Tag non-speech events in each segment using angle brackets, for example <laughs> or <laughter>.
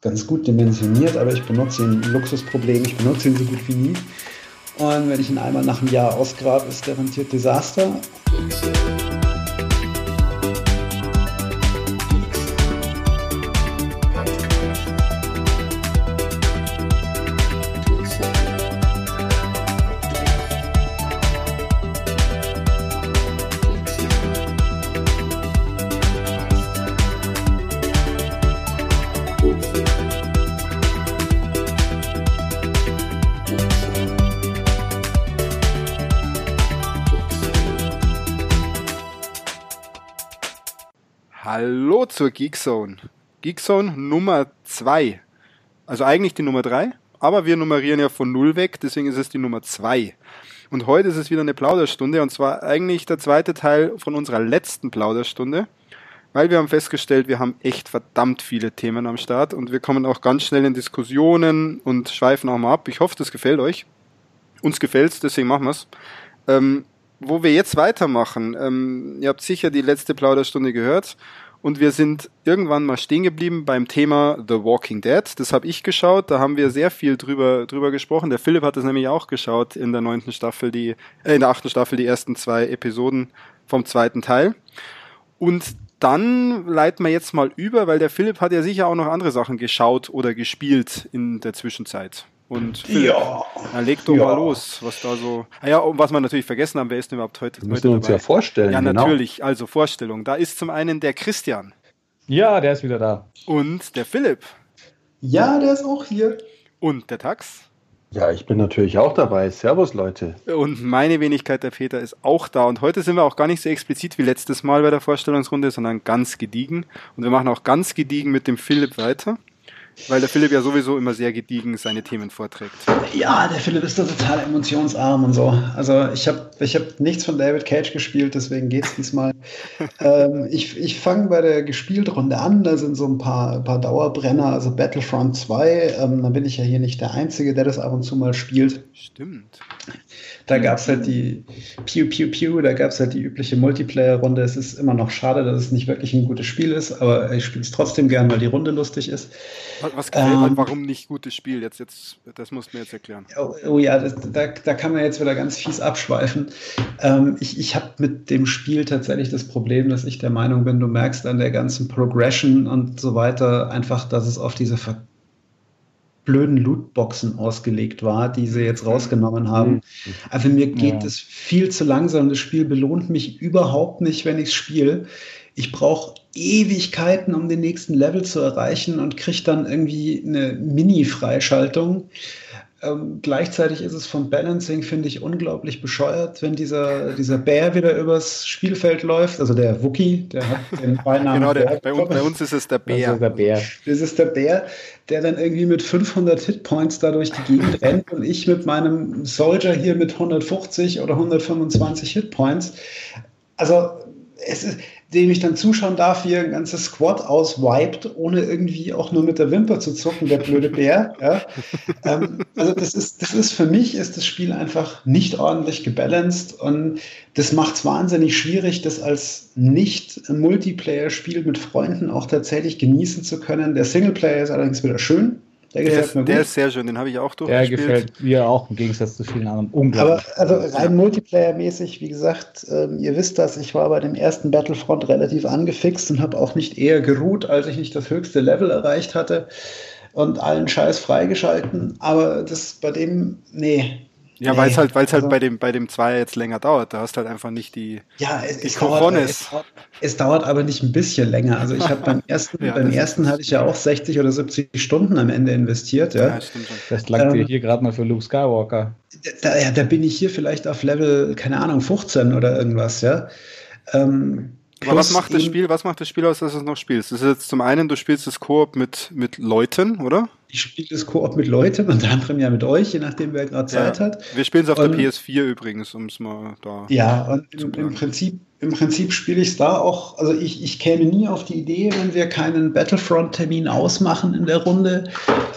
ganz gut dimensioniert, aber ich benutze ihn, Luxusproblem, ich benutze ihn so gut wie nie. Und wenn ich ihn einmal nach einem Jahr ausgrabe, ist garantiert Desaster. Zur Geekzone. Geekzone Nummer 2. Also eigentlich die Nummer 3, aber wir nummerieren ja von 0 weg, deswegen ist es die Nummer 2. Und heute ist es wieder eine Plauderstunde und zwar eigentlich der zweite Teil von unserer letzten Plauderstunde, weil wir haben festgestellt, wir haben echt verdammt viele Themen am Start und wir kommen auch ganz schnell in Diskussionen und schweifen auch mal ab. Ich hoffe, das gefällt euch. Uns gefällt's, deswegen machen wir's. Ähm, wo wir jetzt weitermachen, ähm, ihr habt sicher die letzte Plauderstunde gehört und wir sind irgendwann mal stehen geblieben beim Thema The Walking Dead. Das habe ich geschaut, da haben wir sehr viel drüber, drüber gesprochen. Der Philipp hat es nämlich auch geschaut in der neunten Staffel, die, äh, in der achten Staffel die ersten zwei Episoden vom zweiten Teil. Und dann leiten wir jetzt mal über, weil der Philipp hat ja sicher auch noch andere Sachen geschaut oder gespielt in der Zwischenzeit. Und Philipp, Ja. dann leg doch Ja. mal los, was da so. Ah ja, und was wir natürlich vergessen haben, wer ist denn überhaupt heute? Wir heute müssen uns dabei? ja vorstellen. Ja, genau. natürlich. Also Vorstellung. Da ist zum einen der Christian Ja, der ist wieder da. und der Philipp Ja, der ist auch hier. und der Tax. Ja, ich bin natürlich auch dabei. Servus, Leute. Und meine Wenigkeit, der Peter, ist auch da. Und heute sind wir auch gar nicht so explizit wie letztes Mal bei der Vorstellungsrunde, sondern ganz gediegen. Und wir machen auch ganz gediegen mit dem Philipp weiter, weil der Philipp ja sowieso immer sehr gediegen seine Themen vorträgt. Ja, der Philipp ist da total emotionsarm und so. Also ich habe ich hab nichts von David Cage gespielt, deswegen geht's diesmal. <laughs> ähm, ich ich fange bei der Gespieltrunde an. Da sind so ein paar, paar Dauerbrenner, also Battlefront 2. Ähm, da bin ich ja hier nicht der Einzige, der das ab und zu mal spielt. Stimmt. Da gab's halt die Pew Pew Pew, da gab's halt die übliche Multiplayer-Runde. Es ist immer noch schade, dass es nicht wirklich ein gutes Spiel ist, aber ich spiele es trotzdem gern, weil die Runde lustig ist. Was, was gefällt ähm, warum nicht gutes Spiel? Jetzt, jetzt, das musst du mir jetzt erklären. Oh, oh ja, das, da, da kann man jetzt wieder ganz fies abschweifen. Ähm, ich ich habe mit dem Spiel tatsächlich das Problem, dass ich der Meinung bin, du merkst an der ganzen Progression und so weiter einfach, dass es auf diese ver blöden Lootboxen ausgelegt war, die sie jetzt rausgenommen haben. Also mir geht Ja. es viel zu langsam. Das Spiel belohnt mich überhaupt nicht, wenn ich es spiele. Ich brauche Ewigkeiten, um den nächsten Level zu erreichen und kriege dann irgendwie eine Mini-Freischaltung. Ähm, gleichzeitig ist es vom Balancing, finde ich, unglaublich bescheuert, wenn dieser, dieser Bär wieder übers Spielfeld läuft. Also der Wookie, der hat den <laughs> Beinamen Genau, der, bei, uns, bei uns ist es der Bär. Also der Bär. Das ist der Bär, der dann irgendwie mit 500 Hitpoints da durch die Gegend <laughs> rennt und ich mit meinem Soldier hier mit 150 oder 125 Hitpoints. Also, es ist, dem ich dann zuschauen darf, wie er ein ganzes Squad auswiped, ohne irgendwie auch nur mit der Wimper zu zucken, der blöde Bär. Ja. Ähm, also das ist, das ist für mich ist das Spiel einfach nicht ordentlich gebalanced und das macht es wahnsinnig schwierig, das als nicht Multiplayer-Spiel mit Freunden auch tatsächlich genießen zu können. Der Singleplayer ist allerdings wieder schön. Der Der gefällt ist, mir der gut. ist sehr schön, den habe ich auch Der durchgespielt. gefällt mir auch im Gegensatz zu vielen anderen Aber unglaublich. also rein Multiplayer-mäßig, wie gesagt, ähm, ihr wisst das, ich war bei dem ersten Battlefront relativ angefixt und habe auch nicht eher geruht, als ich nicht das höchste Level erreicht hatte und allen Scheiß freigeschalten. Aber das bei dem, nee. Ja, Nee, weil es halt, weil's halt also- bei dem, bei dem Zweier jetzt länger dauert. Da hast du halt einfach nicht die. Ja, es, Die es, dauert, es, dauert, es dauert aber nicht ein bisschen länger. Also ich habe beim <laughs> ersten, Ja, beim das ersten hatte ich ja auch 60 oder 70 Stunden am Ende investiert. Ja. Ja, stimmt schon. Vielleicht langt dir ähm, hier gerade mal für Luke Skywalker. Da, ja, da bin ich hier vielleicht auf Level, keine Ahnung, 15 oder irgendwas, ja. Ähm, Aber was macht das Spiel, was macht das Spiel aus, dass du es noch spielst? Das ist jetzt zum einen, du spielst das Koop mit, mit Leuten, oder? Ich spiele das Koop mit Leuten, unter anderem ja mit euch, je nachdem, wer gerade Zeit Ja. hat. Wir spielen es auf Und- der PS4 übrigens, um es mal da. Ja, und im, im Prinzip, im Prinzip spiele ich es da auch, also ich, ich käme nie auf die Idee, wenn wir keinen Battlefront-Termin ausmachen in der Runde,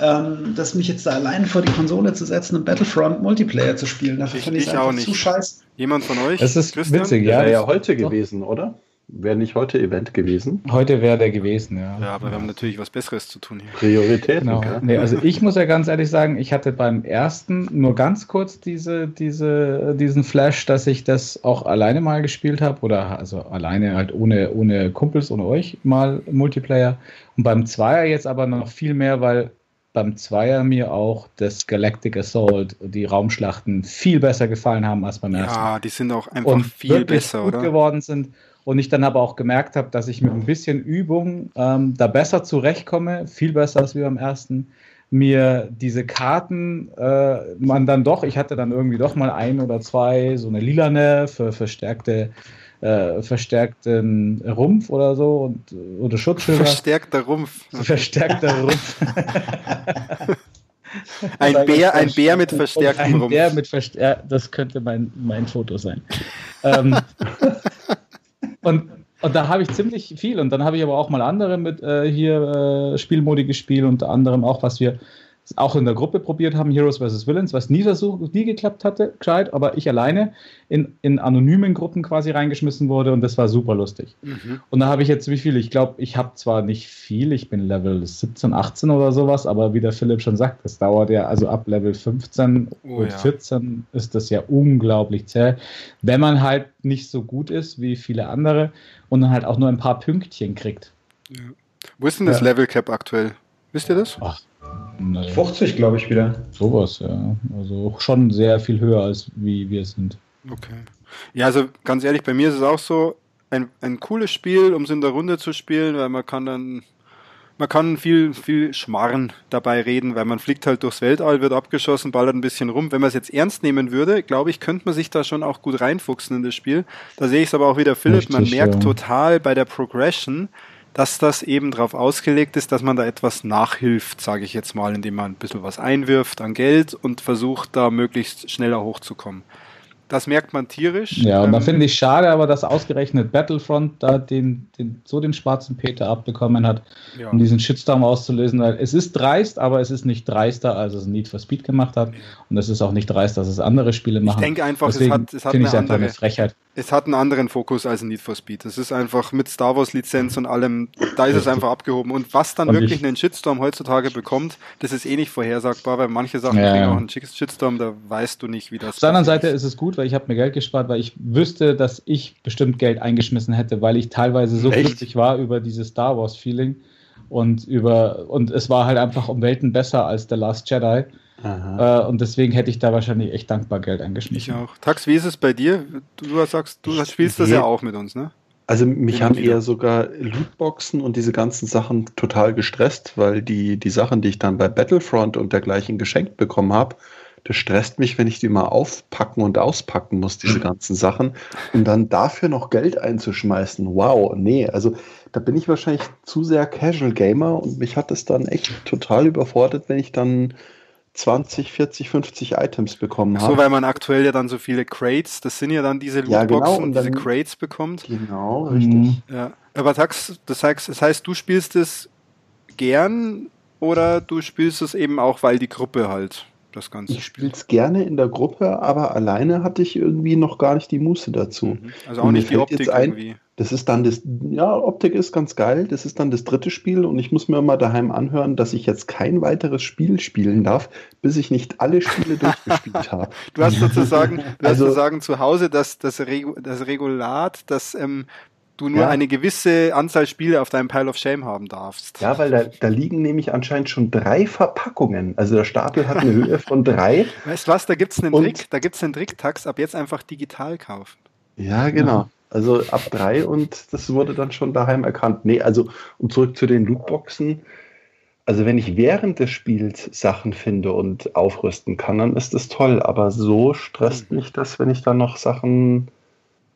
ähm, dass mich jetzt da allein vor die Konsole zu setzen und Battlefront Multiplayer zu spielen. Dafür finde ich es einfach nicht. zu scheiße. Jemand von euch? Das ist Christian? witzig, Ja, ja. wäre ja das- heute gewesen, oder? Wäre nicht heute Event gewesen? Heute wäre der gewesen, ja. Ja, aber wir haben natürlich was Besseres zu tun hier. Prioritäten, Genau. Nee, also ich muss ja ganz ehrlich sagen, ich hatte beim ersten nur ganz kurz diese, diese, diesen Flash, dass ich das auch alleine mal gespielt habe. Oder also alleine halt ohne, ohne Kumpels, ohne euch mal Multiplayer. Und beim Zweier jetzt aber noch viel mehr, weil beim Zweier mir auch das Galactic Assault, die Raumschlachten viel besser gefallen haben als beim ersten Ja, die sind auch einfach und viel besser, gut oder? geworden sind. Und ich dann aber auch gemerkt habe, dass ich mit ein bisschen Übung ähm, da besser zurechtkomme, viel besser als wie beim ersten. Mir diese Karten, äh, man dann doch, ich hatte dann irgendwie doch mal ein oder zwei, so eine lilane für verstärkte, äh, verstärkten Rumpf oder so und, oder Schutzschilder. Verstärkter Rumpf. Verstärkter Rumpf. Ein Bär, ein Bär mit verstärktem ein Rumpf. Bär mit verstär das könnte mein, mein Foto sein. ähm, <laughs> und, und da habe ich ziemlich viel. Und dann habe ich aber auch mal andere mit äh, hier äh, Spielmodi gespielt, unter anderem auch, was wir auch in der Gruppe probiert haben, Heroes vs. Villains, was nie versucht, nie geklappt hatte, gescheit, aber ich alleine in, in anonymen Gruppen quasi reingeschmissen wurde und das war super lustig. Mhm. Und da habe ich jetzt wie viel? Ich glaube, ich habe zwar nicht viel, ich bin Level 17, 18 oder sowas, aber wie der Philipp schon sagt, das dauert ja, also ab Level 15 Oh und ja. 14 ist das ja unglaublich zäh, wenn man halt nicht so gut ist wie viele andere und dann halt auch nur ein paar Pünktchen kriegt. Wo ist denn das Ja. Level Cap aktuell? Wisst ihr das? Ach, naja, 50, glaube ich, wieder. sowas, ja. Also schon sehr viel höher als wie wir sind. Okay. Ja, also ganz ehrlich, bei mir ist es auch so ein, ein cooles Spiel, um es in der Runde zu spielen, weil man kann dann, man kann viel, viel Schmarren dabei reden, weil man fliegt halt durchs Weltall, wird abgeschossen, ballert ein bisschen rum. Wenn man es jetzt ernst nehmen würde, glaube ich, könnte man sich da schon auch gut reinfuchsen in das Spiel. Da sehe ich es aber auch wieder, Philipp, man Richtig, merkt ja. total bei der Progression, dass das eben darauf ausgelegt ist, dass man da etwas nachhilft, sage ich jetzt mal, indem man ein bisschen was einwirft an Geld und versucht, da möglichst schneller hochzukommen. Das merkt man tierisch. Ja, und da Ähm, finde ich schade, aber dass ausgerechnet Battlefront da den, den, so den schwarzen Peter abbekommen hat, ja. um diesen Shitstorm auszulösen. Weil es ist dreist, aber es ist nicht dreister, als es Need for Speed gemacht hat. Und es ist auch nicht dreist, dass es andere Spiele Ich machen. denke einfach, es Deswegen hat, es hat eine ich es andere, eine Frechheit. es hat einen anderen Fokus als Need for Speed. Es ist einfach mit Star Wars Lizenz und allem, da ist es einfach abgehoben. Und was dann Und wirklich ich- einen Shitstorm heutzutage bekommt, das ist eh nicht vorhersagbar, weil manche Sachen Ja, kriegen auch einen Shitstorm, da weißt du nicht, wie das Auf der anderen Seite ist es gut, weil ich habe mir Geld gespart, weil ich wüsste, dass ich bestimmt Geld eingeschmissen hätte, weil ich teilweise so Echt? glücklich war über dieses Star Wars Feeling und über und es war halt einfach um Welten besser als The Last Jedi Aha. äh, und deswegen hätte ich da wahrscheinlich echt dankbar Geld Ich eingeschmissen. auch. Tax, wie ist es bei dir? Du, sagst, du spielst das ja auch mit uns, ne? Also mich haben wieder. eher sogar Lootboxen und diese ganzen Sachen total gestresst, weil die, die Sachen, die ich dann bei Battlefront und dergleichen geschenkt bekommen habe, das stresst mich, wenn ich die mal aufpacken und auspacken muss, diese ganzen Sachen. Und dann dafür noch Geld einzuschmeißen. Wow, nee, also da bin ich wahrscheinlich zu sehr Casual Gamer und mich hat es dann echt total überfordert, wenn ich dann 20, 40, 50 Items bekommen So, habe. weil man aktuell ja dann so viele Crates, das sind ja dann diese Ja, Lootboxen, genau, und diese dann- Crates bekommt. Genau, richtig. Mhm. Ja. Aber Tax, das heißt, das heißt, du spielst es gern oder du spielst es eben auch, weil die Gruppe halt das Ganze Ich spiele es gerne in der Gruppe, aber alleine hatte ich irgendwie noch gar nicht die Muße dazu. Mhm. Also auch nicht die Optik jetzt ein- irgendwie. Das ist dann das, ja, Optik ist ganz geil. Das ist dann das dritte Spiel und ich muss mir mal daheim anhören, dass ich jetzt kein weiteres Spiel spielen darf, bis ich nicht alle Spiele durchgespielt <laughs> habe. Du hast sozusagen, du hast Also- sozusagen zu Hause das, das, Regu das Regulat, dass ähm, du nur Ja. eine gewisse Anzahl Spiele auf deinem Pile of Shame haben darfst. Ja, weil da, da liegen nämlich anscheinend schon drei Verpackungen. Also der Stapel hat eine <laughs> Höhe von drei. Weißt du was, da gibt's einen Und- Trick, da gibt's einen Trick, Tax, ab jetzt einfach digital kaufen. Ja, genau. Also ab drei und das wurde dann schon daheim erkannt. Nee, also um zurück zu den Lootboxen. Also wenn ich während des Spiels Sachen finde und aufrüsten kann, dann ist das toll. Aber so stresst Mhm. mich das, wenn ich dann noch Sachen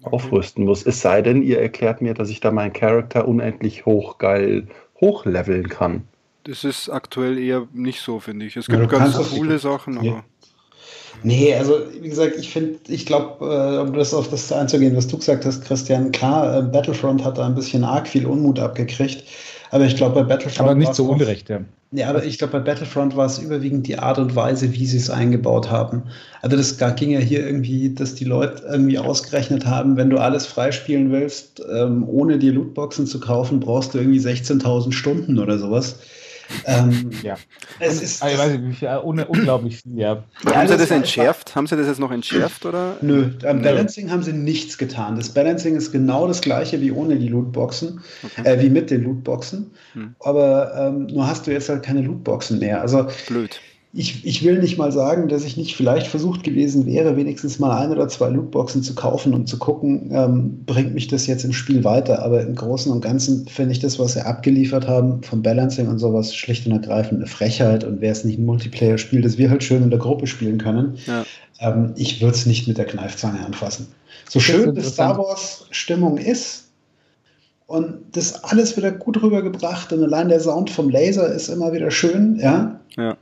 aufrüsten muss. Es sei denn, ihr erklärt mir, dass ich da meinen Charakter unendlich hochgeil hochleveln kann. Das ist aktuell eher nicht so, finde ich. Es Ja, gibt du ganz coole Sachen, Ja. aber Nee, also wie gesagt, ich finde, ich glaube, äh, um das auf das einzugehen, was du gesagt hast, Christian, klar, äh, Battlefront hat da ein bisschen arg viel Unmut abgekriegt. Aber ich glaube, bei Battlefront. Aber nicht so unrecht, ja. Ja, aber ich glaube, bei Battlefront war es überwiegend die Art und Weise, wie sie es eingebaut haben. Also das ging ja hier irgendwie, dass die Leute irgendwie ausgerechnet haben, wenn du alles freispielen willst, ähm, ohne dir Lootboxen zu kaufen, brauchst du irgendwie 16.000 Stunden oder sowas. Ähm, Ja. es ist, Ah, ich weiß nicht, wie viel, un unglaublich viel, ja. Ja, Haben Sie das entschärft? Haben Sie das jetzt noch entschärft oder? Nö, am Nö. Balancing haben sie nichts getan. Das Balancing ist genau das gleiche wie ohne die Lootboxen, Okay. äh, wie mit den Lootboxen. Hm. Aber ähm, nur hast du jetzt halt keine Lootboxen mehr. Also Blöd. Ich, ich will nicht mal sagen, dass ich nicht vielleicht versucht gewesen wäre, wenigstens mal ein oder zwei Lootboxen zu kaufen, um zu gucken, ähm, bringt mich das jetzt im Spiel weiter. Aber im Großen und Ganzen finde ich das, was sie abgeliefert haben, vom Balancing und sowas, schlicht und ergreifend eine Frechheit. Und wäre es nicht ein Multiplayer-Spiel, das wir halt schön in der Gruppe spielen können, Ja. ähm, ich würde es nicht mit der Kneifzange anfassen. So schön das Star. Wars-Stimmung ist, und das alles wieder gut rübergebracht und allein der Sound vom Laser ist immer wieder schön, ja. Ja.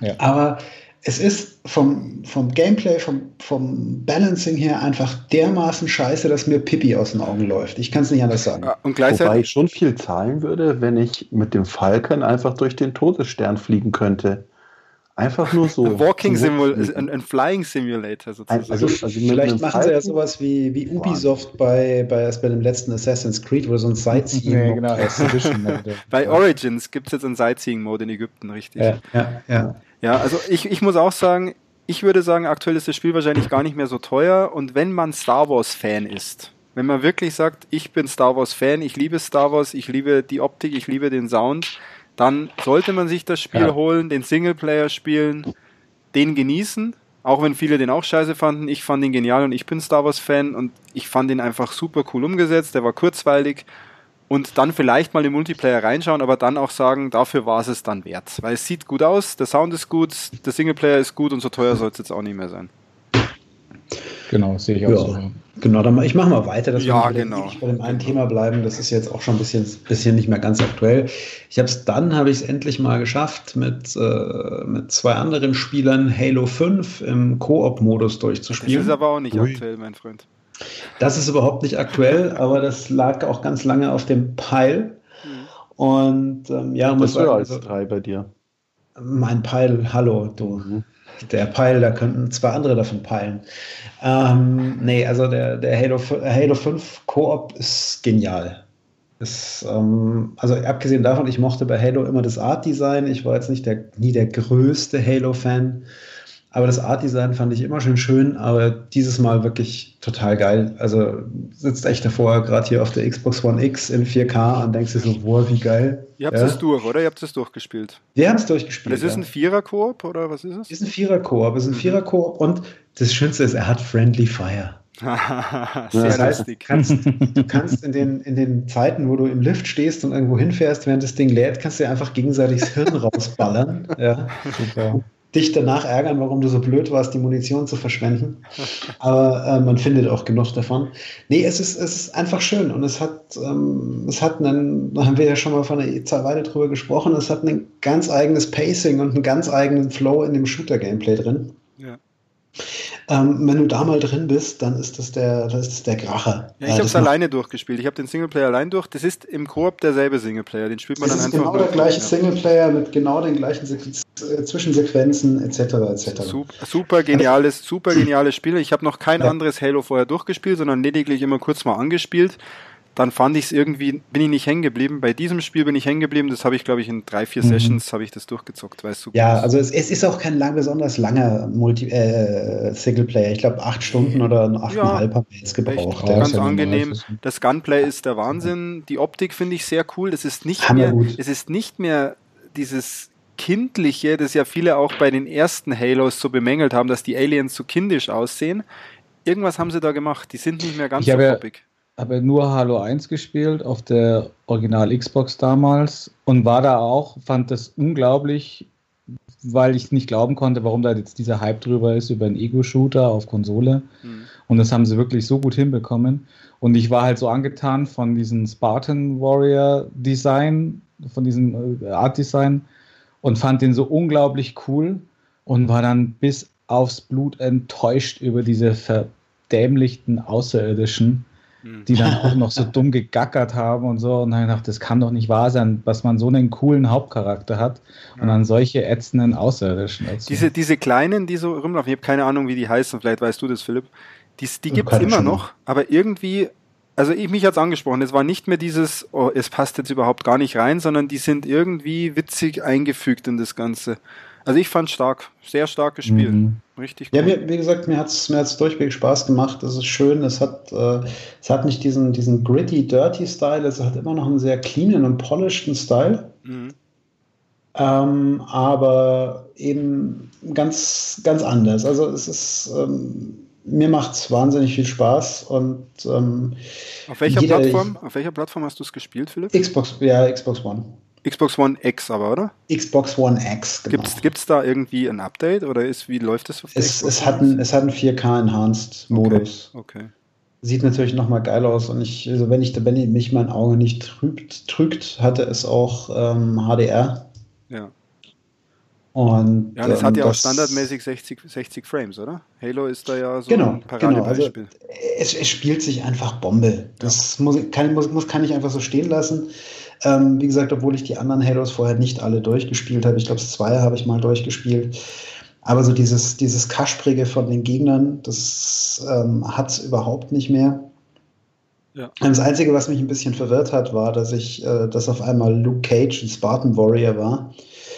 Ja. Aber es ist vom, vom Gameplay, vom, vom Balancing her einfach dermaßen scheiße, dass mir Pippi aus den Augen läuft. Ich kann es nicht anders sagen. Und Wobei gleichzeitig, ich schon viel zahlen würde, wenn ich mit dem Falcon einfach durch den Todesstern fliegen könnte. Einfach nur so. <laughs> ein Walking Simulator, ein, ein Flying Simulator sozusagen. Also- Also, also vielleicht machen sie ja sowas wie, wie Ubisoft bei, bei, bei dem letzten Assassin's Creed, wo so ein Sightseeing Nee, genau. <laughs> Bei Origins gibt es jetzt einen Sightseeing-Mode in Ägypten, richtig. Ja. Ja, ja. Ja, also ich, ich muss auch sagen, ich würde sagen, aktuell ist das Spiel wahrscheinlich gar nicht mehr so teuer. Und wenn man Star Wars-Fan ist, wenn man wirklich sagt, ich bin Star Wars-Fan, ich liebe Star Wars, ich liebe die Optik, ich liebe den Sound, dann sollte man sich das Spiel Ja. holen, den Singleplayer spielen, den genießen. Auch wenn viele den auch scheiße fanden, ich fand ihn genial und ich bin Star Wars-Fan und ich fand ihn einfach super cool umgesetzt, der war kurzweilig und dann vielleicht mal im Multiplayer reinschauen, aber dann auch sagen, dafür war es es dann wert. Weil es sieht gut aus, der Sound ist gut, der Singleplayer ist gut und so teuer soll es jetzt auch nicht mehr sein. Genau, sehe ich auch Ja. so. Genau, dann ich mache mal weiter, dass Ja, wir nicht genau. bei dem einen Thema bleiben. Das ist jetzt auch schon ein bisschen, bisschen nicht mehr ganz aktuell. Ich habe es dann, habe ich es endlich mal geschafft, mit, äh, mit zwei anderen Spielern Halo 5 im Koop-Modus Das durchzuspielen. ist aber auch nicht Ui. aktuell, mein Freund. Das ist überhaupt nicht aktuell, <laughs> aber das lag auch ganz lange auf dem Pile. Und ähm, ja, muss Das sagen, als also, drei bei dir. mein Pile, hallo, du. Der Pile, da könnten zwei andere davon peilen. Ähm, nee, also der, der Halo, Halo 5 Koop ist genial. Ist, ähm, also abgesehen davon, ich mochte bei Halo immer das Art-Design. Ich war jetzt nicht der, nie der größte Halo-Fan. Aber das Art-Design fand ich immer schon schön, aber dieses Mal wirklich total geil. Also sitzt echt davor, gerade hier auf der Xbox One X in 4K und denkst dir so, boah, wie geil. Ihr habt Ja. es durch, oder? Ihr habt es durchgespielt. Wir haben es durchgespielt. Das ist ja. ein Vierer-Koop, oder was ist es? ist ein Vierer-Koop, ist ein Vierer-Koop und das Schönste ist, er hat Friendly Fire. <laughs> Sehr Das heißt, du lustig. kannst, du kannst in den, in den Zeiten, wo du im Lift stehst und irgendwo hinfährst, während das Ding lädt, kannst du dir einfach gegenseitig das Hirn rausballern. Ja. Super. Dich danach ärgern, warum du so blöd warst, die Munition zu verschwenden. <laughs> Aber äh, man findet auch genug davon. Nee, es ist, es ist einfach schön und es hat, ähm, es hat einen, da haben wir ja schon mal von der Weile drüber gesprochen, es hat ein ganz eigenes Pacing und einen ganz eigenen Flow in dem Shooter-Gameplay drin. Ja. Ähm, wenn du da mal drin bist, dann ist das der, das ist der Kracher. Ja, ich Äh, habe das es alleine durchgespielt. Ich habe den Singleplayer allein durch. Das ist im Koop derselbe Singleplayer. Den spielt man Es dann ist einfach genau der gleiche. Singleplayer mit genau den gleichen Sequ- äh, Zwischensequenzen etc. etc. Super, super geniales, super geniales Spiel. Ich habe noch kein Ja. anderes Halo vorher durchgespielt, sondern lediglich immer kurz mal angespielt. Dann fand ich es irgendwie, bin ich nicht hängen geblieben. Bei diesem Spiel bin ich hängen geblieben. Das habe ich, glaube ich, in drei, vier Mhm. Sessions habe ich das durchgezockt, es super Ja, also es, es ist auch kein lang, besonders langer Multi äh, Singleplayer. Ich glaube acht Stunden oder achteinhalb haben wir jetzt gebraucht. Ja. ganz ja angenehm. Das Gunplay ist der Wahnsinn. Die Optik finde ich sehr cool. Das ist nicht mehr, es ist nicht mehr dieses kindliche, das ja viele auch bei den ersten Halos so bemängelt haben, dass die Aliens so kindisch aussehen. Irgendwas haben sie da gemacht. Die sind nicht mehr ganz Ich so ja- poppig. Habe nur Halo 1 gespielt auf der Original Xbox damals und war da auch, fand das unglaublich, weil ich nicht glauben konnte, warum da jetzt dieser Hype drüber ist über einen Ego-Shooter auf Konsole. Hm. Und das haben sie wirklich so gut hinbekommen. Und ich war halt so angetan von diesem Spartan Warrior Design, von diesem äh, Art Design und fand den so unglaublich cool und war dann bis aufs Blut enttäuscht über diese verdämlichten Außerirdischen, die dann auch noch so dumm gegackert haben und so. Und dann gedacht, das kann doch nicht wahr sein, dass man so einen coolen Hauptcharakter hat und dann solche ätzenden Außerirdischen. Dazu. Diese, diese kleinen, die so rumlaufen, ich habe keine Ahnung, wie die heißen, vielleicht weißt du das, Philipp. Die, die gibt es immer noch, aber irgendwie, also ich mich hat's angesprochen, es war nicht mehr dieses, oh, es passt jetzt überhaupt gar nicht rein, sondern die sind irgendwie witzig eingefügt in das Ganze. Also ich fand stark, sehr stark gespielt. Mhm. Richtig gut. Ja, wie, wie, gesagt, mir hat es mir hat's durchweg Spaß gemacht. Es ist schön, es hat, äh, es hat nicht diesen, diesen gritty, dirty Style, es hat immer noch einen sehr cleanen und polishedten Style. Mhm. Ähm, aber eben ganz, ganz anders. Also es ist, ähm, mir macht es wahnsinnig viel Spaß und ähm, auf welcher jeder, Plattform? Auf welcher Plattform hast du es gespielt, Philipp? Xbox, ja, Xbox One. Xbox One X aber, oder? Xbox One X, genau. Gibt es da irgendwie ein Update oder ist, wie läuft das? es, es, hat ein, es hat einen 4K Enhanced Modus. Okay. okay. Sieht natürlich nochmal geil aus und ich, also wenn, ich, wenn mich mein Auge nicht trübt, trügt, hatte es auch ähm, HDR. Ja. Und, ja, das ähm, hat ja auch standardmäßig 60, 60 Frames, oder? Halo ist da ja so genau, ein Paradebeispiel. Genau, also es, es, spielt sich einfach Bombe. Das ja. muss, kann, muss, muss, kann ich einfach so stehen lassen. Ähm, wie gesagt, obwohl ich die anderen Halos vorher nicht alle durchgespielt habe. Ich glaube, zwei habe ich mal durchgespielt. Aber so dieses, dieses Kasprige von den Gegnern, das ähm, hat es überhaupt nicht mehr. Ja. Das Einzige, was mich ein bisschen verwirrt hat, war, dass ich, äh, dass auf einmal Luke Cage ein Spartan Warrior war.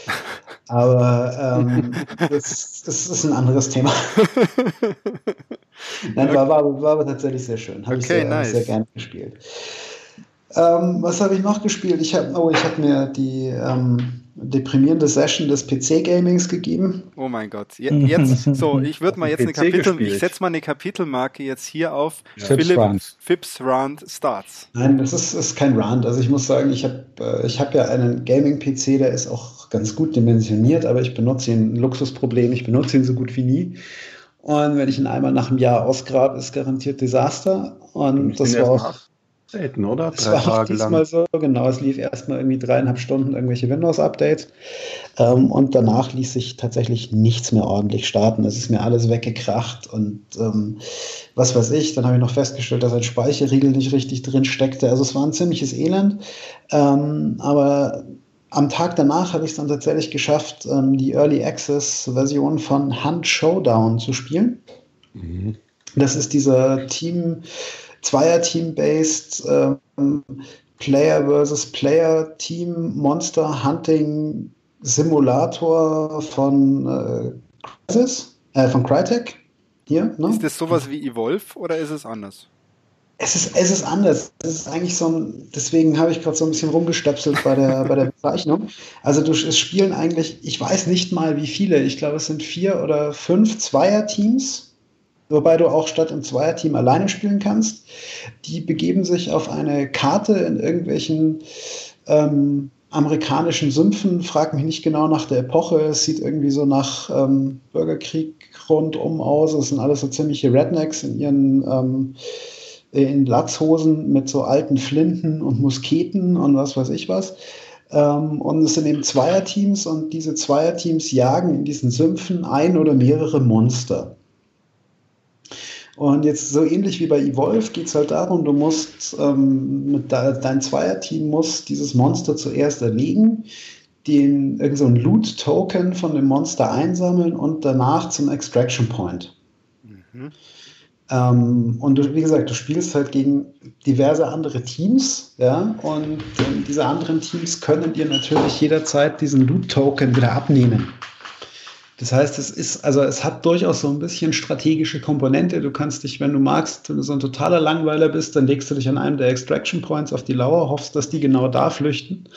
<laughs> Aber ähm, das, das, ist ein anderes Thema. <laughs> Nein, war, war, war aber tatsächlich sehr schön. Habe okay, ich sehr, nice. sehr gerne gespielt. Ähm, was habe ich noch gespielt? Ich habe oh, hab mir die ähm, deprimierende Session des PC-Gamings gegeben. Oh mein Gott. <laughs> Jetzt, so, ich würde mal jetzt eine Kapitel, ich setze mal eine Kapitelmarke jetzt hier auf ja. Philipp Phipps Rand Starts. Nein, das ist, ist kein Rand. Also ich muss sagen, ich habe äh, ich hab ja einen Gaming-PC, der ist auch ganz gut dimensioniert, aber ich benutze ihn, ein Luxusproblem, ich benutze ihn so gut wie nie. Und wenn ich ihn einmal nach einem Jahr ausgrabe, ist garantiert Desaster. Und das war auch selten, oder? Drei das war Tage diesmal lang. so, genau. Es lief erstmal irgendwie dreieinhalb Stunden irgendwelche Windows-Updates ähm, und danach ließ sich tatsächlich nichts mehr ordentlich starten. Es ist mir alles weggekracht und ähm, was weiß ich. Dann habe ich noch festgestellt, dass ein Speicherriegel nicht richtig drin steckte. Also es war ein ziemliches Elend. Ähm, aber am Tag danach habe ich es dann tatsächlich geschafft, ähm, die Early Access-Version von Hunt Showdown zu spielen. Mhm. Das ist dieser Team- Zweier-Team-based ähm, Player versus Player Team Monster Hunting Simulator von äh, Crysis, äh, von Crytek. Hier, ne? Ist das sowas wie Evolve oder ist es anders? Es ist, es ist anders. Es ist eigentlich so ein, deswegen habe ich gerade so ein bisschen rumgestöpselt bei der, bei der Bezeichnung. Also du, es spielen eigentlich, ich weiß nicht mal wie viele, ich glaube es sind vier oder fünf Zweier-Teams wobei du auch statt im Zweierteam alleine spielen kannst. Die begeben sich auf eine Karte in irgendwelchen ähm, amerikanischen Sümpfen, frag mich nicht genau nach der Epoche, es sieht irgendwie so nach ähm, Bürgerkrieg rundum aus, es sind alles so ziemliche Rednecks in ihren ähm, in Latzhosen mit so alten Flinten und Musketen und was weiß ich was. Ähm, und es sind eben Zweierteams und diese Zweierteams jagen in diesen Sümpfen ein oder mehrere Monster. Und jetzt so ähnlich wie bei Evolve geht es halt darum, du musst, ähm, mit de dein Zweierteam muss dieses Monster zuerst erlegen, den irgend so Loot-Token von dem Monster einsammeln und danach zum Extraction Point. Mhm. Ähm, und du, wie gesagt, du spielst halt gegen diverse andere Teams, ja, und ähm, diese anderen Teams können dir natürlich jederzeit diesen Loot-Token wieder abnehmen. Das heißt, es ist, also es hat durchaus so ein bisschen strategische Komponente. Du kannst dich, wenn du magst, wenn du so ein totaler Langweiler bist, dann legst du dich an einem der Extraction Points auf die Lauer, hoffst, dass die genau da flüchten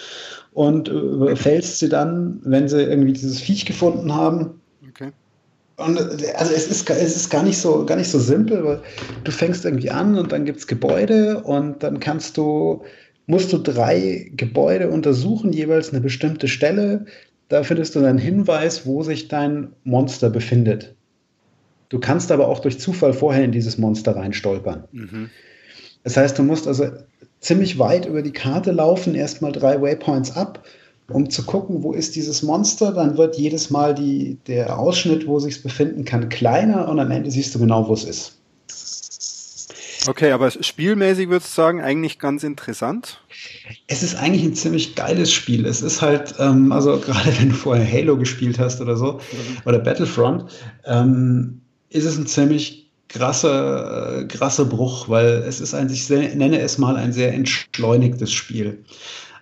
und äh, fällst sie dann, wenn sie irgendwie dieses Viech gefunden haben. Okay. Und also es ist, es ist gar nicht so, gar nicht so simpel, weil du fängst irgendwie an und dann gibt es Gebäude und dann kannst du, musst du drei Gebäude untersuchen, jeweils eine bestimmte Stelle. Da findest du einen Hinweis, wo sich dein Monster befindet. Du kannst aber auch durch Zufall vorher in dieses Monster reinstolpern. Mhm. Das heißt, du musst also ziemlich weit über die Karte laufen, erstmal drei Waypoints ab, um zu gucken, wo ist dieses Monster. Dann wird jedes Mal die, der Ausschnitt, wo sich es befinden kann, kleiner und am Ende siehst du genau, wo es ist. Okay, aber spielmäßig würdest du sagen, eigentlich ganz interessant? Es ist eigentlich ein ziemlich geiles Spiel. Es ist halt, ähm, also <laughs> gerade wenn du vorher Halo gespielt hast oder so, oder Battlefront, ähm, ist es ein ziemlich krasser, äh, krasser Bruch, weil es ist ein, ich nenne es mal ein sehr entschleunigtes Spiel.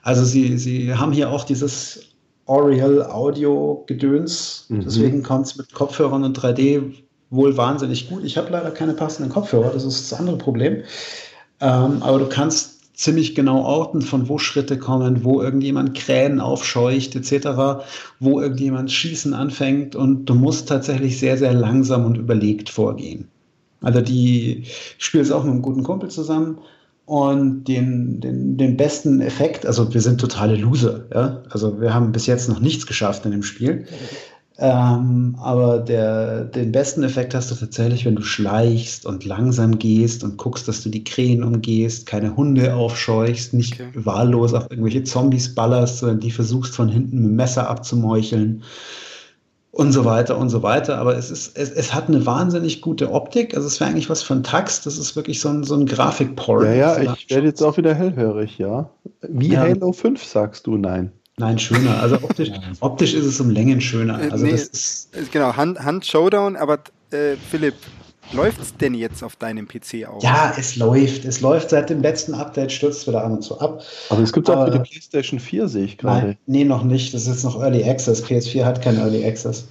Also sie, sie haben hier auch dieses Oriel Audio Gedöns, mhm. deswegen kommt es mit Kopfhörern und 3D wohl wahnsinnig gut. Ich habe leider keine passenden Kopfhörer, das ist das andere Problem. Ähm, aber du kannst ziemlich genau orten, von wo Schritte kommen, wo irgendjemand Krähen aufscheucht etc., wo irgendjemand Schießen anfängt und du musst tatsächlich sehr, sehr langsam und überlegt vorgehen. Also die, ich spiele es auch mit einem guten Kumpel zusammen und den, den, den besten Effekt, also wir sind totale Loser, ja, also wir haben bis jetzt noch nichts geschafft in dem Spiel. Ähm, aber der, den besten Effekt hast du tatsächlich, wenn du schleichst und langsam gehst und guckst, dass du die Krähen umgehst, keine Hunde aufscheuchst, nicht okay. wahllos auf irgendwelche Zombies ballerst, sondern die versuchst von hinten mit dem Messer abzumeucheln und so weiter und so weiter. Aber es, ist, es, es hat eine wahnsinnig gute Optik. Also es wäre eigentlich was von Tax. Das ist wirklich so ein, so ein Grafikporn. Ja, ja, ich werde jetzt auch wieder hellhörig, ja. Wie ja. Halo 5 sagst du nein? Nein, schöner. Also <laughs> optisch, optisch ist es um Längen schöner. Äh, also nee, das ist genau, Hand, Hand Showdown, aber äh, Philipp, läuft es denn jetzt auf deinem PC auch? Ja, es läuft. Es läuft seit dem letzten Update, stürzt wieder an und zu ab. Aber es gibt auch für die PlayStation 4, sehe ich gerade. Nein, nee, noch nicht. Das ist jetzt noch Early Access. PS4 hat kein Early Access.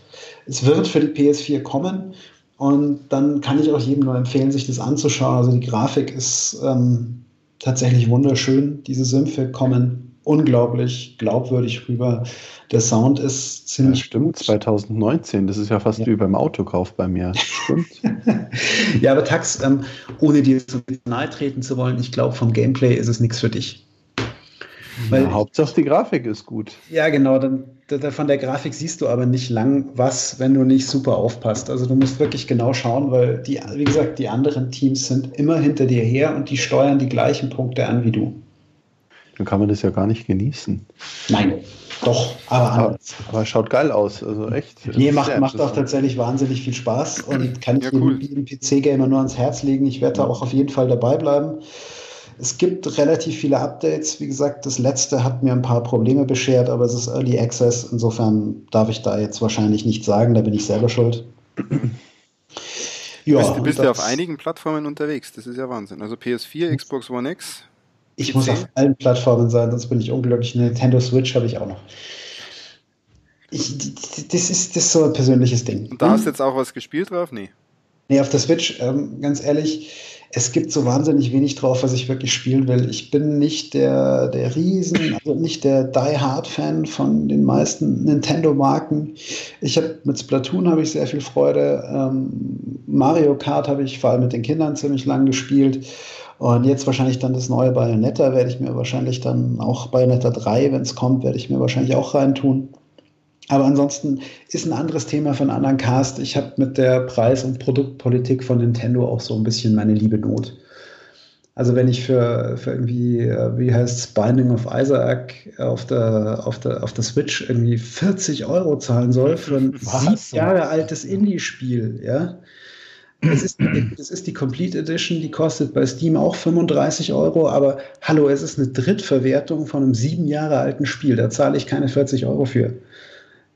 Es wird für die PS4 kommen und dann kann ich auch jedem nur empfehlen, sich das anzuschauen. Also die Grafik ist ähm, tatsächlich wunderschön. Diese Sümpfe kommen unglaublich glaubwürdig rüber. Der Sound ist ziemlich. Ja, stimmt, gut. 2019, das ist ja fast ja. wie beim Autokauf bei mir. Stimmt. <laughs> ja, aber Tax, ähm, ohne dir so nahe treten zu wollen, ich glaube, vom Gameplay ist es nichts für dich. Weil, ja, Hauptsache die Grafik ist gut. Ja, genau. Dann, da, von der Grafik siehst du aber nicht lang was, wenn du nicht super aufpasst. Also du musst wirklich genau schauen, weil die, wie gesagt, die anderen Teams sind immer hinter dir her und die steuern die gleichen Punkte an wie du. Dann kann man das ja gar nicht genießen. Nein, doch, aber anders. Aber, aber schaut geil aus, also echt. Nee, macht, macht auch tatsächlich wahnsinnig viel Spaß und kann ja, cool. jedem PC-Gamer nur ans Herz legen. Ich werde da auch auf jeden Fall dabei bleiben. Es gibt relativ viele Updates. Wie gesagt, das letzte hat mir ein paar Probleme beschert, aber es ist Early Access. Insofern darf ich da jetzt wahrscheinlich nichts sagen, da bin ich selber schuld. ja, bist, bist du auf einigen Plattformen unterwegs? Das ist ja Wahnsinn. Also PS4, Xbox One X, ich muss auf allen Plattformen sein, sonst bin ich unglücklich. Nintendo Switch habe ich auch noch. Ich, das, ist, das ist so ein persönliches Ding. Und da hast du jetzt auch was gespielt drauf? Nee. Nee, auf der Switch, ähm, ganz ehrlich, es gibt so wahnsinnig wenig drauf, was ich wirklich spielen will. Ich bin nicht der, der Riesen, also nicht der Die Hard Fan von den meisten Nintendo-Marken. Ich habe mit Splatoon habe ich sehr viel Freude. Ähm, Mario Kart habe ich vor allem mit den Kindern ziemlich lang gespielt. Und jetzt wahrscheinlich dann das neue Bayonetta werde ich mir wahrscheinlich dann auch Bayonetta 3, wenn es kommt, werde ich mir wahrscheinlich auch reintun. Aber ansonsten ist ein anderes Thema für einen anderen Cast. Ich habe mit der Preis- und Produktpolitik von Nintendo auch so ein bisschen meine liebe Not. Also wenn ich für, für irgendwie, äh, wie heißt es, Binding of Isaac auf der, auf, der, auf der Switch irgendwie 40 Euro zahlen soll für ein sieben Jahre altes Indie-Spiel, ja, das ist, das ist die Complete Edition, die kostet bei Steam auch 35 Euro, aber hallo, es ist eine Drittverwertung von einem sieben Jahre alten Spiel. Da zahle ich keine 40 Euro für.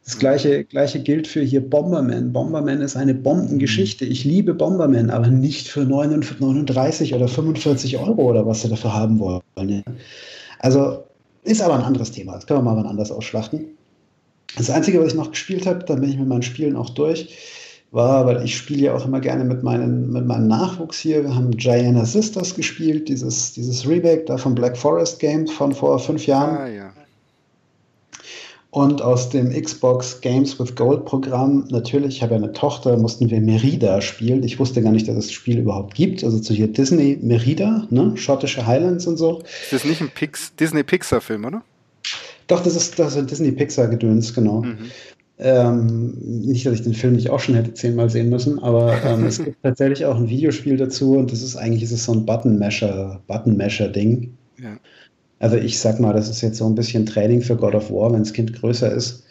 Das gleiche, gleiche gilt für hier Bomberman. Bomberman ist eine Bombengeschichte. Ich liebe Bomberman, aber nicht für 39 oder 45 Euro oder was sie dafür haben wollen. Also ist aber ein anderes Thema. Das können wir mal anders ausschlachten. Das Einzige, was ich noch gespielt habe, dann bin ich mit meinen Spielen auch durch war, weil ich spiele ja auch immer gerne mit, meinen, mit meinem Nachwuchs hier. Wir haben Gianna Sisters gespielt, dieses, dieses Remake da von Black Forest Games von vor fünf Jahren. Ah, ja. Und aus dem Xbox Games with Gold Programm, natürlich, ich habe ja eine Tochter, mussten wir Merida spielen. Ich wusste gar nicht, dass es das Spiel überhaupt gibt. Also zu hier Disney Merida, ne? schottische Highlands und so. Ist das nicht ein Pix Disney Pixar Film, oder? Doch, das ist, das ist ein Disney Pixar Gedöns, genau. Mhm. Ähm, nicht, dass ich den Film nicht auch schon hätte zehnmal sehen müssen, aber ähm, es gibt <laughs> tatsächlich auch ein Videospiel dazu und das ist eigentlich ist es so ein Button-Masher, Button-Masher-Ding. Ja. Also ich sag mal, das ist jetzt so ein bisschen Training für God of War, wenn das Kind größer ist.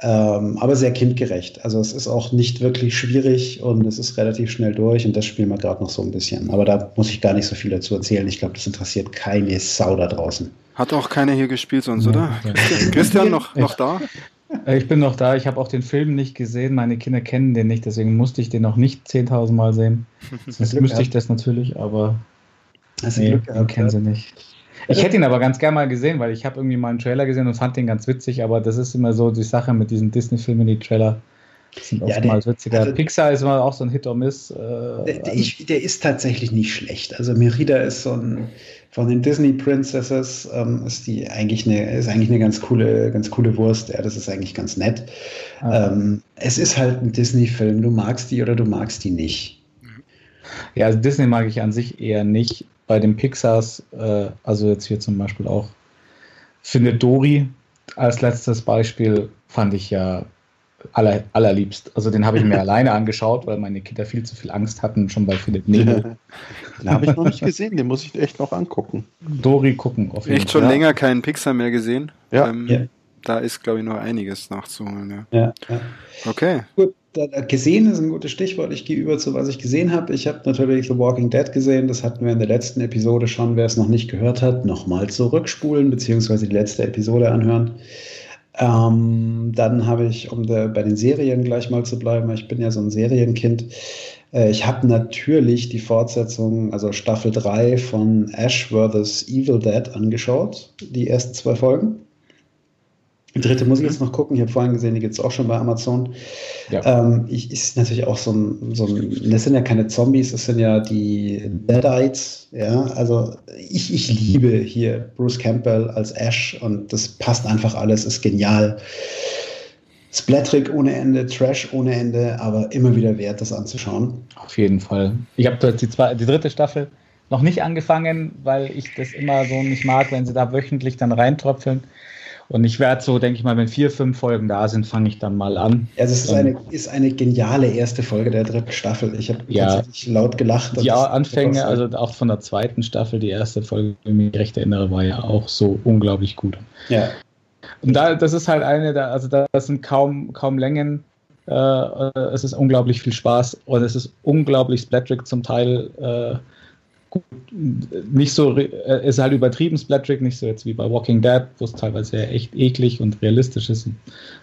Ähm, aber sehr kindgerecht. Also es ist auch nicht wirklich schwierig und es ist relativ schnell durch und das spielen wir gerade noch so ein bisschen. Aber da muss ich gar nicht so viel dazu erzählen. Ich glaube, das interessiert keine Sau da draußen. Hat auch keiner hier gespielt sonst, oder? Christian noch, noch da? Äh, ich bin noch da. Ich habe auch den Film nicht gesehen. Meine Kinder kennen den nicht, deswegen musste ich den noch nicht 10.000 Mal sehen. <laughs> Sonst müsste ich das natürlich, aber du nee, Glück den kennen sie nicht. Ich hätte ihn aber ganz gerne mal gesehen, weil ich habe irgendwie mal einen Trailer gesehen und fand den ganz witzig, aber das ist immer so die Sache mit diesen Disney-Filmen, die Trailer sind Ja, oftmals der- witziger. also- Pixar ist immer auch so ein Hit or Miss. Äh, Der, der, ich, der ist tatsächlich nicht schlecht. Also Merida ist so ein von den Disney Princesses ähm, ist die eigentlich eine ist eigentlich eine ganz coole ganz coole Wurst. Ja, das ist eigentlich ganz nett. Ah. Ähm, es ist halt ein Disney-Film. Du magst die oder du magst die nicht. Ja, also Disney mag ich an sich eher nicht. Bei den Pixars, äh, also jetzt hier zum Beispiel auch, finde Dory als letztes Beispiel fand ich ja aller, allerliebst. Also den habe ich mir <laughs> alleine angeschaut, weil meine Kinder viel zu viel Angst hatten, schon bei Philipp Nemo. <laughs> Den habe ich noch nicht gesehen, den muss ich echt noch angucken. Dory gucken auf jeden Echt schon Ja. länger keinen Pixar mehr gesehen. Ja. Ähm, Ja. Da ist, glaube ich, noch einiges nachzuholen. Ja. Ja, ja. Okay. Gut, gesehen ist ein gutes Stichwort. Ich gehe über zu, was ich gesehen habe. Ich habe natürlich The Walking Dead gesehen. Das hatten wir in der letzten Episode schon. Wer es noch nicht gehört hat, nochmal zurückspulen, beziehungsweise die letzte Episode anhören. Ähm, dann habe ich, um da bei den Serien gleich mal zu bleiben, ich bin ja so ein Serienkind. Äh, ich habe natürlich die Fortsetzung, also Staffel 3 von Ash vs. Evil Dead angeschaut. Die ersten zwei Folgen. Die dritte muss ich jetzt noch gucken. Ich habe vorhin gesehen, die gibt es auch schon bei Amazon. Ja. Ähm, ich, ist natürlich auch so ein, so ein, das sind ja keine Zombies, das sind ja die Deadites. Ja, also ich, ich liebe hier Bruce Campbell als Ash und das passt einfach alles, ist genial. Splattrick ohne Ende, Trash ohne Ende, aber immer wieder wert, das anzuschauen. Auf jeden Fall. Ich habe die, zwei, die dritte Staffel noch nicht angefangen, weil ich das immer so nicht mag, wenn sie da wöchentlich dann reintröpfeln. Und ich werde so, denke ich mal, wenn vier, fünf Folgen da sind, fange ich dann mal an. Also es ist eine, ist eine geniale erste Folge der dritten Staffel. Ich habe Ja. tatsächlich laut gelacht. Ist Anfänge, also auch von der zweiten Staffel, die erste Folge, wenn ich mich recht erinnere, war ja auch so unglaublich gut. Ja, Und da, das ist halt eine, da, also da sind kaum, kaum Längen. Äh, es ist unglaublich viel Spaß und es ist unglaublich Splattrick zum Teil. Äh, gut, nicht so, äh, ist halt übertrieben Splattrick, nicht so jetzt wie bei Walking Dead, wo es teilweise ja echt eklig und realistisch ist.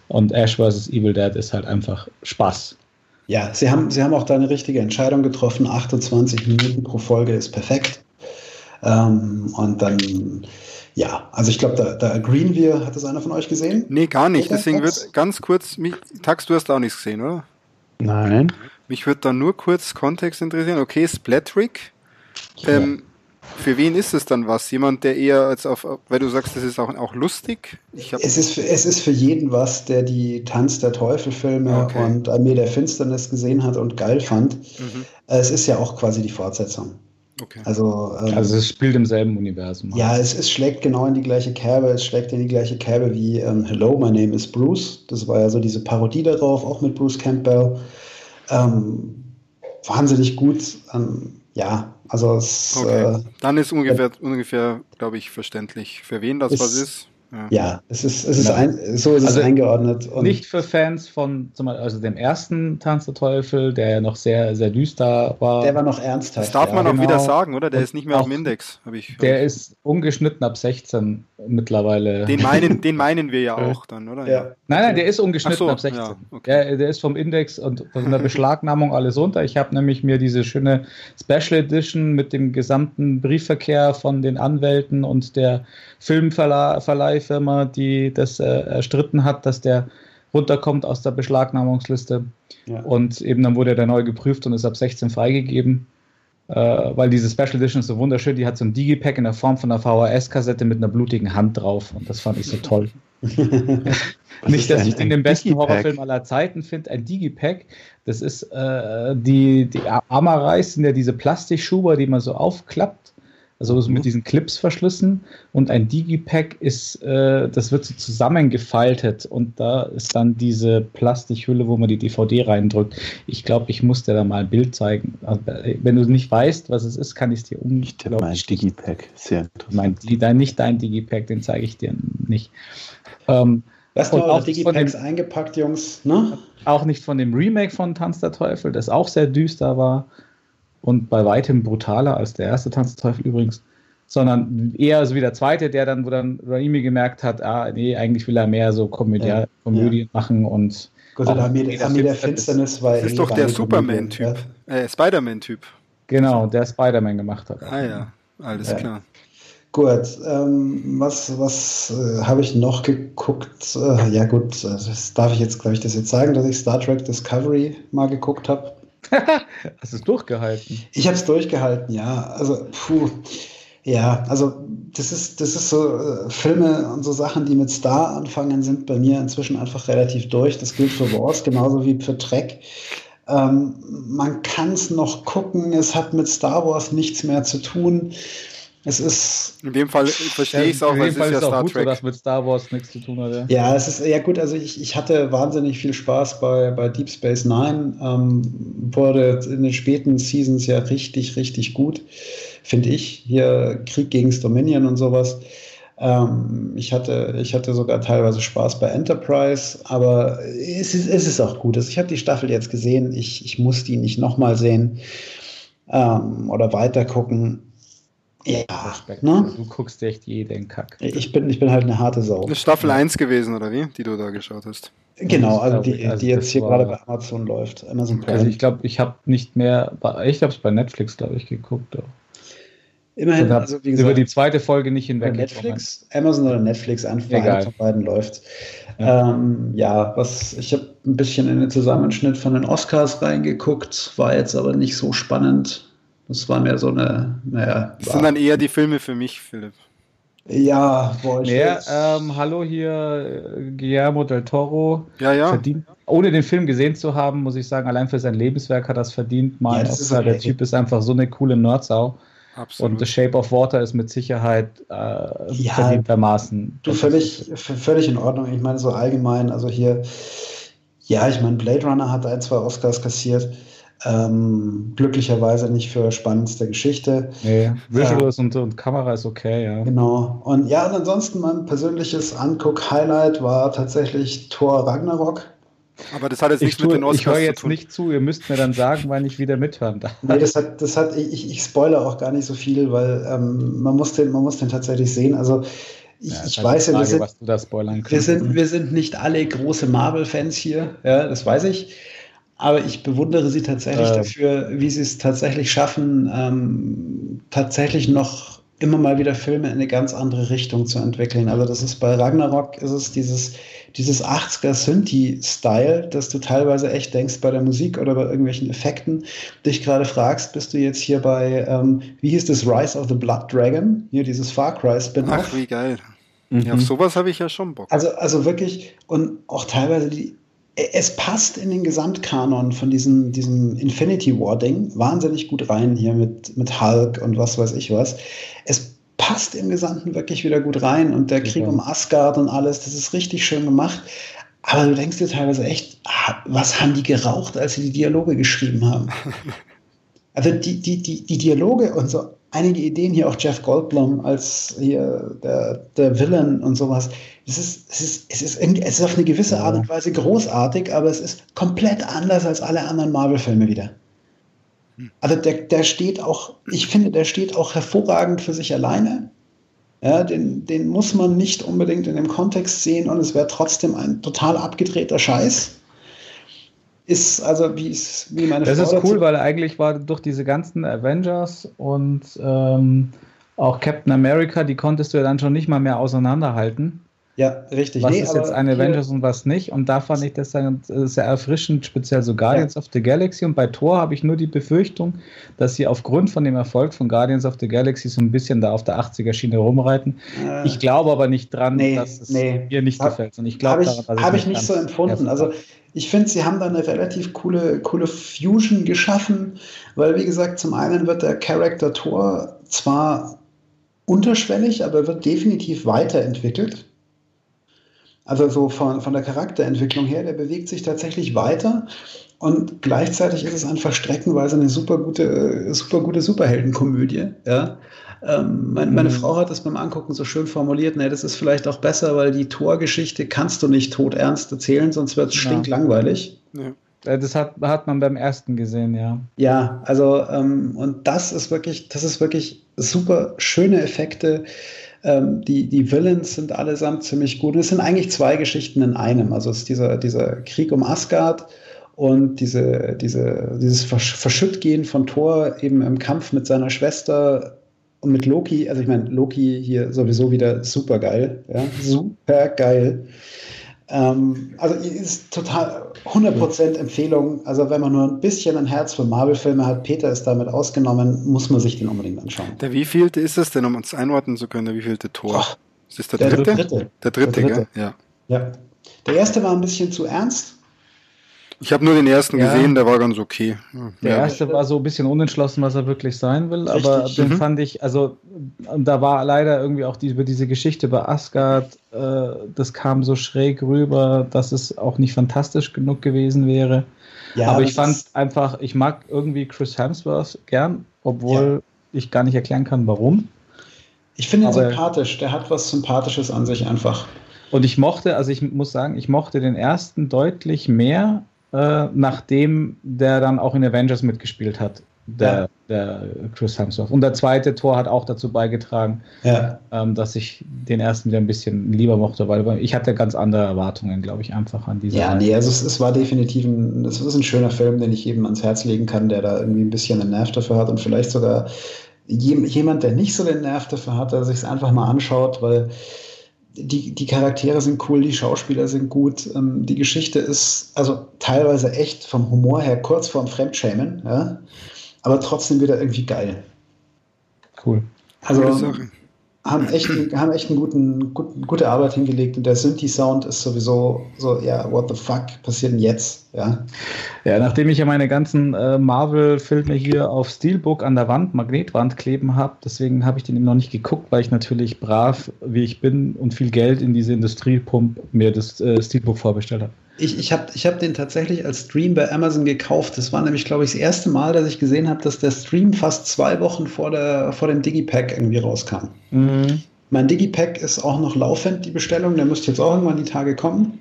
Und Ash vs. Evil Dead ist halt einfach Spaß. Ja, Sie haben, Sie haben auch da eine richtige Entscheidung getroffen. 28 Minuten pro Folge ist perfekt. Ähm, und dann, ja, also ich glaube, da, da agreeen wir. Hat das einer von euch gesehen? Nee, gar nicht. Deswegen wird ganz kurz, mich, Tax, du hast auch nichts gesehen, oder? Nein. Mich würde da nur kurz Kontext interessieren. Okay, Splattrick. Ähm, für wen ist es dann was? Jemand, der eher als auf, weil du sagst, das ist auch, auch lustig? Es ist, für, es ist für jeden was, der die Tanz der Teufel-Filme Okay. und Armee der Finsternis gesehen hat und geil fand. mhm. Es ist ja auch quasi die Fortsetzung. Okay. Also, ähm, Also es spielt im selben Universum. Ja, es, es schlägt genau in die gleiche Kerbe. Es schlägt in die gleiche Kerbe wie ähm, Hello, my name is Bruce. Das war ja so diese Parodie darauf, auch mit Bruce Campbell. Ähm, wahnsinnig gut. Ähm, ja, also es, Okay. äh, Dann ist ungefähr, ungefähr glaube ich, verständlich, für wen das Ist- was ist. Ja. ja, es ist, es ist ein, so ist Also es eingeordnet. Und Nicht für Fans von zum Beispiel, also dem ersten Tanz der Teufel, der ja noch sehr, sehr düster war. der war noch ernsthaft. Das darf ja. man auch genau. wieder sagen, oder? Der Und ist nicht mehr auf dem Index. Hab ich, hab der ich. ist ungeschnitten ab 16 mittlerweile. Den meinen, <laughs> den meinen wir ja auch dann, oder? Ja. nein, nein, der ist ungeschnitten so, ab 16. ja, okay. der, der ist vom Index und von der Beschlagnahmung alles runter. Ich habe nämlich mir diese schöne Special Edition mit dem gesamten Briefverkehr von den Anwälten und der Filmverleihfirma, die das äh, erstritten hat, dass der runterkommt aus der Beschlagnahmungsliste. Ja. Und eben dann wurde der neu geprüft und ist ab 16 freigegeben. Äh, weil diese Special Edition ist so wunderschön, die hat so ein Digipack in der Form von einer VHS-Kassette mit einer blutigen Hand drauf. Und das fand ich so toll. <laughs> Nicht, dass ein- ich den den besten? Horrorfilm aller Zeiten finde. Ein Digipack, das ist äh, die, die Amarais sind ja diese Plastikschuber, die man so aufklappt. Also so Mhm. mit diesen Clips verschlissen. Und ein Digipack ist, äh, das wird so zusammengefaltet und da ist dann diese Plastikhülle, wo man die DVD reindrückt. Ich glaube, ich muss dir da mal ein Bild zeigen. Also, äh, wenn du nicht weißt, was es ist, kann ich es dir Ich tippe mal ein unglaublich Digipack. Sehr interessant. mein, die, dein, nicht dein Digipack, den zeige ich dir nicht. Ähm, Und noch auch Digipacks von eingepackt, Jungs, ne? Auch nicht von dem Remake von Tanz der Teufel, das auch sehr düster war und bei weitem brutaler als der erste Tanz der Teufel übrigens, sondern eher so wie der zweite, der dann, wo dann Raimi gemerkt hat, ah, nee, eigentlich will er mehr so Komödie, Ja, Komödien machen und Gut, Auch der Armee, jeder Armee der Finsternis. War Das ist doch der Komödie, Superman-Typ. Äh, Spider-Man-Typ. genau, der Spider-Man gemacht hat. Ah ja, alles Ja. klar. Gut, ähm, was, was äh, habe ich noch geguckt? Äh, ja gut, äh, das darf ich jetzt, glaube ich, das jetzt sagen, dass ich Star Trek Discovery mal geguckt habe. <laughs> Hast du es durchgehalten? Ich habe es durchgehalten, ja. Also, puh. Ja, also das ist, das ist so äh, Filme und so Sachen, die mit Star anfangen, sind bei mir inzwischen einfach relativ durch. Das gilt für Wars genauso wie für Trek. Ähm, man kann es noch gucken, es hat mit Star Wars nichts mehr zu tun. Es ist In dem Fall verstehe ich es auch, in weil dem es Fall ist ja Star gut Trek. dass mit Star Wars nichts zu tun hat. Ja. Ja, es ist ja gut. Also ich, ich hatte wahnsinnig viel Spaß bei, bei Deep Space Nine. Ähm, wurde in den späten Seasons ja richtig, richtig gut, finde ich. Hier Krieg gegen Dominion und sowas. Ähm, ich, hatte, ich hatte sogar teilweise Spaß bei Enterprise, aber es ist, es ist auch gut. Also ich habe die Staffel jetzt gesehen. Ich, ich muss die nicht nochmal sehen ähm, oder weiter gucken. Ja, Respekt. ne? Du guckst echt jeden Kack. ich, bin, ich bin halt eine harte Sau. Das ist Staffel 1 gewesen, oder wie? Die du da geschaut hast. Genau, also Das die. Also die jetzt hier war- gerade bei Amazon läuft. Amazon Prime. Also ich glaube, ich habe nicht mehr, ich habe es bei Netflix, glaube ich, geguckt. auch. Immerhin, also wie über gesagt, die zweite Folge nicht bei hinweg. Netflix, Amazon oder Netflix, einfach von beiden läuft. Ja. Ja, ähm, ja was ich habe ein bisschen in den Zusammenschnitt von den Oscars reingeguckt, war jetzt aber nicht so spannend. Das war mehr so eine, naja, Das sind dann eher die Filme für mich, Philipp. ja, boah, ich Ja, will's- ähm, hallo hier, äh, Guillermo del Toro. Ja, ja. Verdient, ohne den Film gesehen zu haben, muss ich sagen, allein für sein Lebenswerk hat er es verdient. Mal Ja, Oscar. Der. Typ ist einfach so eine coole Nerdsau. Absolut. Und The Shape of Water ist mit Sicherheit äh, Ja, verdientermaßen. Du, völlig, völlig in Ordnung. Ich meine, so allgemein, also hier, ja, ich meine, Blade Runner hat ein, zwei Oscars kassiert. Ähm, glücklicherweise nicht für spannendste Geschichte. Nee, Visuals und, und Kamera ist okay, ja. Genau. Und ja, und ansonsten mein persönliches Anguck-Highlight war tatsächlich Thor Ragnarok. Aber das hat jetzt Ich, nichts mit den Oscars ich höre jetzt zu tun. nicht zu, ihr müsst mir dann sagen, wann ich wieder mithören darf. Nee, das hat, das hat, ich, ich spoilere auch gar nicht so viel, weil ähm, man, muss den, man muss den tatsächlich sehen. Also ich, Ja, ich weiß ja, wir sind, was du da spoilern Wir sind, wir sind nicht alle große Marvel-Fans hier, ja, das weiß ich. Aber ich bewundere sie tatsächlich Äh. dafür, wie sie es tatsächlich schaffen, ähm, tatsächlich noch immer mal wieder Filme in eine ganz andere Richtung zu entwickeln. Also das ist bei Ragnarok ist es dieses, dieses 80er Synthi-Style, dass du teilweise echt denkst bei der Musik oder bei irgendwelchen Effekten, dich gerade fragst, bist du jetzt hier bei, ähm, wie hieß das, Rise of the Blood Dragon? Hier dieses Far Cry Spin-off. Ach, wie geil. Mhm. Ja, auf sowas habe ich ja schon Bock. Also, also wirklich, und auch teilweise die. Es passt in den Gesamtkanon von diesem, diesem Infinity War-Ding wahnsinnig gut rein, hier mit, mit Hulk und was weiß ich was. Es passt im Gesamten wirklich wieder gut rein und der Krieg Super. um Asgard und alles, das ist richtig schön gemacht. Aber du denkst dir teilweise echt, was haben die geraucht, als sie die Dialoge geschrieben haben? <laughs> Also die, die, die, die Dialoge und so einige Ideen hier, auch Jeff Goldblum als hier der, der Villain und sowas. Es ist, es, ist, es, ist es ist auf eine gewisse Art und Weise großartig, aber es ist komplett anders als alle anderen Marvel-Filme wieder. Also der, der steht auch, ich finde, der steht auch hervorragend für sich alleine. Ja, den, den muss man nicht unbedingt in dem Kontext sehen und es wäre trotzdem ein total abgedrehter Scheiß. Ist also, wie, es- wie meine Das Frau ist dazu- cool, weil eigentlich war durch diese ganzen Avengers und ähm, auch Captain America, die konntest du ja dann schon nicht mal mehr auseinanderhalten. Ja, richtig. Was Nee, ist jetzt ein Avengers und was nicht? Und da fand ich das dann sehr erfrischend, speziell so Guardians of the Galaxy. Und bei Thor habe ich nur die Befürchtung, dass sie aufgrund von dem Erfolg von Guardians of the Galaxy so ein bisschen da auf der 80er-Schiene rumreiten. Äh, Ich glaube aber nicht dran, Nee, dass es nee. mir nicht Hab- gefällt. Und ich glaube Habe ich, daran, hab ich nicht so empfunden. Also ich finde, sie haben da eine relativ coole, coole Fusion geschaffen, weil wie gesagt, zum einen wird der Charakter Thor zwar unterschwellig, aber wird definitiv weiterentwickelt. Also so von, von der Charakterentwicklung her, der bewegt sich tatsächlich weiter und gleichzeitig ist es einfach streckenweise eine super gute, äh, super gute Superheldenkomödie. Ja? Ähm, mein, meine mhm. Frau hat das beim Angucken so schön formuliert, ne, das ist vielleicht auch besser, weil die Torgeschichte kannst du nicht tot ernst erzählen, sonst wird es ja. stinklangweilig. Ja. Das hat, hat man beim ersten gesehen, ja. Ja, also ähm, und das ist wirklich, das ist wirklich super schöne Effekte. Ähm, die, die Villains sind allesamt ziemlich gut. Und es sind eigentlich zwei Geschichten in einem. Also es ist dieser, dieser Krieg um Asgard und diese, diese, dieses Verschüttgehen von Thor eben im Kampf mit seiner Schwester und mit Loki. Also ich meine, Loki hier sowieso wieder super geil. Ja? Super geil. Ähm, also ist total 100% Empfehlung. Also wenn man nur ein bisschen ein Herz für Marvel-Filme hat, Peter ist damit ausgenommen, muss man sich den unbedingt anschauen. Der wievielte ist es denn, um uns einordnen zu können, der wievielte Tor? Oh, ist das der, der dritte? dritte? Der dritte, der dritte. Ja. ja. Der erste war ein bisschen zu ernst. Ich habe nur den ersten ja. gesehen, der war ganz okay. Der ja. erste war so ein bisschen unentschlossen, was er wirklich sein will, Richtig. aber den mhm. fand ich, also da war leider irgendwie auch die, über diese Geschichte bei Asgard, äh, das kam so schräg rüber, dass es auch nicht fantastisch genug gewesen wäre. Ja, aber ich fand einfach, ich mag irgendwie Chris Hemsworth gern, obwohl ich gar nicht erklären kann, warum. Ich finde ihn aber sympathisch, der hat was Sympathisches an sich einfach. Und ich mochte, also ich muss sagen, ich mochte den ersten deutlich mehr äh, nachdem der dann auch in Avengers mitgespielt hat, der, ja. der Chris Hemsworth. Und der zweite Tor hat auch dazu beigetragen, ja. ähm, dass ich den ersten wieder ein bisschen lieber mochte, weil ich hatte ganz andere Erwartungen, glaube ich, einfach an diese. Ja, Reihe. nee, also es, es, war definitiv ein, es ist ein schöner Film, den ich jedem ans Herz legen kann, der da irgendwie ein bisschen einen Nerv dafür hat und vielleicht sogar jemand, der nicht so den Nerv dafür hat, der sich es einfach mal anschaut, weil die, die Charaktere sind cool, die Schauspieler sind gut. Ähm, die Geschichte ist also teilweise echt vom Humor her kurz vorm Fremdschämen, ja? aber trotzdem wieder irgendwie geil. Cool. Also, haben echt, <clears throat> haben echt eine guten, guten, gute Arbeit hingelegt und der Synthi-Sound ist sowieso so, ja, what the fuck passiert denn jetzt? Ja, ja nachdem ich ja meine ganzen äh, Marvel-Filme hier auf Steelbook an der Wand, Magnetwand kleben habe, deswegen habe ich den eben noch nicht geguckt, weil ich natürlich brav, wie ich bin und viel Geld in diese Industriepump mir das äh, Steelbook vorbestellt habe. Ich, ich habe ich hab den tatsächlich als Stream bei Amazon gekauft. Das war nämlich, glaube ich, das erste Mal, dass ich gesehen habe, dass der Stream fast zwei Wochen vor, der, vor dem Digipack irgendwie rauskam. Mhm. Mein Digipack ist auch noch laufend, die Bestellung. Der müsste jetzt auch irgendwann die Tage kommen.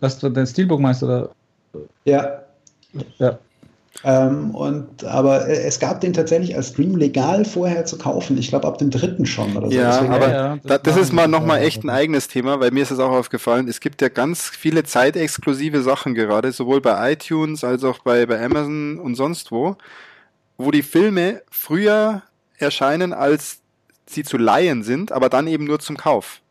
Was du dein Steelbook meinst, oder? Ja. Ja. Ähm, und, aber es gab den tatsächlich als Stream legal vorher zu kaufen. Ich glaube ab dem dritten schon oder so. Ja, Deswegen, aber ja, das, das ist mal nochmal echt ein eigenes Thema, weil mir ist es auch aufgefallen, es gibt ja ganz viele zeitexklusive Sachen gerade, sowohl bei iTunes als auch bei, bei Amazon und sonst wo, wo die Filme früher erscheinen, als sie zu leihen sind, aber dann eben nur zum Kauf.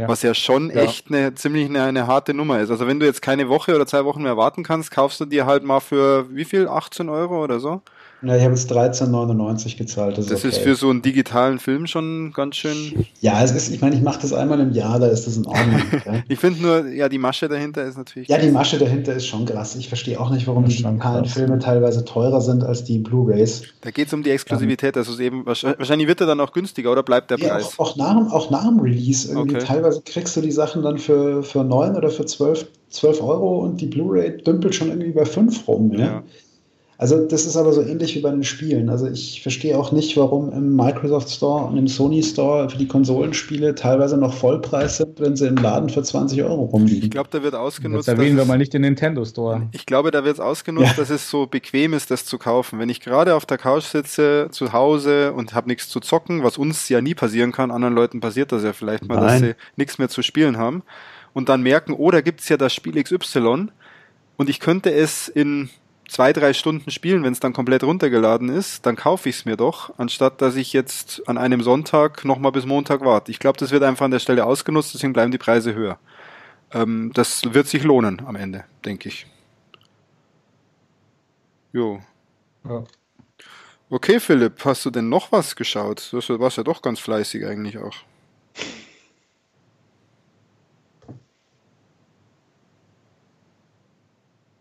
Ja. Was ja schon ja. echt eine ziemlich eine, eine, harte Nummer ist. Also wenn du jetzt keine Woche oder zwei Wochen mehr warten kannst, kaufst du dir halt mal für wie viel? 18 Euro oder so? Ja, ich habe jetzt 13,99 gezahlt. Das, das ist, okay. ist, für so einen digitalen Film schon ganz schön. Ja, es ist, ich meine, ich mache das einmal im Jahr, da ist das in Ordnung. <laughs> Okay? ich finde nur, ja, die Masche dahinter ist natürlich. Ja, die Masche dahinter ist schon krass. Ich verstehe auch nicht, warum die digitalen Filme teilweise teurer sind als die Blu-Rays. Da geht es um die Exklusivität. Also eben, wahrscheinlich wird er dann auch günstiger oder bleibt der ja, Preis? Auch, auch, nach, auch nach dem Release. Irgendwie okay. Teilweise kriegst du die Sachen dann für, für 9 oder für 12, 12 Euro und die Blu-ray dümpelt schon irgendwie bei 5 rum. Ja. ja. Also das ist aber so ähnlich wie bei den Spielen. Also ich verstehe auch nicht, warum im Microsoft Store und im Sony Store für die Konsolenspiele teilweise noch Vollpreis sind, wenn sie im Laden für 20 Euro rumliegen. Ich glaube, da wird ausgenutzt. Jetzt erwähnen wir mal nicht den Nintendo Store. Ich glaube, da wird es ausgenutzt, ja. dass es so bequem ist, das zu kaufen. Wenn ich gerade auf der Couch sitze, zu Hause und habe nichts zu zocken, was uns ja nie passieren kann, anderen Leuten passiert das ja vielleicht mal, Nein. dass sie nichts mehr zu spielen haben und dann merken, oh, da gibt es ja das Spiel XY und ich könnte es in zwei, drei Stunden spielen, wenn es dann komplett runtergeladen ist, dann kaufe ich es mir doch, anstatt dass ich jetzt an einem Sonntag nochmal bis Montag warte. Ich glaube, das wird einfach an der Stelle ausgenutzt, deswegen bleiben die Preise höher. Ähm, das wird sich lohnen am Ende, denke ich. Jo. Ja. Okay, Philipp, hast du denn noch was geschaut? Du warst ja doch ganz fleißig eigentlich auch.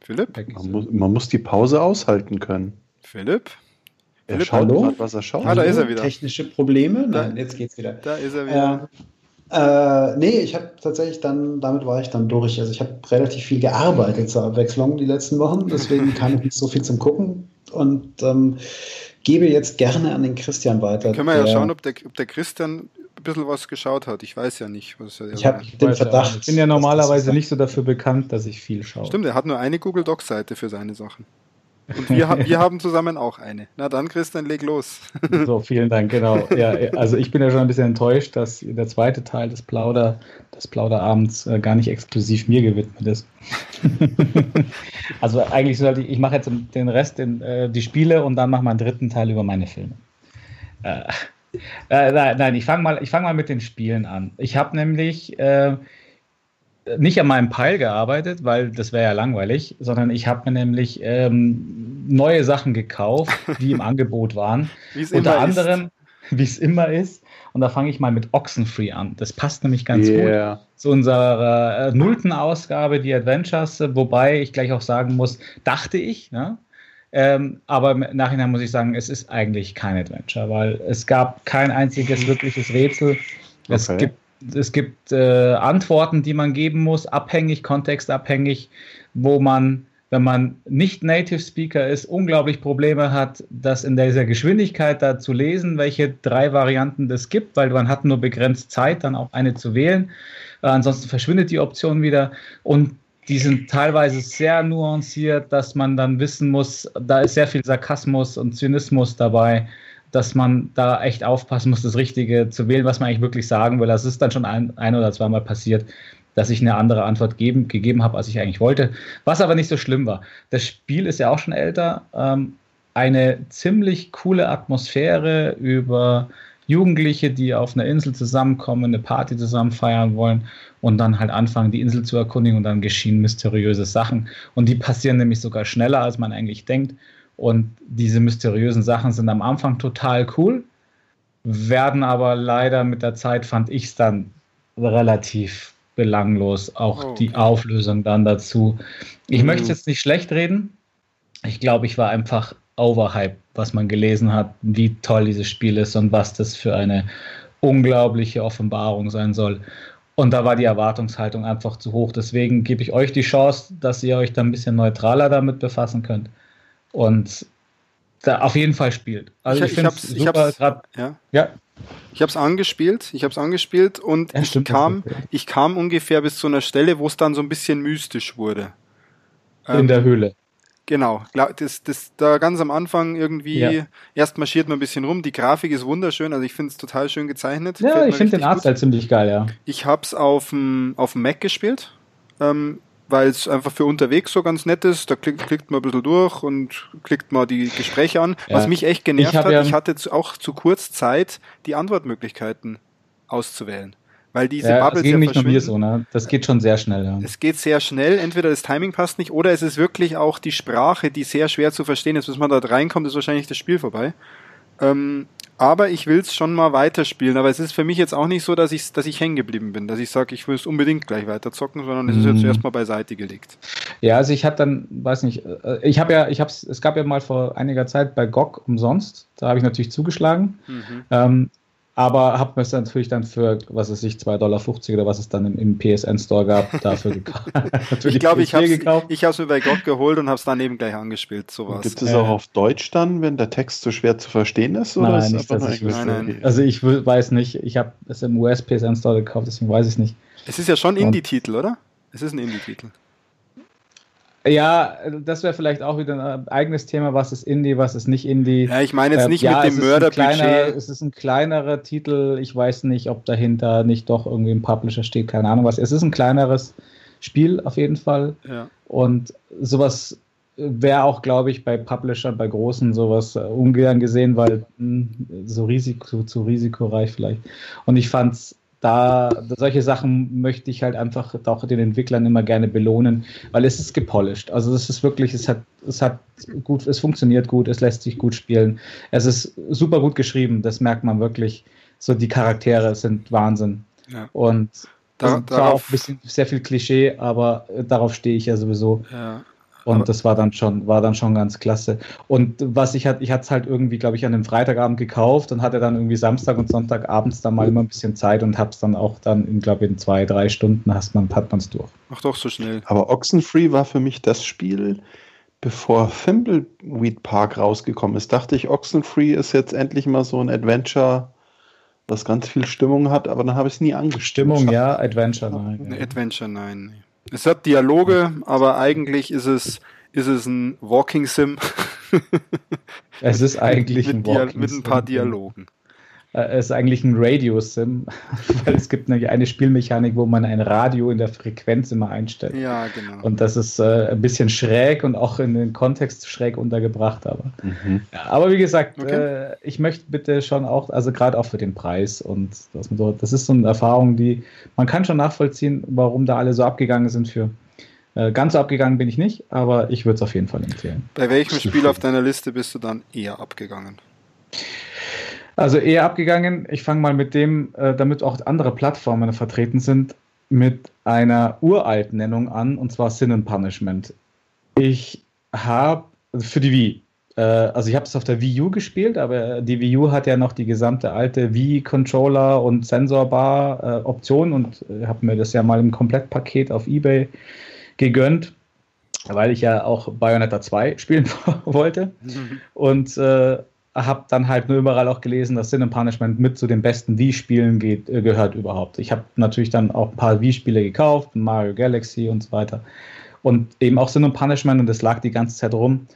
Philipp? Man muss, man muss, die Pause aushalten können. Philipp? Er Philipp, schaut grad, was er schaut. Ah, da ist er wieder. Technische Probleme? Nein, jetzt geht's wieder. Da ist er wieder. Äh, äh, nee, ich habe tatsächlich dann, damit war ich dann durch. Also ich habe relativ viel gearbeitet zur Abwechslung die letzten Wochen, deswegen kam ich nicht so viel zum Gucken. Und ähm, gebe jetzt gerne an den Christian weiter. Können wir ja schauen, ob der, ob der Christian ein bisschen was geschaut hat. Ich weiß ja nicht. Was er ich habe den Verdacht. ich bin ja normalerweise nicht so dafür bekannt, dass ich viel schaue. Stimmt, er hat nur eine Google Docs-Seite für seine Sachen. Und <laughs> wir, wir haben zusammen auch eine. Na dann, Christian, leg los. <laughs> so, vielen Dank, genau. Ja, also ich bin ja schon ein bisschen enttäuscht, dass der zweite Teil des Plauder, des Plauderabends äh, gar nicht exklusiv mir gewidmet ist. <laughs> also eigentlich sollte ich, ich mache jetzt den Rest, in, äh, die Spiele und dann mache mal einen dritten Teil über meine Filme. Äh, äh nein, nein, ich fange mal, fang mal mit den Spielen an. Ich habe nämlich äh, nicht an meinem Pile gearbeitet, weil das wäre ja langweilig, sondern ich habe mir nämlich ähm, neue Sachen gekauft, die im <laughs> Angebot waren. Unter anderem, <laughs> wie es immer ist. Und da fange ich mal mit Oxenfree an. Das passt nämlich ganz yeah. gut zu unserer äh, nullten Ausgabe, die Adventures, wobei ich gleich auch sagen muss, dachte ich, ne? Ähm, aber im Nachhinein muss ich sagen, es ist eigentlich kein Adventure, weil es gab kein einziges wirkliches Rätsel. Es okay. gibt es gibt äh, Antworten, die man geben muss, abhängig, kontextabhängig, wo man, wenn man nicht Native Speaker ist, unglaublich Probleme hat, das in dieser Geschwindigkeit da zu lesen, welche drei Varianten das gibt, weil man hat nur begrenzt Zeit, dann auch eine zu wählen. Äh, ansonsten verschwindet die Option wieder und die sind teilweise sehr nuanciert, dass man dann wissen muss, da ist sehr viel Sarkasmus und Zynismus dabei dass man da echt aufpassen muss, das Richtige zu wählen, was man eigentlich wirklich sagen will. Das ist dann schon ein, ein oder zweimal passiert, dass ich eine andere Antwort geben, gegeben habe, als ich eigentlich wollte. Was aber nicht so schlimm war. Das Spiel ist ja auch schon älter. Ähm, eine ziemlich coole Atmosphäre über Jugendliche, die auf einer Insel zusammenkommen, eine Party zusammen feiern wollen und dann halt anfangen, die Insel zu erkundigen und dann geschehen mysteriöse Sachen. Und die passieren nämlich sogar schneller, als man eigentlich denkt. Und diese mysteriösen Sachen sind am Anfang total cool, werden aber leider mit der Zeit, fand ich es dann relativ belanglos. Auch oh, okay. die Auflösung dann dazu. Ich mhm. möchte jetzt nicht schlecht reden. Ich glaube, ich war einfach overhyped, was man gelesen hat, wie toll dieses Spiel ist und was das für eine unglaubliche Offenbarung sein soll. Und da war die Erwartungshaltung einfach zu hoch. Deswegen gebe ich euch die Chance, dass ihr euch da ein bisschen neutraler damit befassen könnt und da auf jeden Fall spielt. Also ich, ich finde es super grad, ja. ja. Ich habe es angespielt, ich habe es angespielt und ja, ich, kam, ich kam ungefähr bis zu einer Stelle, wo es dann so ein bisschen mystisch wurde. In ähm, der Höhle. Genau, das, das, da ganz am Anfang irgendwie, ja. erst marschiert man ein bisschen rum, die Grafik ist wunderschön, also ich finde es total schön gezeichnet. Ja, ich finde den Artstyle ziemlich geil, ja. Ich habe es auf dem Mac gespielt. Ähm, weil es einfach für unterwegs so ganz nett ist. Da klickt, klickt man ein bisschen durch und klickt mal die Gespräche an. Ja. Was mich echt genervt ich hat, ja ich hatte auch zu kurz Zeit, die Antwortmöglichkeiten auszuwählen. Weil diese ja, Bubbles das geht nicht nur mir so, ne? Das geht schon sehr schnell, ja. Es geht sehr schnell, entweder das Timing passt nicht oder es ist wirklich auch die Sprache, die sehr schwer zu verstehen ist. Bis man da reinkommt, ist wahrscheinlich das Spiel vorbei. Ähm, aber ich will es schon mal weiterspielen. Aber es ist für mich jetzt auch nicht so, dass ich, dass ich hängen geblieben bin, dass ich sage, ich will es unbedingt gleich weiter zocken, sondern es ist jetzt mhm. erstmal beiseite gelegt. Ja, also ich habe dann, weiß nicht, äh, ich habe ja, ich habe es gab ja mal vor einiger Zeit bei GOG umsonst, da habe ich natürlich zugeschlagen. Mhm. Ähm, aber habe mir es natürlich dann für, was weiß ich, 2,50 Dollar oder was es dann im, im PSN-Store gab, dafür <laughs> gekauft. ich glaube, ich habe es mir bei GOG geholt und habe es dann eben gleich angespielt. Sowas. Gibt es auch auf Deutsch dann, wenn der Text zu schwer zu verstehen ist? Oder nein, ist nicht, dass ich nein, nein. Also ich weiß nicht, ich habe es im US-PSN-Store gekauft, deswegen weiß ich es nicht. Es ist ja schon Indie-Titel, oder? Es ist ein Indie-Titel. Ja, das wäre vielleicht auch wieder ein eigenes Thema, was ist Indie, was ist nicht Indie. Ja, ich meine jetzt äh, nicht äh, ja, mit dem Mörderbudget. Es ist ein kleinerer Titel, ich weiß nicht, ob dahinter nicht doch irgendwie ein Publisher steht, keine Ahnung was. Es ist ein kleineres Spiel auf jeden Fall. Ja. Und sowas wäre auch, glaube ich, bei Publishern, bei großen sowas äh, ungern gesehen, weil mh, hm, so Risiko, zu risikoreich vielleicht. Und ich fand es da solche Sachen möchte ich halt einfach auch den Entwicklern immer gerne belohnen, weil es ist gepolished. Also es ist wirklich, es hat, es hat gut, es funktioniert gut, es lässt sich gut spielen. Es ist super gut geschrieben, das merkt man wirklich. So die Charaktere sind Wahnsinn. Ja. Und da, zwar auch ein bisschen sehr viel Klischee, aber darauf stehe ich ja sowieso. Ja. Und Aber das war dann schon, war dann schon ganz klasse. Und was ich hatte, ich hatte es halt irgendwie, glaube ich, an einem Freitagabend gekauft und hatte dann irgendwie Samstag und Sonntag abends dann mal immer ein bisschen Zeit und habe es dann auch dann, in, glaube ich, in zwei, drei Stunden hast man, hat man es durch. Ach doch, so schnell. Aber Oxenfree war für mich das Spiel, Bevor Thimbleweed Park rausgekommen ist, dachte ich, Oxenfree ist jetzt endlich mal so ein Adventure, das ganz viel Stimmung hat, aber dann habe ich es nie angeschaut. Stimmung ja, Adventure nein. Nee, Adventure nein. Es hat Dialoge, aber eigentlich ist es, ist es ein Walking Sim. es ist eigentlich mit, ein Walking mit ein paar Dialogen. Äh, es ist eigentlich ein Radio-Sim, <laughs> weil es gibt nämlich eine Spielmechanik, wo man ein Radio in der Frequenz immer einstellt. Ja, genau. Und das ist äh, ein bisschen schräg und auch in den Kontext schräg untergebracht, aber. Mhm. Ja, aber wie gesagt, okay. äh, ich möchte bitte schon auch, also gerade auch für den Preis und das, das ist so eine Erfahrung, die man kann schon nachvollziehen, warum da alle so abgegangen sind für. Äh, ganz so abgegangen bin ich nicht, aber ich würde es auf jeden Fall empfehlen. Bei welchem <laughs> Spiel auf deiner Liste bist du dann eher abgegangen? Also eher abgegangen. Ich fange mal mit dem, äh, damit auch andere Plattformen vertreten sind, mit einer uralten Nennung an, und zwar Sin and Punishment. Ich habe also für die Wii, äh, also ich habe es auf der Wii U gespielt, aber die Wii U hat ja noch die gesamte alte Wii-Controller und Sensorbar-Option äh, und habe mir das ja mal im Komplettpaket auf Ebay gegönnt weil ich ja auch Bayonetta 2 <laughs> spielen <laughs> wollte. Mhm. Und äh, habe dann halt nur überall auch gelesen, dass Sin Punishment mit zu den besten Wii-Spielen äh, gehört überhaupt. Ich habe natürlich dann auch ein paar Wii-Spiele gekauft, Mario Galaxy und so weiter. Und eben auch Sin Punishment und das lag die ganze Zeit rum.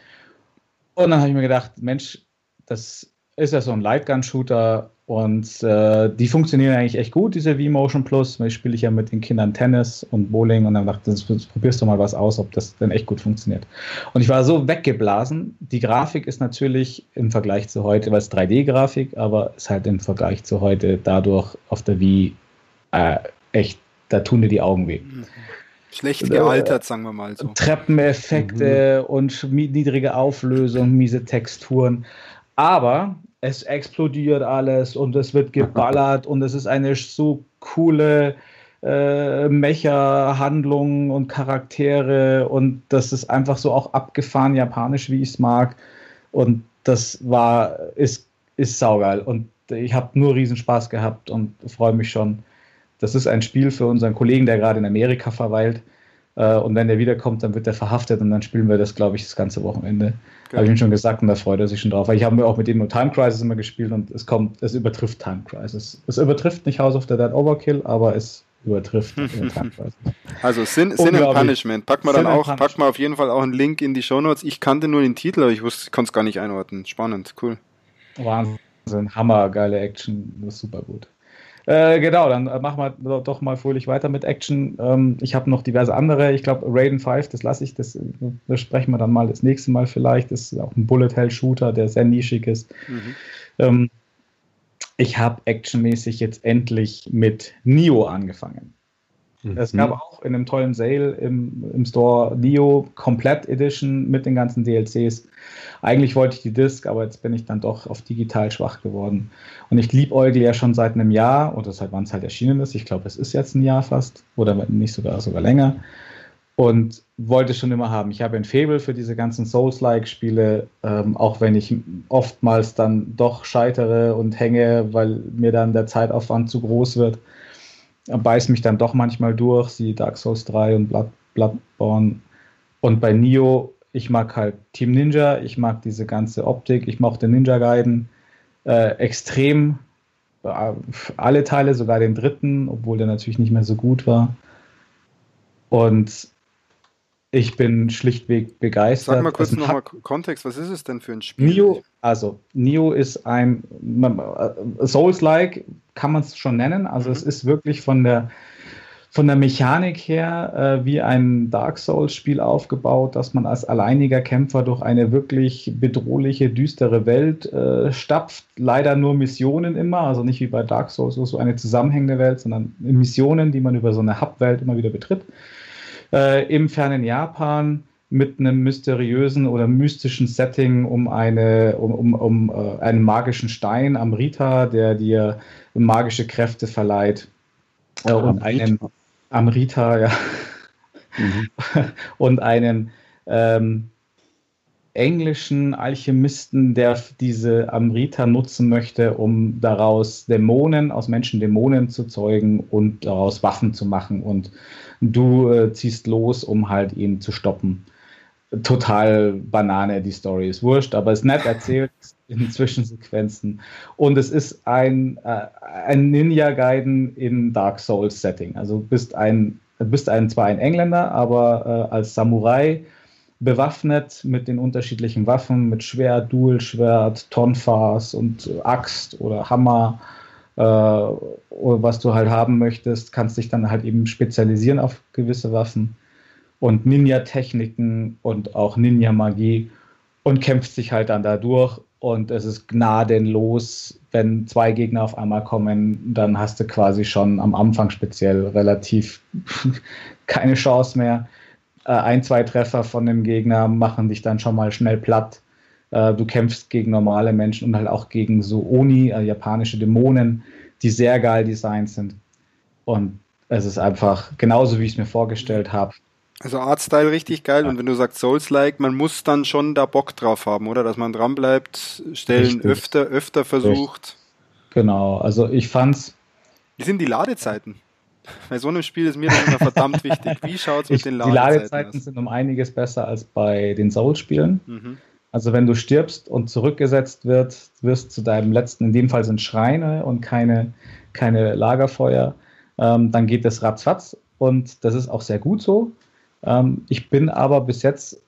Und dann habe ich mir gedacht, Mensch, das ist ja so ein Lightgun-Shooter und äh, die funktionieren eigentlich echt gut, diese V-Motion Plus. Ich spiele ich ja mit den Kindern Tennis und Bowling und dann dachte ich, probierst du mal was aus, ob das denn echt gut funktioniert. Und ich war so weggeblasen. Die Grafik ist natürlich im Vergleich zu heute, weil es 3D-Grafik, aber ist halt im Vergleich zu heute dadurch auf der Wii äh, echt, da tun dir die Augen weh. Mhm. Schlecht gealtert, sagen wir mal so. Treppeneffekte mhm. und niedrige Auflösung, miese Texturen. Aber es explodiert alles und es wird geballert und es ist eine so coole äh, Mecha-Handlung und Charaktere und das ist einfach so auch abgefahren japanisch, wie ich es mag. Und das war, ist, ist saugeil. Und ich habe nur Riesenspaß gehabt und freue mich schon. Das ist ein Spiel für unseren Kollegen, der gerade in Amerika verweilt. Äh, und wenn der wiederkommt, dann wird er verhaftet und dann spielen wir das, glaube ich, das ganze Wochenende. Habe ich ihm schon gesagt und da freut er sich schon drauf. Weil ich habe mir auch mit ihm nur Time Crisis immer gespielt und es kommt, es übertrifft Time Crisis. Es übertrifft nicht House of the Dead Overkill, aber es übertrifft Time <laughs> Crisis. Also Sin, Sin and Punishment. Pack mal dann auch, pack mal auf jeden Fall auch einen Link in die Show Notes. Ich kannte nur den Titel, aber ich konnte es gar nicht einordnen. Spannend, cool. Wahnsinn, hammergeile Action, das ist super gut. Äh, genau, dann machen wir doch mal fröhlich weiter mit Action. Ähm, ich habe noch diverse andere. Ich glaube, Raiden 5, das lasse ich, das besprechen wir dann mal das nächste Mal vielleicht. Das ist auch ein Bullet-Hell-Shooter, der sehr nischig ist. Mhm. Ähm, ich habe actionmäßig jetzt endlich mit Nio angefangen. Mhm. Es gab auch in einem tollen Sale im, im Store Neo Komplett Edition mit den ganzen DLCs. Eigentlich wollte ich die Disc, aber jetzt bin ich dann doch auf digital schwach geworden. Und ich liebäugle ja schon seit einem Jahr oder seit wann es halt erschienen ist. Ich glaube, es ist jetzt ein Jahr fast oder nicht sogar sogar länger. Und wollte schon immer haben. Ich habe ein Faible für diese ganzen Souls-like-Spiele, ähm, auch wenn ich oftmals dann doch scheitere und hänge, weil mir dann der Zeitaufwand zu groß wird beißt mich dann doch manchmal durch, sie Dark Souls 3 und Blood, Bloodborne. Und bei Nio, ich mag halt Team Ninja, ich mag diese ganze Optik, ich mochte Ninja Gaiden äh, extrem. Äh, alle Teile, sogar den dritten, obwohl der natürlich nicht mehr so gut war. Und ich bin schlichtweg begeistert. Sag mal kurz nochmal Kontext, was ist es denn für ein Spiel? Nio, also Nio ist ein äh, Souls-like, kann man es schon nennen. Also mhm. es ist wirklich von der von der Mechanik her äh, wie ein Dark Souls-Spiel aufgebaut, dass man als alleiniger Kämpfer durch eine wirklich bedrohliche, düstere Welt äh, stapft. Leider nur Missionen immer, also nicht wie bei Dark Souls, so eine zusammenhängende Welt, sondern Missionen, die man über so eine Hub-Welt immer wieder betritt äh, im fernen Japan mit einem mysteriösen oder mystischen Setting um, eine, um, um, um äh, einen magischen Stein, Amrita, der dir magische Kräfte verleiht. Äh, und einen Amrita, ja. Mhm. <laughs> und einen ähm, englischen Alchemisten, der diese Amrita nutzen möchte, um daraus Dämonen, aus Menschen Dämonen zu zeugen und daraus Waffen zu machen. Und du äh, ziehst los, um halt ihn zu stoppen. total Banane, die Story ist wurscht, aber es ist nett erzählt <laughs> in Zwischensequenzen. Und es ist ein, äh, ein Ninja-Gaiden in Dark Souls-Setting. Also du bist ein, bist ein, zwar ein Engländer, aber äh, als Samurai bewaffnet mit den unterschiedlichen Waffen, mit Schwert, Dualschwert, Tonfas und Axt oder Hammer, äh, was du halt haben möchtest, kannst dich dann halt eben spezialisieren auf gewisse Waffen und Ninja-Techniken und auch Ninja-Magie und kämpft sich halt dann da durch und es ist gnadenlos, wenn zwei Gegner auf einmal kommen, dann hast du quasi schon am Anfang speziell relativ <laughs> keine Chance mehr. Äh, ein, zwei Treffer von dem Gegner machen dich dann schon mal schnell platt. Äh, du kämpfst gegen normale Menschen und halt auch gegen so Oni, äh, japanische Dämonen, die sehr geil designt sind. Und es ist einfach genauso, wie ich es mir vorgestellt habe. Also Artstyle richtig geil ja. und wenn du sagst Souls-like, man muss dann schon da Bock drauf haben, oder? Dass man dran bleibt, Stellen richtig. öfter, öfter versucht. Richtig. Genau, also ich fand's. Wie sind die Ladezeiten? Bei so einem Spiel ist mir das immer verdammt wichtig. Wie schaut es mit den Ladezeiten Die Ladezeiten aus? sind um einiges besser als bei den Souls-Spielen. Mhm. Also wenn du stirbst und zurückgesetzt wird, wirst zu deinem letzten, in dem Fall sind Schreine und keine, keine Lagerfeuer, ähm, dann geht das ratzfatz und das ist auch sehr gut so. Ähm, ich bin aber bis jetzt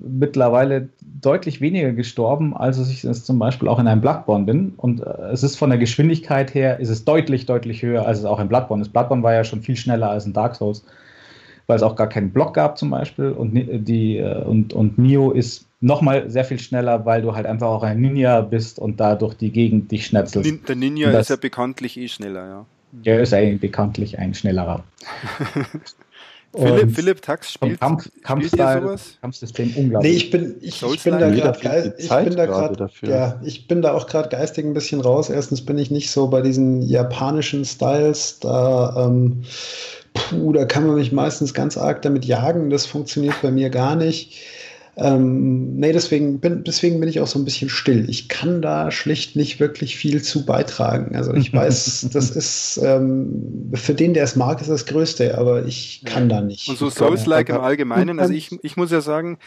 mittlerweile deutlich weniger gestorben, als ich es zum Beispiel auch in einem Bloodborne bin. Und äh, es ist von der Geschwindigkeit her, ist es deutlich, deutlich höher, als es auch in Bloodborne ist. Bloodborne war ja schon viel schneller als in Dark Souls, weil es auch gar keinen Block gab zum Beispiel. Und, die, äh, und, und Nio ist nochmal sehr viel schneller, weil du halt einfach auch ein Ninja bist und dadurch die Gegend dich schnetzelst. Der Ninja das, ist ja bekanntlich eh schneller, ja. Der ist eigentlich bekanntlich ein schnellerer. <laughs> Philipp, Philipp Tax spielt, Kampf, Kampfstyle, sowas? Kampfsystem unglaublich. Nee, ich bin, ich, ich bin da gerade ich bin da gerade ja, ich bin da auch gerade geistig ein bisschen raus. Erstens bin ich nicht so bei diesen japanischen Styles, da ähm, puh, da kann man mich meistens ganz arg damit jagen. Das funktioniert bei mir gar nicht. Ähm, nee, deswegen bin, deswegen bin ich auch so ein bisschen still. Ich kann da schlicht nicht wirklich viel zu beitragen. Also ich <laughs> weiß, das ist ähm, für den, der es mag, ist das Größte, aber ich kann da nicht. Und so Souls-like im Allgemeinen, also ich, ich muss ja sagen,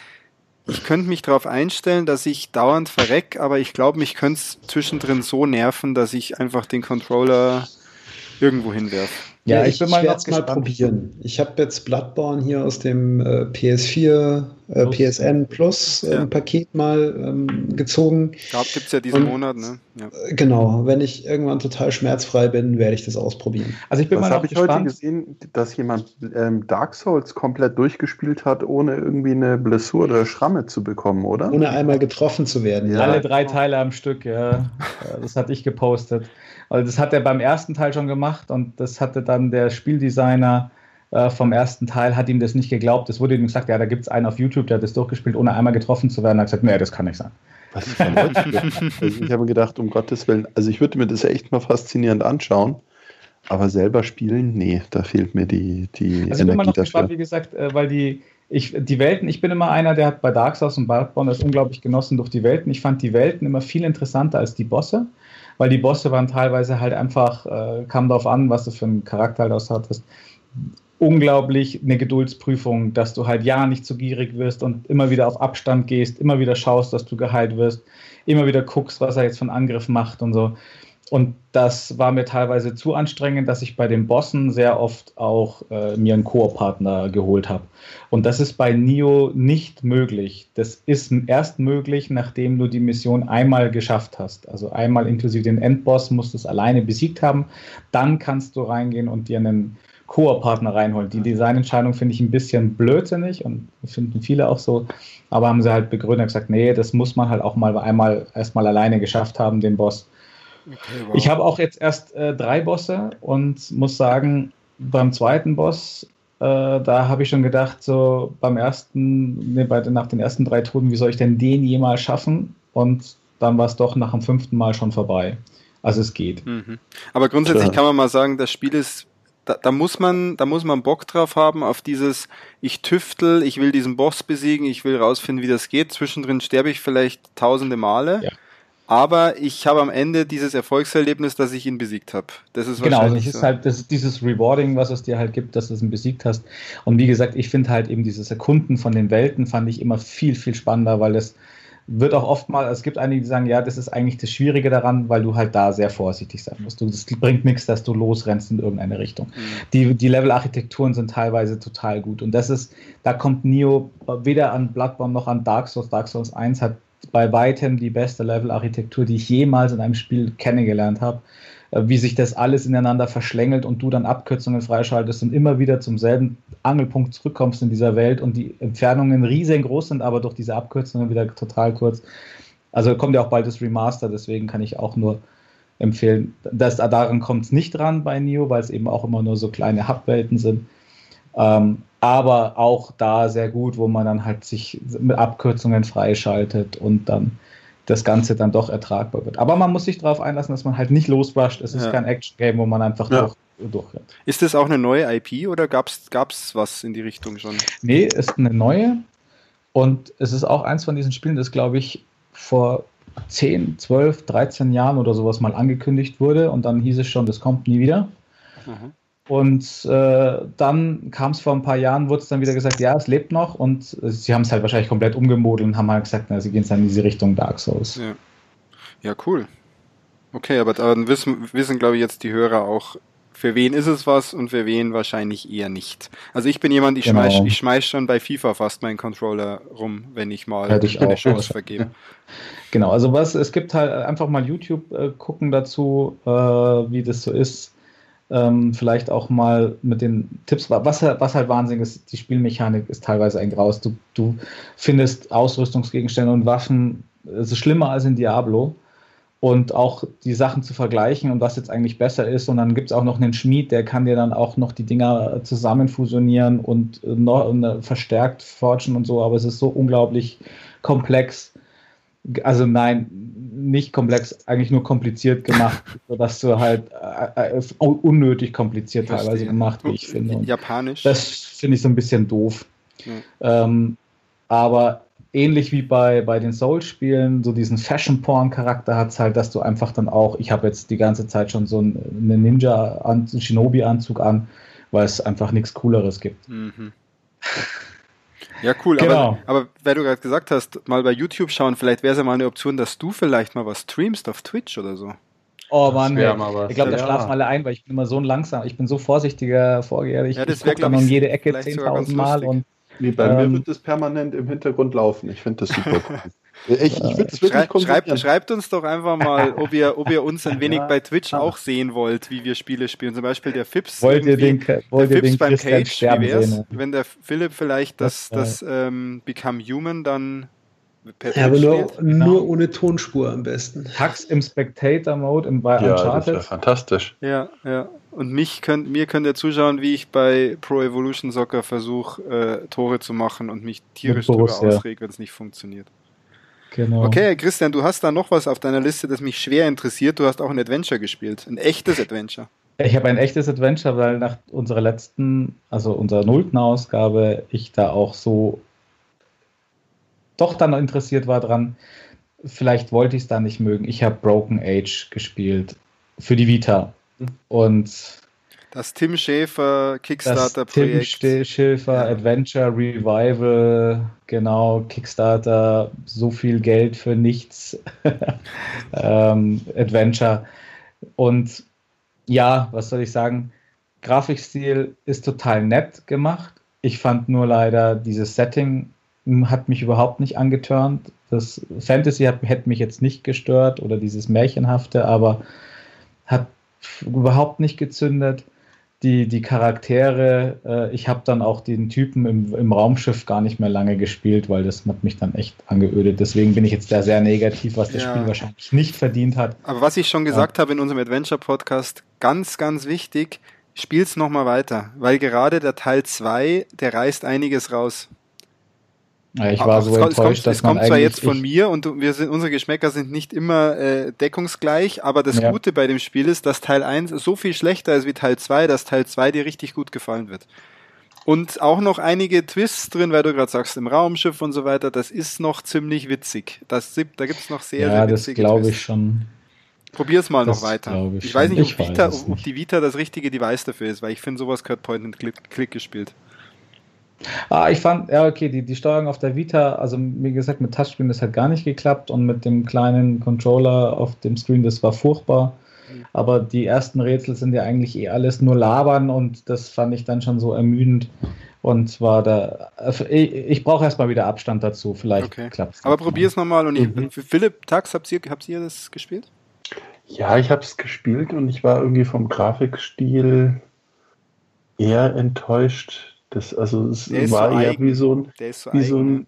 ich könnte mich darauf einstellen, dass ich dauernd verreck, aber ich glaube, mich könnte es zwischendrin so nerven, dass ich einfach den Controller irgendwo hinwerfe. Ja, ich, ich werde es mal probieren. Ich habe jetzt Bloodborne hier aus dem äh, PS4, äh, PSN Plus äh, ja. Paket mal ähm, gezogen. Gibt es ja diesen Und, Monat, ne? Ja. Äh, genau, wenn ich irgendwann total schmerzfrei bin, werde ich das ausprobieren. Also ich bin Was habe ich heute gesehen, dass jemand ähm, Dark Souls komplett durchgespielt hat, ohne irgendwie eine Blessur oder Schramme zu bekommen, oder? Ohne einmal getroffen zu werden. Ja. Alle drei Teile am Stück, ja. das hatte ich gepostet. Also das hat er beim ersten Teil schon gemacht und das hatte dann der Spieldesigner äh, vom ersten Teil, hat ihm das nicht geglaubt. Es wurde ihm gesagt, ja, da gibt es einen auf YouTube, der hat das durchgespielt, ohne einmal getroffen zu werden. Er hat gesagt, nee, das kann nicht sein. Was ist <laughs> also ich habe gedacht, um Gottes Willen, also ich würde mir das echt mal faszinierend anschauen. Aber selber spielen, nee, da fehlt mir die, die also ich bin immer noch gespannt, wie gesagt, äh, weil die, ich, die Welten, ich bin immer einer, der hat bei Dark Souls und Bloodborne das unglaublich genossen durch die Welten. Ich fand die Welten immer viel interessanter als die Bosse weil die Bosse waren teilweise halt einfach, äh, kam darauf an, was du für einen Charakter halt aus hattest, unglaublich eine Geduldsprüfung, dass du halt ja nicht zu gierig wirst und immer wieder auf Abstand gehst, immer wieder schaust, dass du geheilt wirst, immer wieder guckst, was er jetzt von Angriff macht und so. Und das war mir teilweise zu anstrengend, dass ich bei den Bossen sehr oft auch äh, mir einen Koop-Partner geholt habe. Und das ist bei Nio nicht möglich. Das ist erst möglich, nachdem du die Mission einmal geschafft hast. Also einmal inklusive den Endboss musst du es alleine besiegt haben. Dann kannst du reingehen und dir einen Koop-Partner reinholen. Die Designentscheidung finde ich ein bisschen blödsinnig und finden viele auch so. Aber haben sie halt begründet gesagt, nee, das muss man halt auch mal einmal erstmal alleine geschafft haben, den Boss. Okay, wow. Ich habe auch jetzt erst äh, drei Bosse und muss sagen, beim zweiten Boss, äh, da habe ich schon gedacht, so beim ersten, nee, bei, nach den ersten drei Toten, wie soll ich denn den jemals schaffen? Und dann war es doch nach dem fünften Mal schon vorbei. Also es geht. Mhm. Aber grundsätzlich Klar. kann man mal sagen, das Spiel ist da, da, muss man, da muss man Bock drauf haben, auf dieses, ich tüftel, ich will diesen Boss besiegen, ich will rausfinden, wie das geht. Zwischendrin sterbe ich vielleicht tausende Male. Ja. Aber ich habe am Ende dieses Erfolgserlebnis, dass ich ihn besiegt habe. Das ist genau, wahrscheinlich das ist so. halt das ist dieses Rewarding, was es dir halt gibt, dass du es besiegt hast. Und wie gesagt, ich finde halt eben dieses Erkunden von den Welten fand ich immer viel, viel spannender, weil das wird auch oft mal, es gibt einige, die sagen, ja, das ist eigentlich das Schwierige daran, weil du halt da sehr vorsichtig sein musst. Es bringt nichts, dass du losrennst in irgendeine Richtung. Mhm. Die, die Level-Architekturen sind teilweise total gut. Und das ist, da kommt Neo weder an Bloodborne noch an Dark Souls. Dark Souls 1 hat bei weitem die beste Level-Architektur, die ich jemals in einem Spiel kennengelernt habe. Äh, Wie sich das alles ineinander verschlängelt und du dann Abkürzungen freischaltest und immer wieder zum selben Angelpunkt zurückkommst in dieser Welt und die Entfernungen riesengroß sind, aber durch diese Abkürzungen wieder total kurz. Also kommt ja auch bald das Remaster, deswegen kann ich auch nur empfehlen, dass daran kommt es nicht dran bei Neo, weil es eben auch immer nur so kleine Hubwelten sind. Ähm, aber auch da sehr gut, wo man dann halt sich mit Abkürzungen freischaltet und dann das Ganze dann doch ertragbar wird. Aber man muss sich darauf einlassen, dass man halt nicht losrusht. Es ist Ja. kein Action-Game, wo man einfach Ja. durch, durchrennt. Ist das auch eine neue IP oder gab's gab's was in die Richtung schon? Nee, ist eine neue. Und es ist auch eins von diesen Spielen, das, glaube ich, vor 10, 12, 13 Jahren oder sowas mal angekündigt wurde. Und dann hieß es schon, das kommt nie wieder. Mhm. Und äh, dann kam es vor ein paar Jahren, wurde es dann wieder gesagt, ja, es lebt noch. Und äh, sie haben es halt wahrscheinlich komplett umgemodelt und haben halt gesagt, na, sie gehen dann in diese Richtung Dark Souls. Ja. ja, cool. Okay, aber dann wissen, wissen glaube ich, jetzt die Hörer auch, für wen ist es was und für wen wahrscheinlich eher nicht. Also ich bin jemand, ich Genau. schmeiß, ich schmeiß schon bei FIFA fast meinen Controller rum, wenn ich mal Hätte ich eine auch. Chance vergebe. <laughs> Genau, also was, es gibt halt einfach mal YouTube äh, gucken dazu, äh, wie das so ist. Ähm, vielleicht auch mal mit den Tipps, was, was halt Wahnsinn ist, die Spielmechanik ist teilweise ein Graus. Du, du findest Ausrüstungsgegenstände und Waffen, es ist schlimmer als in Diablo. Und auch die Sachen zu vergleichen und was jetzt eigentlich besser ist. Und dann gibt es auch noch einen Schmied, der kann dir dann auch noch die Dinger zusammen fusionieren und äh, noch und, äh, verstärkt forgen und so. Aber es ist so unglaublich komplex. Also nein, nicht komplex, eigentlich nur kompliziert gemacht, <laughs> sodass du halt äh, äh, unnötig kompliziert teilweise Verstehe. gemacht, wie ich finde. Und Japanisch. das finde ich so ein bisschen doof. Ja. Ähm, aber ähnlich wie bei, bei den Souls-Spielen, so diesen Fashion-Porn-Charakter hat es halt, dass du einfach dann auch, ich habe jetzt die ganze Zeit schon so einen einen Ninja-Shinobi-Anzug an, weil es einfach nichts Cooleres gibt. Mhm. <laughs> Ja, cool. Genau. Aber, aber weil du gerade gesagt hast, mal bei YouTube schauen, vielleicht wäre es ja mal eine Option, dass du vielleicht mal was streamst auf Twitch oder so. Oh Das Mann, ich glaube, da Ja. schlafen alle ein, weil ich bin immer so ein langsam, ich bin so vorsichtiger Vorgeher, ich, Ja, das ich wär, guck dann um jede Ecke vielleicht sogar ganz 10.000 Mal und Nee, bei Ähm, mir wird es permanent im Hintergrund laufen. Ich finde das super <laughs> cool. Ich, ich würde es wirklich Schrei, schreibt, schreibt uns doch einfach mal, <laughs> ob ihr, ob ihr uns ein wenig Ja. bei Twitch auch sehen wollt, wie wir Spiele spielen. Zum Beispiel der Fips. wollt ihr irgendwie- den, wollt der ihr Fips den beim Christian Cage, sterben wie wär's, sehen? wenn der Philipp vielleicht das, Das, das ähm, Become Human dann per Ja, aber nur, spielt? nur ohne Tonspur am besten. Hacks im Spectator-Mode im bei Ja, das Uncharted. wäre fantastisch. Ja, ja. Und mich könnt, mir könnt ihr zuschauen, wie ich bei Pro Evolution Soccer versuche, äh, Tore zu machen und mich tierisch Mit drüber Borussia. ausreg, wenn es nicht funktioniert. Genau. Okay, Christian, du hast da noch was auf deiner Liste, das mich schwer interessiert. Du hast auch ein Adventure gespielt. Ein echtes Adventure. Ich habe ein echtes Adventure, weil nach unserer letzten, also unserer nullten Ausgabe, ich da auch so doch dann interessiert war dran. Vielleicht wollte ich es da nicht mögen. Ich habe Broken Age gespielt für die Vita. Und Das Tim Schäfer das Tim Kickstarter-Projekt. St- Schilfer Ja. Adventure Revival, genau, Kickstarter, so viel Geld für nichts. <laughs> ähm, Adventure. Und ja, was soll ich sagen? Grafikstil ist total nett gemacht. Ich fand nur leider dieses Setting hat mich überhaupt nicht angeturnt. Das Fantasy hat, hätte mich jetzt nicht gestört oder dieses Märchenhafte, aber hat überhaupt nicht gezündet. Die, die Charaktere, äh, ich habe dann auch den Typen im, im Raumschiff gar nicht mehr lange gespielt, weil das hat mich dann echt angeödet. Deswegen bin ich jetzt da sehr negativ, was das Ja. Spiel wahrscheinlich nicht verdient hat. Aber was ich schon gesagt habe in unserem Adventure-Podcast, ganz, ganz wichtig, spiel's nochmal weiter. Weil gerade der Teil 2, der reißt einiges raus. Ja, Ich Aber war so es kommt, enttäuscht, kommt, dass es kommt zwar jetzt von mir und wir sind, unsere Geschmäcker sind nicht immer äh, deckungsgleich, aber das Ja. Gute bei dem Spiel ist, dass Teil 1 so viel schlechter ist wie Teil 2, dass Teil 2 dir richtig gut gefallen wird. Und auch noch einige Twists drin, weil du gerade sagst, im Raumschiff und so weiter, das ist noch ziemlich witzig. Das, da gibt es noch sehr, ja, sehr witzige das glaube ich schon. Probier es mal das noch weiter. Ich, ich weiß nicht, ob, Vita, weiß ob die Vita das richtige Device dafür ist, weil ich finde, sowas gehört Point and Click, Click gespielt. Ah, ich fand, ja, okay, die, die Steuerung auf der Vita, also wie gesagt, mit Touchscreen, das hat gar nicht geklappt und mit dem kleinen Controller auf dem Screen, das war furchtbar. Mhm. Aber die ersten Rätsel sind ja eigentlich eh alles nur labern und das fand ich dann schon so ermüdend. Und zwar da, also ich, ich brauche erstmal wieder Abstand dazu, vielleicht okay. klappt es. Aber probier es nochmal und mhm. ich, Philipp, Tax, habt ihr, habt ihr das gespielt? Ja, ich habe es gespielt und ich war irgendwie vom Grafikstil eher enttäuscht. Das, also es war so eher eigen. wie so ein, so wie so ein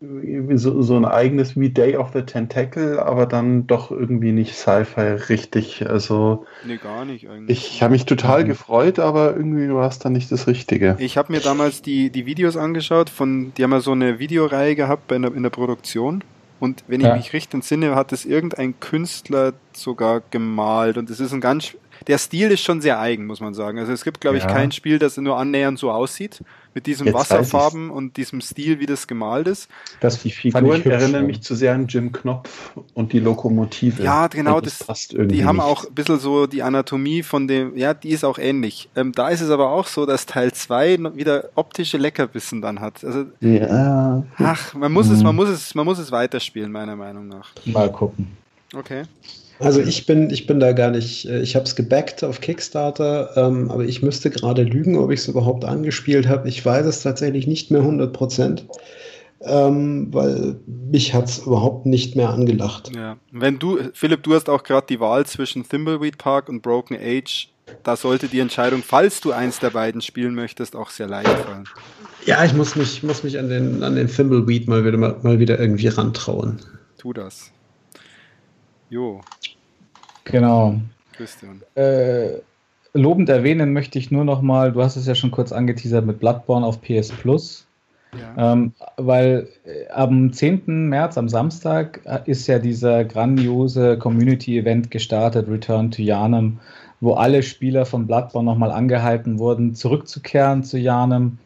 wie so, so ein eigenes wie Day of the Tentacle, aber dann doch irgendwie nicht Sci-Fi richtig. Also nee, gar nicht eigentlich. Ich habe mich total mhm. gefreut, aber irgendwie war es dann nicht das Richtige. Ich habe mir damals die, die Videos angeschaut, von, die haben ja so eine Videoreihe gehabt bei in der Produktion. Und wenn ich ja. mich richtig entsinne, hat es irgendein Künstler sogar gemalt. Und es ist ein ganz der Stil ist schon sehr eigen, muss man sagen. Also es gibt, glaube ich, ja. kein Spiel, das nur annähernd so aussieht, mit diesem Jetzt Wasserfarben und diesem Stil, wie das gemalt ist. Das die Figuren erinnern mich zu sehr an Jim Knopf und die Lokomotive. Ja, genau, das, das passt irgendwie die haben nicht. auch ein bisschen so die Anatomie von dem, ja, die ist auch ähnlich. Ähm, da ist es aber auch so, dass Teil 2 wieder optische Leckerbissen dann hat. Also, ja. Ach, man muss mhm. es, man muss es, man muss es weiterspielen, meiner Meinung nach. Mal gucken. Okay. Also ich bin, ich bin da gar nicht, äh, ich habe es gebackt auf Kickstarter, ähm, aber ich müsste gerade lügen, ob ich es überhaupt angespielt habe. Ich weiß es tatsächlich nicht mehr 100 Prozent, ähm, weil mich hat es überhaupt nicht mehr angelacht. Ja, wenn du, Philipp, du hast auch gerade die Wahl zwischen Thimbleweed Park und Broken Age. Da sollte die Entscheidung, falls du eins der beiden spielen möchtest, auch sehr leicht fallen. Ja, ich muss mich, muss mich an den, an den Thimbleweed mal wieder, mal, mal wieder irgendwie rantrauen. Tu das. Jo. Genau. Christian. Äh, lobend erwähnen möchte ich nur noch mal, du hast es ja schon kurz angeteasert mit Bloodborne auf PS Plus. Ja. Ähm, weil äh, am 10. März, am Samstag, äh, ist ja dieser grandiose Community-Event gestartet, Return to Janem, wo alle Spieler von Bloodborne nochmal angehalten wurden, zurückzukehren zu Janem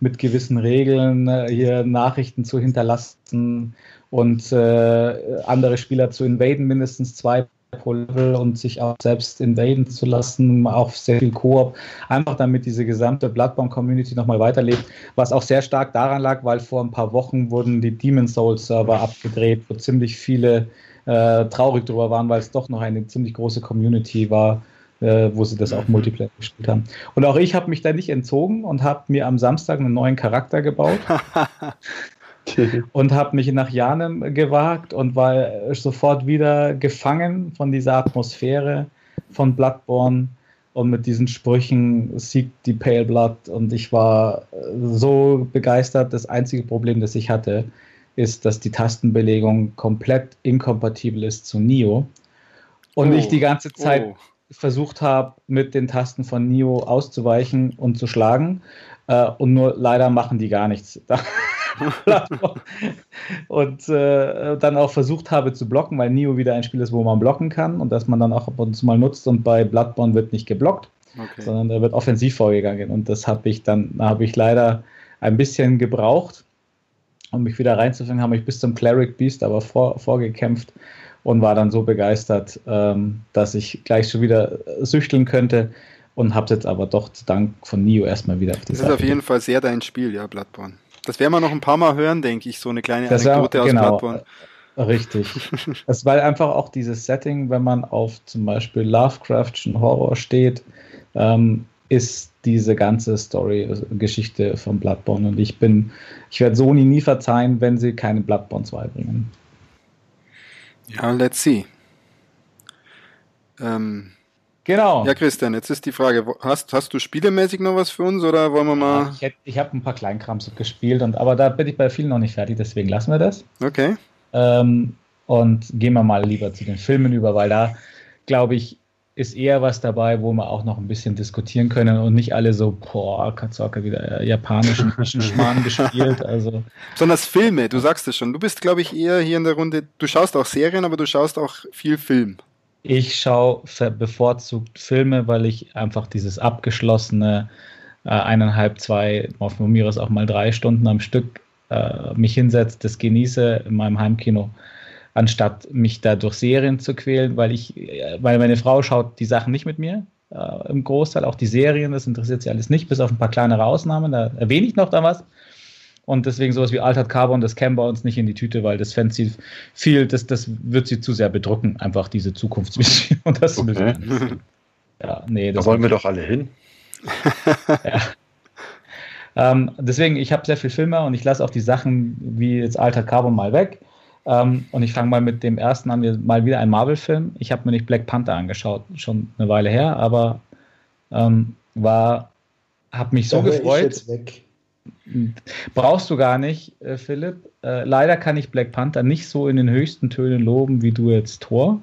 mit gewissen Regeln, äh, hier Nachrichten zu hinterlassen und äh, andere Spieler zu invaden, mindestens zwei pro Level und sich auch selbst invaden zu lassen, auch sehr viel Koop, einfach damit diese gesamte Bloodborne-Community nochmal weiterlebt, was auch sehr stark daran lag, weil vor ein paar Wochen wurden die Demon Souls-Server abgedreht, wo ziemlich viele äh, traurig drüber waren, weil es doch noch eine ziemlich große Community war, äh, wo sie das auch mhm. Multiplayer gespielt haben. Und auch ich habe mich da nicht entzogen und habe mir am Samstag einen neuen Charakter gebaut. <laughs> <laughs> und habe mich nach Janem gewagt und war sofort wieder gefangen von dieser Atmosphäre von Bloodborne und mit diesen Sprüchen siegt die Pale Blood und ich war so begeistert. Das einzige Problem, das ich hatte, ist, dass die Tastenbelegung komplett inkompatibel ist zu Nio und oh. ich die ganze Zeit oh. versucht habe, mit den Tasten von Nio auszuweichen und zu schlagen äh, und nur leider machen die gar nichts. <laughs> <laughs> und äh, dann auch versucht habe zu blocken, weil Nio wieder ein Spiel ist, wo man blocken kann und das man dann auch ab und zu mal nutzt und bei Bloodborne wird nicht geblockt, okay. sondern da wird offensiv vorgegangen und das habe ich dann, habe ich leider ein bisschen gebraucht, um mich wieder reinzufangen, habe ich bis zum Cleric Beast aber vor, vorgekämpft und war dann so begeistert, ähm, dass ich gleich schon wieder süchteln könnte und habe es jetzt aber doch dank von Nio erstmal wieder auf die Das Seite ist auf jeden Fall sehr dein Spiel, ja, Bloodborne. Das werden wir noch ein paar Mal hören, denke ich, so eine kleine das Anekdote aus genau, Bloodborne. Richtig. <laughs> Es war einfach auch dieses Setting, wenn man auf zum Beispiel Lovecraftschen Horror steht, ähm, ist diese ganze Story-Geschichte von Bloodborne. Und ich bin, ich werde Sony nie verzeihen, wenn sie keine Bloodborne 2 bringen. Ja, let's see. Ähm, Genau. Ja, Christian, jetzt ist die Frage, hast, hast du spielemäßig noch was für uns oder wollen wir mal. ich, ich habe ein paar Kleinkrams gespielt, und, aber da bin ich bei vielen noch nicht fertig, deswegen lassen wir das. Okay. Ähm, und gehen wir mal lieber zu den Filmen über, weil da, glaube ich, ist eher was dabei, wo wir auch noch ein bisschen diskutieren können und nicht alle so, boah, Katzoka wieder äh, japanischen Schmarrn <laughs> gespielt. Also. Besonders Filme, du sagst es schon. Du bist, glaube ich, eher hier in der Runde, du schaust auch Serien, aber du schaust auch viel Film. Ich schaue bevorzugt Filme, weil ich einfach dieses abgeschlossene, äh, eineinhalb, zwei, auf mir aus auch mal drei Stunden am Stück äh, mich hinsetze, das genieße in meinem Heimkino, anstatt mich da durch Serien zu quälen, weil ich, äh, weil meine Frau schaut die Sachen nicht mit mir. Äh, Im Großteil auch die Serien, das interessiert sie alles nicht, bis auf ein paar kleinere Ausnahmen. Da erwähne ich noch da was. Und deswegen sowas wie Altered Carbon, das käme bei uns nicht in die Tüte, weil das fände sie viel, das, das wird sie zu sehr bedrücken, einfach diese Zukunftsvision. <laughs> Und das Okay. ja, nee, Da wollen wir doch alle hin. ja. ähm, deswegen, ich habe sehr viel Filme und ich lasse auch die Sachen wie jetzt Alter Carbon mal weg. Ähm, und ich fange mal mit dem ersten an, wir- mal wieder ein Marvel-Film. Ich habe mir nicht Black Panther angeschaut, schon eine Weile her, aber ähm, war, habe mich so Da hör ich gefreut. Brauchst du gar nicht, äh, Philipp. Äh, leider kann ich Black Panther nicht so in den höchsten Tönen loben wie du jetzt Thor.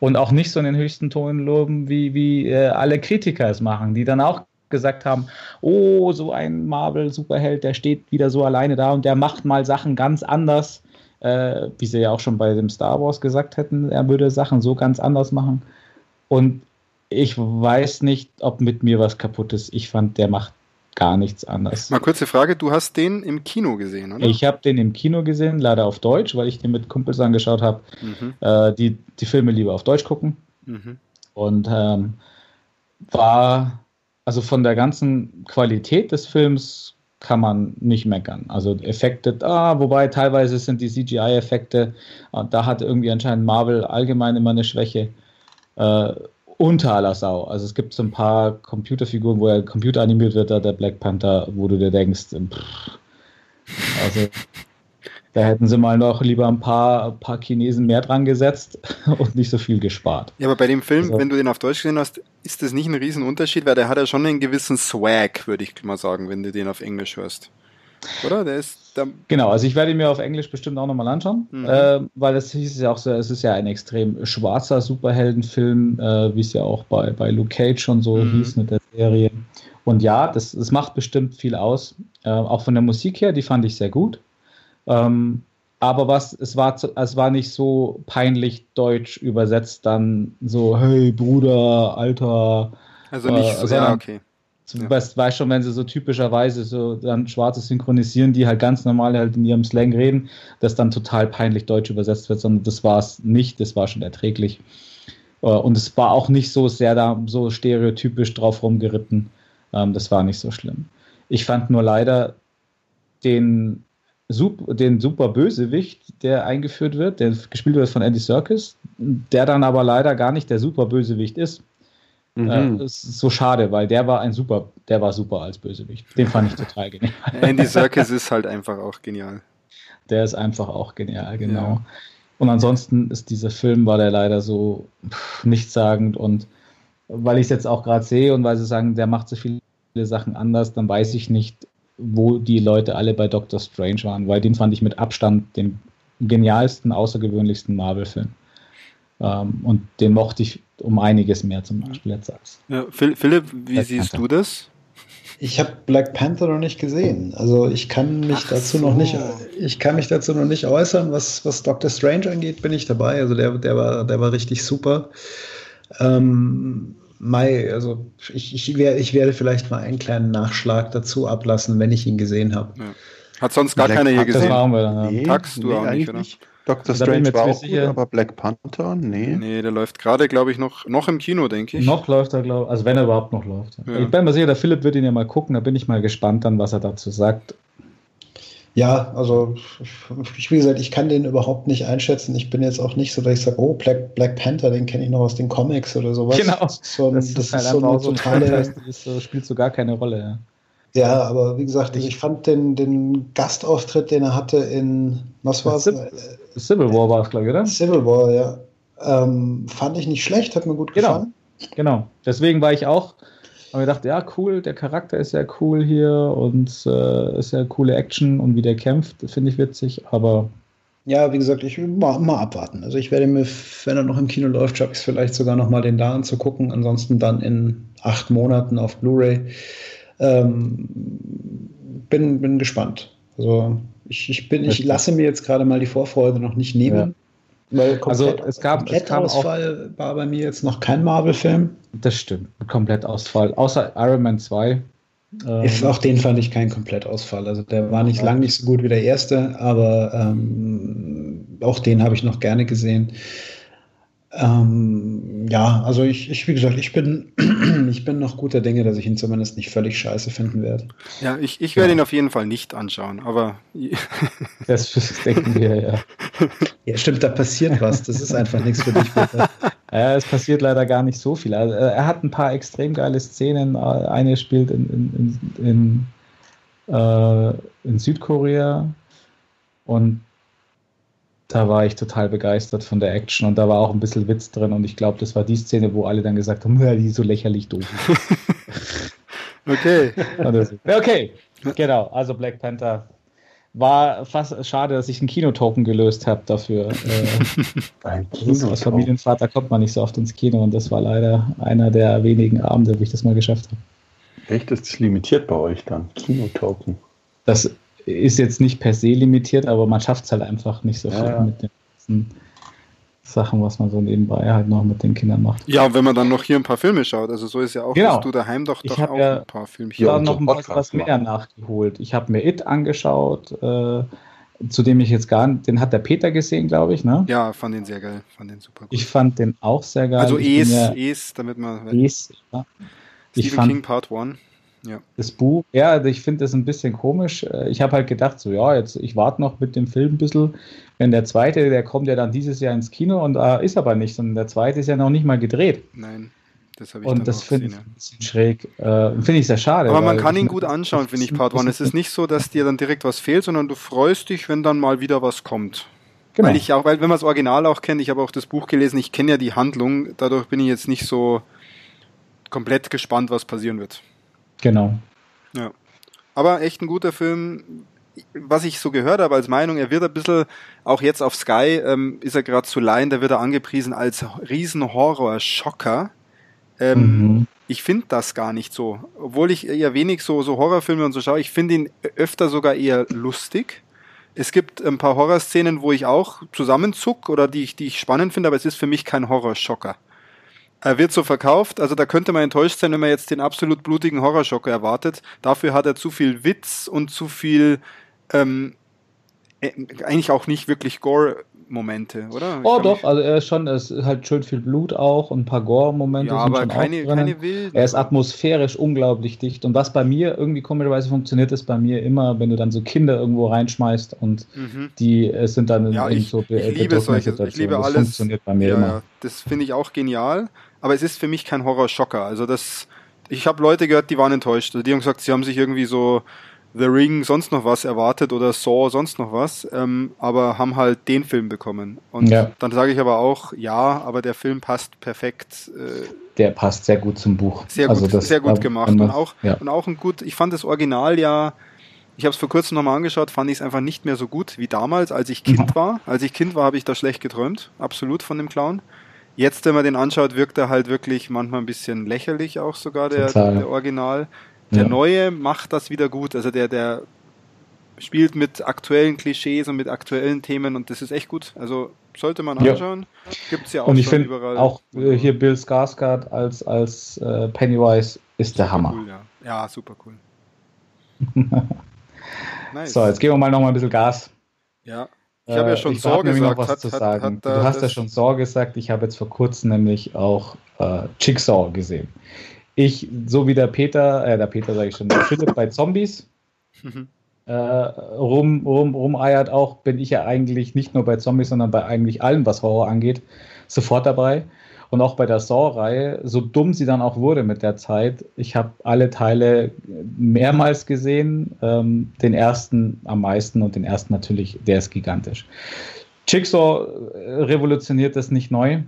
Und auch nicht so in den höchsten Tönen loben, wie, wie äh, alle Kritiker es machen, die dann auch gesagt haben, oh, so ein Marvel-Superheld, der steht wieder so alleine da und der macht mal Sachen ganz anders, wie sie ja auch schon bei dem Star Wars gesagt hätten, er würde Sachen so ganz anders machen. Und ich weiß nicht, ob mit mir was kaputt ist. Ich fand, der macht gar nichts anders. Mal kurze Frage, du hast den im Kino gesehen, oder? Ich habe den im Kino gesehen, leider auf Deutsch, weil ich den mit Kumpels angeschaut habe, Mhm, äh, die die Filme lieber auf Deutsch gucken. mhm. Und ähm, war, also von der ganzen Qualität des Films kann man nicht meckern. Also Effekte, ah, wobei teilweise sind die CGI-Effekte, äh, da hat irgendwie anscheinend Marvel allgemein immer eine Schwäche. Äh, unter aller Sau. Also es gibt so ein paar Computerfiguren, wo er computeranimiert wird, da der Black Panther, wo du dir denkst, pff, also da hätten sie mal noch lieber ein paar, paar Chinesen mehr dran gesetzt <laughs> und nicht so viel gespart. Ja, aber bei dem Film, Also- wenn du den auf Deutsch gesehen hast, ist das nicht ein Riesenunterschied, weil der hat ja schon einen gewissen Swag, würde ich mal sagen, wenn du den auf Englisch hörst. Oder? Der ist, Genau, also ich werde ihn mir auf Englisch bestimmt auch nochmal anschauen, Mhm. äh, weil es hieß ja auch so, es ist ja ein extrem schwarzer Superheldenfilm, äh, wie es ja auch bei, bei Luke Cage schon so Mhm. hieß mit der Serie. Und ja, das, das macht bestimmt viel aus. Äh, auch von der Musik her, die fand ich sehr gut. Ähm, aber was, es war, es war nicht so peinlich deutsch übersetzt, dann so, hey Bruder, Alter, also nicht Äh, so, sondern- ja, okay. Du weißt, weißt schon, wenn sie so typischerweise so dann Schwarze synchronisieren, die halt ganz normal halt in ihrem Slang reden, das dann total peinlich deutsch übersetzt wird, sondern das war es nicht, das war schon erträglich. Äh, Und es war auch nicht so sehr da so stereotypisch drauf rumgeritten. Ähm, Das war nicht so schlimm. Ich fand nur leider den, den super Bösewicht, der eingeführt wird, der gespielt wird von Andy Serkis, der dann aber leider gar nicht der super Bösewicht ist. Mhm. Äh, das ist so schade, weil der war ein super, der war super als Bösewicht. Den fand ich total genial. <laughs> Andy Serkis ist halt einfach auch genial. Der ist einfach auch genial, genau. Ja. Und ansonsten ist dieser Film, war der leider so pff, nichtssagend und weil ich es jetzt auch gerade sehe und weil sie sagen, der macht so viele Sachen anders, dann weiß ich nicht, wo die Leute alle bei Doctor Strange waren, weil den fand ich mit Abstand den genialsten, außergewöhnlichsten Marvel-Film. Ähm, und den mochte ich um einiges mehr zum Beispiel jetzt als. Ja, Phil- Philipp, wie Black siehst Panther. du das? Ich habe Black Panther noch nicht gesehen. Also ich kann mich Ach dazu so. noch nicht, ich kann mich dazu noch nicht äußern. Was, was Doctor Strange angeht, bin ich dabei. Also der, der war, der war richtig super. Ähm, Mai, also ich, ich, wär, ich werde vielleicht mal einen kleinen Nachschlag dazu ablassen, wenn ich ihn gesehen habe. Hat sonst gar Black keiner hier Das gesehen? machen wir dann. Ja. Tax, du auch nicht, eigentlich oder? nicht. Dr. Mir Strange war auch nicht gut, sicher. aber Black Panther, nee. Nee, der läuft gerade, glaube ich, noch, noch im Kino, denke ich. Noch läuft er, glaube ich, also wenn er überhaupt noch läuft. Ja. Ich bin mir sicher, der Philipp wird ihn ja mal gucken, da bin ich mal gespannt dann, was er dazu sagt. Ja, also ich, wie gesagt, ich kann den überhaupt nicht einschätzen. Ich bin jetzt auch nicht so, dass ich sage, oh, Black, Black Panther, den kenne ich noch aus den Comics oder sowas. Genau. Das ist so, ein, das ist so eine auch so ein totale. So- spielt so gar keine Rolle. Ja. Ja, aber wie gesagt, also ich fand den, den Gastauftritt, den er hatte in, was war es? Civil- Civil War war es, glaube ich, oder? Civil War, ja. Ähm, fand ich nicht schlecht, hat mir gut Genau. gefallen. Genau. Deswegen war ich auch, habe mir gedacht, ja, cool, der Charakter ist ja cool hier und äh, ist ja coole Action und wie der kämpft, finde ich witzig, aber Ja, wie gesagt, ich will mal, mal abwarten. Also ich werde mir, wenn er noch im Kino läuft, schaffe ich es vielleicht sogar noch mal den da anzugucken. Ansonsten dann in acht Monaten auf Blu-ray. Ähm, bin, bin gespannt. Also ich, ich bin, ich lasse mir jetzt gerade mal die Vorfreude noch nicht nehmen. Weil Also, komplett, es gab- es auch- Komplettausfall war bei mir jetzt noch kein Marvel-Film. das stimmt. Komplett Ausfall. Außer Iron Man 2 Ähm, ist auch den fand ich kein Komplettausfall. Also der war nicht ja. lang nicht so gut wie der erste, aber ähm, auch den habe ich noch gerne gesehen. Ähm, ja, also ich, ich, wie gesagt, ich bin, <clears throat> ich bin noch guter Dinge, dass ich ihn zumindest nicht völlig scheiße finden werde. Ja, ich, ich werde ja. ihn auf jeden Fall nicht anschauen, aber. <laughs> das denken wir, ja. <laughs> Ja, stimmt, da passiert was. Das ist einfach nichts für dich. Bitte. <laughs> Ja, es passiert leider gar nicht so viel. Also, äh, er hat ein paar extrem geile Szenen. Äh, eine spielt in, in, in, in, äh, in Südkorea und da war ich total begeistert von der Action und da war auch ein bisschen Witz drin und ich glaube, das war die Szene, wo alle dann gesagt haben, <laughs> die ist so lächerlich doof. <laughs> okay. <laughs> okay, genau. Also Black Panther war fast schade, dass ich einen Kinotoken gelöst habe dafür. Ein Kino als Familienvater kommt man nicht so oft ins Kino und das war leider einer der wenigen Abende, wo ich das mal geschafft habe. Echt, ist das limitiert bei euch dann? Kinotoken? Das ist jetzt nicht per se limitiert, aber man schafft es halt einfach nicht so viel ja. mit den ganzen Sachen, was man so nebenbei halt noch mit den Kindern macht. Ja, wenn man dann noch hier ein paar Filme schaut, also so ist ja auch, genau. du daheim doch, doch auch ja, ein paar Filme. Ich habe noch was, was mehr nachgeholt. Ich habe mir It angeschaut, äh, zu dem ich jetzt gar nicht, den hat der Peter gesehen, glaube ich, ne? Ja, fand den sehr geil, fand den super gut. Ich fand den auch sehr geil. Also Es, ja, Es, damit man... Es, ja. Stephen fand, King Part 1. Ja. Das Buch, ja, also ich finde das ein bisschen komisch. Äh, ich habe halt gedacht, so, ja, jetzt, ich warte noch mit dem Film ein bisschen. Wenn der zweite, der kommt ja dann dieses Jahr ins Kino und äh, ist aber nicht, sondern der zweite ist ja noch nicht mal gedreht. Nein. Das habe ich Und das finde ich ein bisschen schräg. Äh, finde ich sehr schade. Aber man kann ihn gut anschauen, finde ich, Part One. Es ist nicht so, dass dir dann direkt was fehlt, sondern du freust dich, wenn dann mal wieder was kommt. Genau. Weil ich auch, weil wenn man das Original auch kennt, ich habe auch das Buch gelesen, ich kenne ja die Handlung, dadurch bin ich jetzt nicht so komplett gespannt, was passieren wird. Genau. Ja. Aber echt ein guter Film. Was ich so gehört habe als Meinung, er wird ein bisschen, auch jetzt auf Sky ähm, ist er gerade zu leihen, da wird er angepriesen als Riesen-Horror-Schocker. Ähm, mhm. Ich finde das gar nicht so. Obwohl ich eher wenig so, so Horrorfilme und so schaue, ich finde ihn öfter sogar eher lustig. Es gibt ein paar Horrorszenen, wo ich auch zusammenzuck oder die ich, die ich spannend finde, aber es ist für mich kein Horrorschocker. Er wird so verkauft, also da könnte man enttäuscht sein, wenn man jetzt den absolut blutigen Horrorschocker erwartet. Dafür hat er zu viel Witz und zu viel, ähm, äh, eigentlich auch nicht wirklich Gore Momente, oder? oh doch, also er ist schon, es ist halt schön viel Blut auch und ein paar Gore-Momente ja, aber schon keine, keine wilden. Er ist atmosphärisch unglaublich dicht und was bei mir irgendwie komischerweise funktioniert, ist bei mir immer, wenn du dann so Kinder irgendwo reinschmeißt und mhm. die es sind dann ja, in ich, so ich liebe solche, ich liebe das alles. funktioniert bei mir ja, immer. Das finde ich auch genial aber es ist für mich kein Horrorschocker. Also das, ich habe Leute gehört, die waren enttäuscht. Also die haben gesagt, sie haben sich irgendwie so The Ring sonst noch was erwartet oder Saw sonst noch was, ähm, aber haben halt den Film bekommen. Und ja. dann sage ich aber auch, ja, aber der Film passt perfekt. Äh, der passt sehr gut zum Buch. Sehr gut, also sehr gut gemacht. und auch, ja. und auch ein gut, ich fand das Original ja, ich habe es vor kurzem nochmal angeschaut, fand ich es einfach nicht mehr so gut wie damals, als ich Kind ja. war. Als ich Kind war, habe ich da schlecht geträumt, absolut von dem Clown. Jetzt, wenn man den anschaut, wirkt er halt wirklich manchmal ein bisschen lächerlich auch sogar, der, der Original. Der ja. neue macht das wieder gut. Also der, der spielt mit aktuellen Klischees und mit aktuellen Themen und das ist echt gut. Also sollte man anschauen. Ja. Gibt es ja auch und ich schon überall. Auch äh, hier Bill Skarsgård als, als äh, Pennywise ist der Hammer. Cool, ja. ja, super cool. <laughs> nice. So, jetzt geben wir mal noch mal ein bisschen Gas. Ja. Ich habe ja schon äh, Saw gesagt. was hat, zu sagen. Hat, hat, du hast ja schon Saw gesagt. Ich habe jetzt vor kurzem nämlich auch äh, Jigsaw gesehen. Ich, so wie der Peter, äh, der Peter sage ich schon, der Philipp bei Zombies mhm. äh, rum, rum, rumeiert auch, bin ich ja eigentlich nicht nur bei Zombies, sondern bei eigentlich allem, was Horror angeht, sofort dabei. Und auch bei der Saw-Reihe, so dumm sie dann auch wurde mit der Zeit, ich habe alle Teile mehrmals gesehen. Ähm, den ersten am meisten und den ersten natürlich, der ist gigantisch. Jigsaw äh, revolutioniert das nicht neu.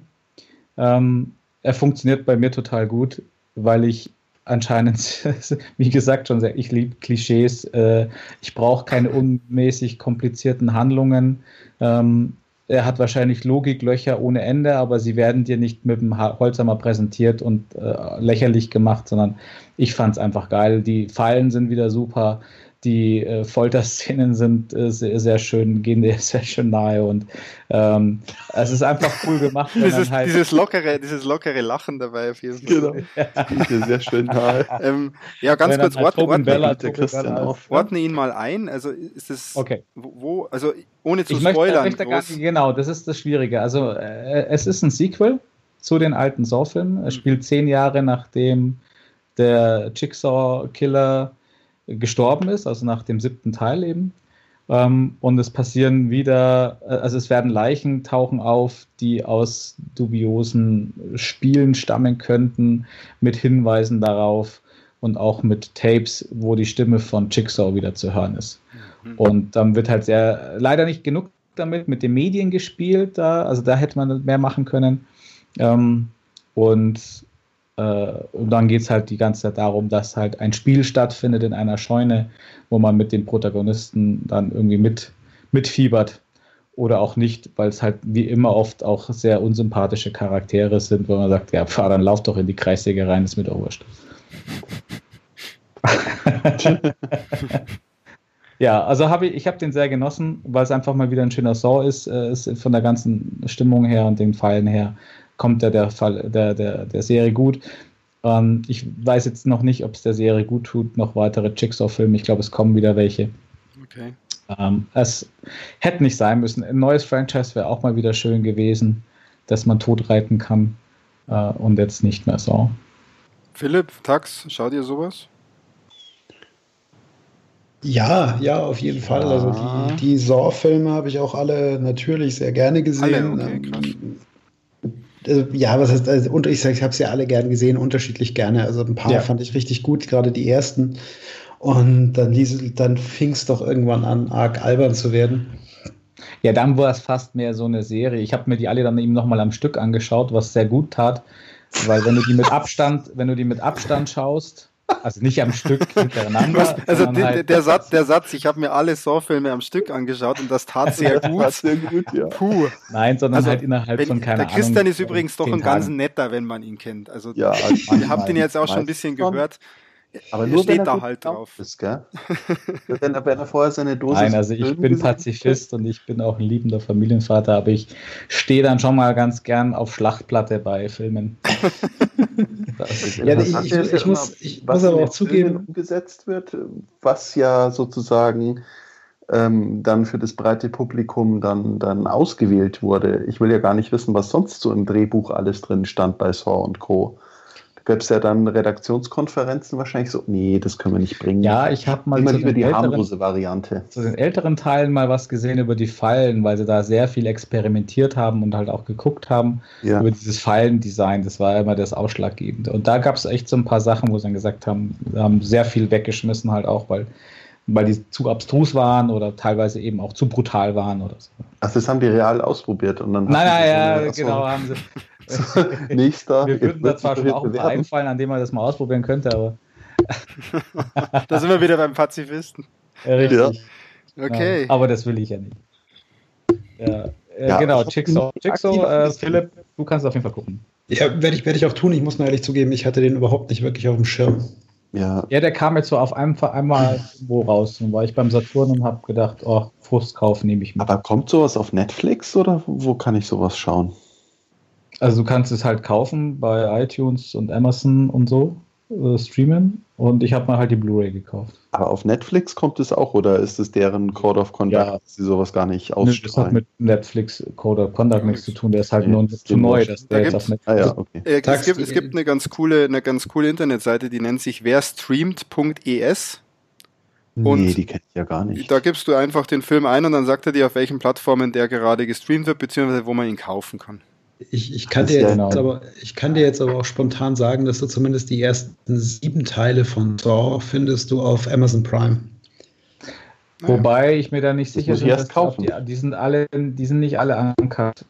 Ähm, er funktioniert bei mir total gut, weil ich anscheinend, <laughs> wie gesagt, schon sehr, ich liebe Klischees. Äh, ich brauche keine unmäßig komplizierten Handlungen. Ähm, er hat wahrscheinlich Logiklöcher ohne Ende, aber sie werden dir nicht mit dem Holzhammer präsentiert und äh, lächerlich gemacht, sondern ich fand es einfach geil. Die Fallen sind wieder super. Die äh, Folterszenen sind äh, sehr, sehr, schön, gehen dir <laughs> sehr schön nahe und ähm, es ist einfach cool gemacht. dieses, halt dieses, lockere, dieses lockere Lachen dabei auf jeden Fall. Genau. <laughs> Ja. sehr schön nahe. <laughs> Ähm, ja, ganz kurz, halt ordne, Bella, ordne ihn mal ein. Also ist es okay. wo, also ohne zu ich spoilern. Möchte, möchte genau, das ist das Schwierige. Also äh, es ist ein Sequel zu den alten Saw-Filmen. Es mhm. spielt zehn Jahre nachdem der Jigsaw-Killer gestorben ist, also nach dem siebten Teil eben. Ähm, und es passieren wieder, äh, also es werden Leichen tauchen auf, die aus dubiosen Spielen stammen könnten, mit Hinweisen darauf und auch mit Tapes, wo die Stimme von Jigsaw wieder zu hören ist. Mhm. Und dann wird halt sehr, leider nicht genug damit mit den Medien gespielt, da, also da hätte man mehr machen können. Ähm, und und dann geht es halt die ganze Zeit darum, dass halt ein Spiel stattfindet in einer Scheune, wo man mit den Protagonisten dann irgendwie mit, mitfiebert oder auch nicht, weil es halt wie immer oft auch sehr unsympathische Charaktere sind, wo man sagt, ja, fahr, dann lauf doch in die Kreissäge rein, ist mir doch wurscht. <laughs> ja, also habe ich, ich habe den sehr genossen, weil es einfach mal wieder ein schöner Saw ist, äh, ist von der ganzen Stimmung her und den Pfeilen her kommt der, der, Fall, der, der, der Serie gut. Ähm, ich weiß jetzt noch nicht, ob es der Serie gut tut, noch weitere Jigsaw-Filme. Ich glaube, es kommen wieder welche. Okay. Ähm, es hätte nicht sein müssen. Ein neues Franchise wäre auch mal wieder schön gewesen, dass man totreiten kann äh, und jetzt nicht mehr so. Philipp, Tax, schaut ihr sowas? Ja, ja, auf jeden Fall. Also die, die Saw-Filme habe ich auch alle natürlich sehr gerne gesehen. Alle, okay, krass. Also, ja, was heißt, also, und ich sage, ich habe sie ja alle gern gesehen, unterschiedlich gerne. Also ein paar ja. fand ich richtig gut, gerade die ersten. Und dann, dann fing es doch irgendwann an, arg albern zu werden. Ja, dann war es fast mehr so eine Serie. Ich habe mir die alle dann eben nochmal am Stück angeschaut, was sehr gut tat. Weil wenn du die mit Abstand, wenn du die mit Abstand schaust, also nicht am Stück <laughs> hintereinander. Also der, halt der, Satz, der Satz, ich habe mir alle Saw-Filme am Stück angeschaut und das tat sehr gut. sehr gut ja. Puh. Nein, sondern also, halt innerhalb wenn, von keiner Der Christian Ahnung, ist übrigens doch ein ganz netter, wenn man ihn kennt. Also ja, also <laughs> ihr habt ihn jetzt auch schon ein bisschen gehört. Aber nur steht da halt drauf. Ist, gell? <laughs> wenn, er, wenn er vorher seine Dose. Nein, also ich bin Pazifist und ich bin auch ein liebender Familienvater, aber ich stehe dann schon mal ganz gern auf Schlachtplatte bei Filmen. <laughs> <laughs> ja, ich, ich, ich, ich muss, ich muss aber auch zugeben, umgesetzt wird, was ja sozusagen ähm, dann für das breite Publikum dann, dann ausgewählt wurde. Ich will ja gar nicht wissen, was sonst so im Drehbuch alles drin stand bei Saw und Co gäbe es ja dann Redaktionskonferenzen wahrscheinlich so, nee, das können wir nicht bringen. Ja, ich habe mal immer lieber die älteren, harmlose Variante. Zu den älteren Teilen mal was gesehen über die Fallen, weil sie da sehr viel experimentiert haben und halt auch geguckt haben ja. über dieses Fallendesign. Das war immer das Ausschlaggebende. Und da gab es echt so ein paar Sachen, wo sie dann gesagt haben, haben sehr viel weggeschmissen halt auch, weil weil die zu abstrus waren oder teilweise eben auch zu brutal waren oder so. Ach, das haben die real ausprobiert und dann. Nein, nein, ja, genau, haben sie. <laughs> Nächster. Wir würden da zwar schon auch ein paar einfallen, an dem man das mal ausprobieren könnte, aber. <laughs> da sind wir wieder beim Pazifisten. Ja, richtig. Ja. Okay. Ja, aber das will ich ja nicht. Ja, äh, ja genau, Jigsaw. Jigsaw, äh, Philipp, du kannst auf jeden Fall gucken. Ja, werde ich, werd ich auch tun. Ich muss mir ehrlich zugeben, ich hatte den überhaupt nicht wirklich auf dem Schirm. Ja. ja, der kam jetzt so auf einem, einmal wo raus. Dann war ich beim Saturn und habe gedacht, oh, Frustkauf nehme ich mit. Aber kommt sowas auf Netflix oder wo kann ich sowas schauen? Also du kannst es halt kaufen bei iTunes und Amazon und so, äh, streamen. Und ich habe mal halt die Blu-ray gekauft. Aber auf Netflix kommt es auch oder ist es deren Code of Conduct, ja. dass sie sowas gar nicht ausstrahlen? das hat mit Netflix Code of Conduct nichts zu tun. Der ist halt nee, nur zu neu, dass der jetzt auf Netflix ah, ja, okay. äh, es, gibt, es gibt eine ganz coole, eine ganz coole Internetseite, die nennt sich werstreamt.es. Und nee, die kenne ich ja gar nicht. Da gibst du einfach den Film ein und dann sagt er dir, auf welchen Plattformen der gerade gestreamt wird, beziehungsweise wo man ihn kaufen kann. Ich, ich, kann dir jetzt genau. aber, ich kann dir jetzt aber auch spontan sagen, dass du zumindest die ersten sieben Teile von Saw findest du auf Amazon Prime. Wobei ich mir da nicht sicher bin, dass die, die, sind alle, die sind nicht alle ankert.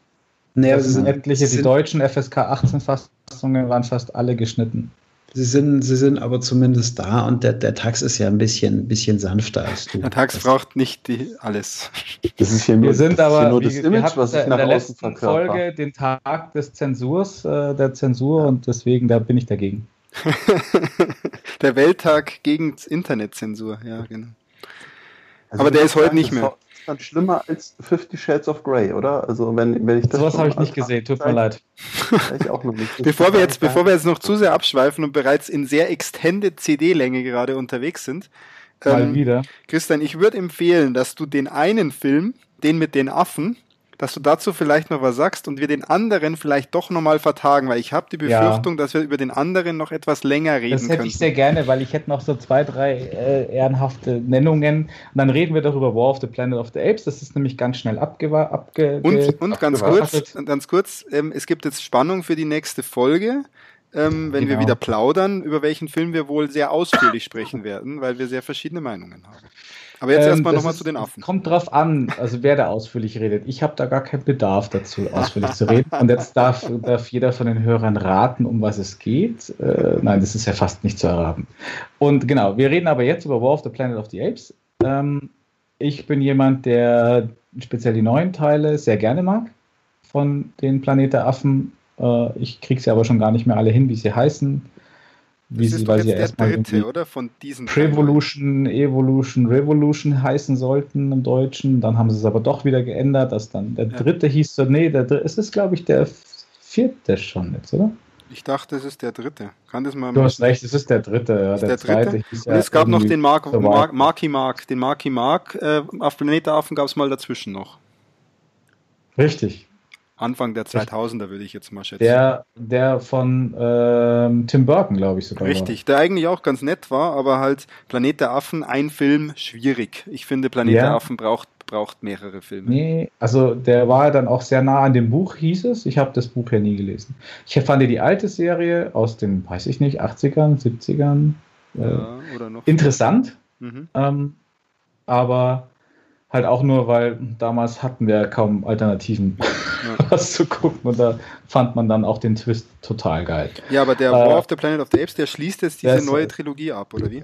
Nee, das sind etliche, die deutschen FSK 18 Fassungen waren fast alle geschnitten. Sie sind, sie sind aber zumindest da und der, der Tax ist ja ein bisschen, ein bisschen sanfter als du. Der Tax braucht nicht die, alles. Das ist hier nur, wir sind aber, nur das Image, was ich nach in der außen letzten Folge den Tag des Zensurs, äh, der Zensur und deswegen, da bin ich dagegen. <laughs> der Welttag gegen Internetzensur, ja, genau. Also Aber der ist heute nicht das mehr. Dann schlimmer als Fifty Shades of Grey, oder? Also wenn, wenn ich das Sowas habe ich nicht gesehen, tut mir leid. Ich auch noch nicht. <laughs> Bevor wir, jetzt, bevor wir jetzt noch zu sehr abschweifen und bereits in sehr extended CD-Länge gerade unterwegs sind, Mal ähm, wieder. Christian, ich würde empfehlen, dass du den einen Film, den mit den Affen, dass du dazu vielleicht noch was sagst und wir den anderen vielleicht doch nochmal vertagen, weil ich habe die Ja. Befürchtung, dass wir über den anderen noch etwas länger reden Das hätte können. ich sehr gerne, weil ich hätte noch so zwei, drei äh, ehrenhafte Nennungen. Und dann reden wir doch über War of the Planet of the Apes. Das ist nämlich ganz schnell abgewa abge Und, und ganz kurz, ganz kurz, ähm, es gibt jetzt Spannung für die nächste Folge, ähm, wenn wir Genau. wieder plaudern, über welchen Film wir wohl sehr ausführlich sprechen werden, weil wir sehr verschiedene Meinungen haben. Aber jetzt Ähm, erstmal nochmal zu den Affen. Kommt drauf an, also wer da ausführlich redet. Ich habe da gar keinen Bedarf dazu, ausführlich zu reden. Und jetzt darf, darf jeder von den Hörern raten, um was es geht. Äh, nein, das ist ja fast nicht zu erraten. Und genau, wir reden aber jetzt über War of the Planet of the Apes. Ähm, ich bin jemand, der speziell die neuen Teile sehr gerne mag von den Planet der Affen. Äh, ich kriege sie aber schon gar nicht mehr alle hin, wie sie heißen. Wie Das sie, ist weil sie erstmal dritte, oder? Von diesen Prevolution, Evolution, Revolution heißen sollten im Deutschen. Dann haben sie es aber doch wieder geändert, dass dann der Ja. dritte hieß so, nee, der, dr- es ist, glaube ich, der vierte schon jetzt, oder? Ich dachte, es ist der dritte. Kann das mal Du hast recht, es ist der dritte. Ja, Ist der, der zweite dritte? hieß Und es gab noch den Mark, so Mark. Marky Mark. Den Marky Mark äh, auf Planet Affen gab es mal dazwischen noch. Richtig. Anfang der 2000er würde ich jetzt mal schätzen. Der, der von ähm, Tim Burton, glaube ich, sogar. Richtig, der eigentlich auch ganz nett war, aber halt Planet der Affen, ein Film, schwierig. Ich finde, Planet Ja. der Affen braucht, braucht mehrere Filme. War. Nee, also der war dann auch sehr nah an dem Buch, hieß es. Ich habe das Buch ja nie gelesen. Ich fand die alte Serie aus den, weiß ich nicht, 80ern, 70ern äh, Ja, oder noch. interessant. Mhm. Ähm, aber halt auch nur, weil damals hatten wir kaum Alternativen, Ja. <laughs> was zu gucken. Und da fand man dann auch den Twist total geil. ja, aber der Äh, War of the Planet of the Apes, der schließt jetzt diese ist- neue Trilogie ab, oder wie?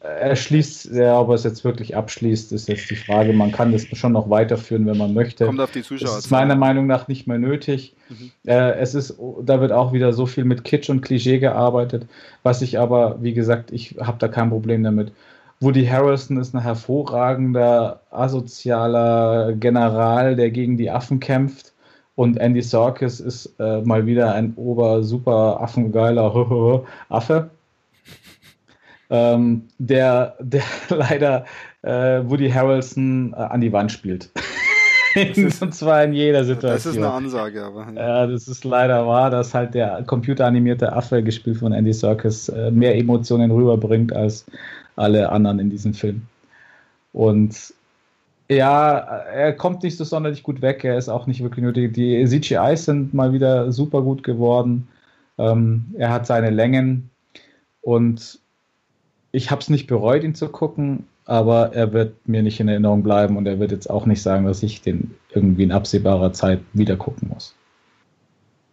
Er schließt, ja, ob er es jetzt wirklich abschließt, ist jetzt die Frage. Man kann das schon noch weiterführen, wenn man möchte. Kommt auf die Zuschauer. Das ist meiner Meinung nach nicht mehr nötig. Mhm. Äh, es ist, da wird auch wieder so viel mit Kitsch und Klischee gearbeitet, was ich aber, wie gesagt, ich habe da kein Problem damit. Woody Harrelson ist ein hervorragender, asozialer General, der gegen die Affen kämpft. Und Andy Serkis ist äh, mal wieder ein ober, super affengeiler <laughs> Affe, ähm, der, der <laughs> leider äh, Woody Harrelson äh, an die Wand spielt. <laughs> ist- und zwar in jeder Situation. Das ist eine Ansage, aber. Ja, das ist leider wahr, dass halt der computeranimierte Affe, gespielt von Andy Serkis, äh, mehr Emotionen rüberbringt als alle anderen in diesem Film. Und ja, er kommt nicht so sonderlich gut weg, er ist auch nicht wirklich nötig. Die CGIs sind mal wieder super gut geworden. Ähm, er hat seine Längen und ich habe es nicht bereut, ihn zu gucken, aber er wird mir nicht in Erinnerung bleiben und er wird jetzt auch nicht sagen, dass ich den irgendwie in absehbarer Zeit wieder gucken muss.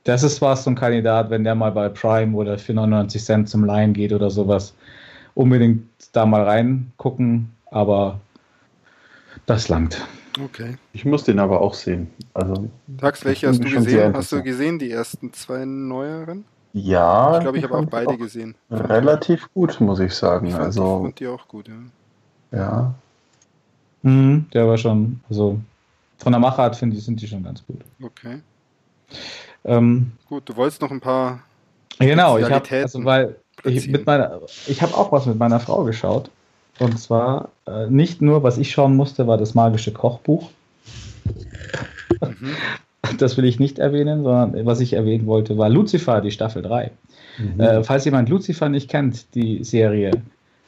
Das ist was so ein Kandidat, wenn der mal bei Prime oder für 99 Cent zum Leihen geht oder sowas, unbedingt da mal reingucken, aber das langt. Okay. Ich muss den aber auch sehen. Also, Tax, welche hast du ich gesehen? Hast du gesehen, die ersten zwei neueren? ja. Ich glaube, ich habe auch beide gesehen. Relativ gut, muss ich sagen. Ich fand, ich also, fand die auch gut, ja. ja. Mhm, der war schon, also von der Machart finde ich, sind die schon ganz gut. Okay. Ähm, Gut, du wolltest noch ein paar. Genau, ich habe also weil ich mit meiner ich habe auch was mit meiner Frau geschaut und zwar äh, nicht nur was ich schauen musste war das magische Kochbuch. Mhm. <laughs> Das will ich nicht erwähnen, sondern was ich erwähnen wollte war Lucifer, die Staffel 3. Mhm. Äh, falls jemand Lucifer nicht kennt, die Serie,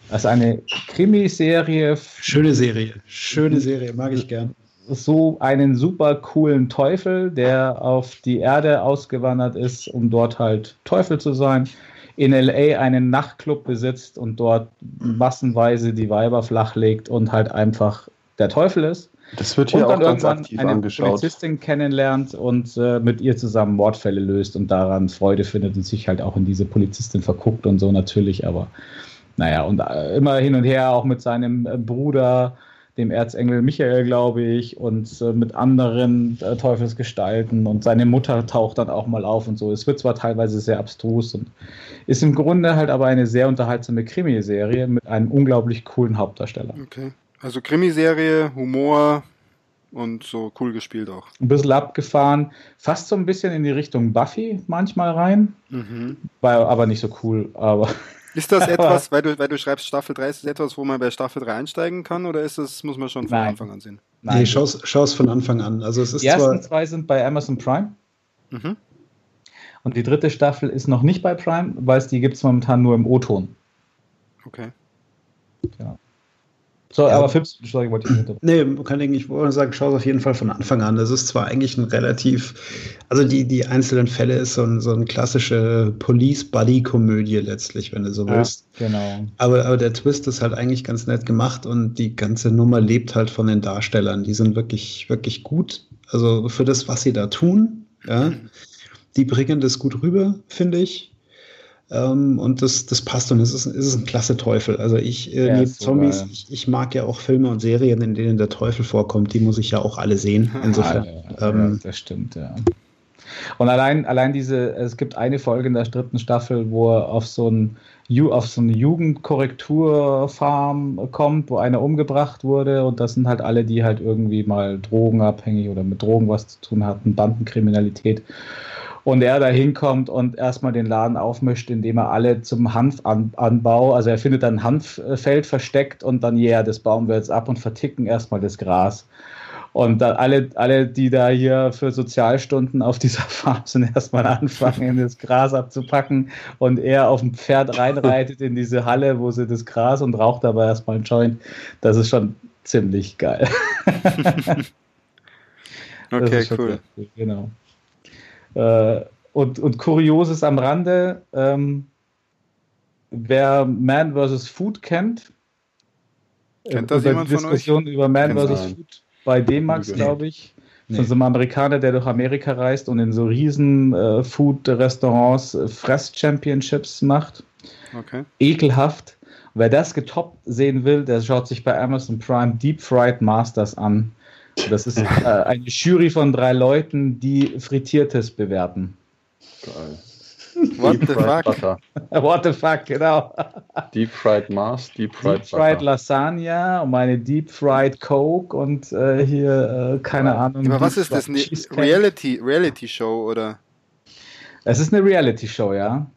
also eine Krimiserie Schöne Serie. Schöne Serie, mag ich gern. so einen super coolen Teufel, der auf die Erde ausgewandert ist, um dort halt Teufel zu sein, in LA einen Nachtclub besitzt und dort massenweise die Weiber flachlegt und halt einfach der Teufel ist. Das wird Und hier auch dann ganz irgendwann aktiv eine angeschaut. Polizistin kennenlernt und äh, mit ihr zusammen Mordfälle löst und daran Freude findet und sich halt auch in diese Polizistin verguckt und so natürlich, aber naja, und äh, immer hin und her auch mit seinem äh, Bruder, dem Erzengel Michael, glaube ich, und äh, mit anderen äh, Teufelsgestalten und seine Mutter taucht dann auch mal auf und so. Es wird zwar teilweise sehr abstrus und ist im Grunde halt aber eine sehr unterhaltsame Krimiserie mit einem unglaublich coolen Hauptdarsteller. Okay. Also Krimiserie, Humor und so cool gespielt auch. Ein bisschen abgefahren, fast so ein bisschen in die Richtung Buffy manchmal rein, Mhm. war aber nicht so cool, aber Ist das <laughs> etwas, weil du, weil du schreibst Staffel 3, ist das etwas, wo man bei Staffel 3 einsteigen kann oder ist das, muss man schon von Nein. Anfang an sehen? nein. Nee, schau's, schau's von Anfang an. Also es ist die ersten zwar. zwei sind bei Amazon Prime Mhm. und die dritte Staffel ist noch nicht bei Prime, weil es die gibt es momentan nur im O-Ton. Okay. So, Ja. aber Fips, sorry, wollte ich nicht. Nee, kann ich nicht wollte sagen, schau es auf jeden Fall von Anfang an. Das ist zwar eigentlich ein relativ, also die, die einzelnen Fälle ist so, ein, so eine klassische Police-Buddy-Komödie letztlich, wenn du so Ja, willst. genau. Aber, aber der Twist ist halt eigentlich ganz nett gemacht und die ganze Nummer lebt halt von den Darstellern. Die sind wirklich, wirklich gut. Also für das, was sie da tun, ja, die bringen das gut rüber, finde ich. Ähm, und das, das passt und es ist, es ist ein klasse Teufel. Also ich, äh, Ja, Zombies, ich, ich mag ja auch Filme und Serien, in denen der Teufel vorkommt. Die muss ich ja auch alle sehen. <laughs> Insofern. Ja, ähm, das stimmt, ja. Und allein, allein diese, es gibt eine Folge in der dritten Staffel, wo er auf so, ein, auf so eine Jugendkorrekturfarm kommt, wo einer umgebracht wurde und das sind halt alle, die halt irgendwie mal drogenabhängig oder mit Drogen was zu tun hatten, Bandenkriminalität. Und er da hinkommt und erstmal den Laden aufmischt, indem er alle zum Hanfanbau, also er findet dann ein Hanffeld versteckt und dann, ja, yeah, das bauen wir jetzt ab und verticken erstmal das Gras. Und dann alle, alle, die da hier für Sozialstunden auf dieser Farm sind, erstmal anfangen, das Gras abzupacken und er auf dem Pferd reinreitet in diese Halle, wo sie das Gras und raucht dabei erstmal einen Joint. Das ist schon ziemlich geil. <laughs> Okay, cool, Genau. Äh, und, und Kurioses am Rande, ähm, wer Man vs. Food kennt, Kennt das über jemand die von euch? Diskussion über Man vs. Food bei D-Max, glaube ich. Nee. Von so einem Amerikaner, der durch Amerika reist und in so riesen äh, Food-Restaurants äh, Fress-Championships macht. Okay. Ekelhaft. Wer das getoppt sehen will, der schaut sich bei Amazon Prime Deep Fried Masters an. Das ist äh, eine Jury von drei Leuten, die Frittiertes bewerten. Geil. What Deep the fuck? Butter. <laughs> What the fuck, genau. Deep Fried Mars, Deep Fried Deep Fried Butter. Lasagne und meine Deep Fried Coke und äh, hier, äh, keine Ahnung. Aber was Deep ist das? Eine. Reality, Reality Show oder? Es ist eine Reality-Show, ja.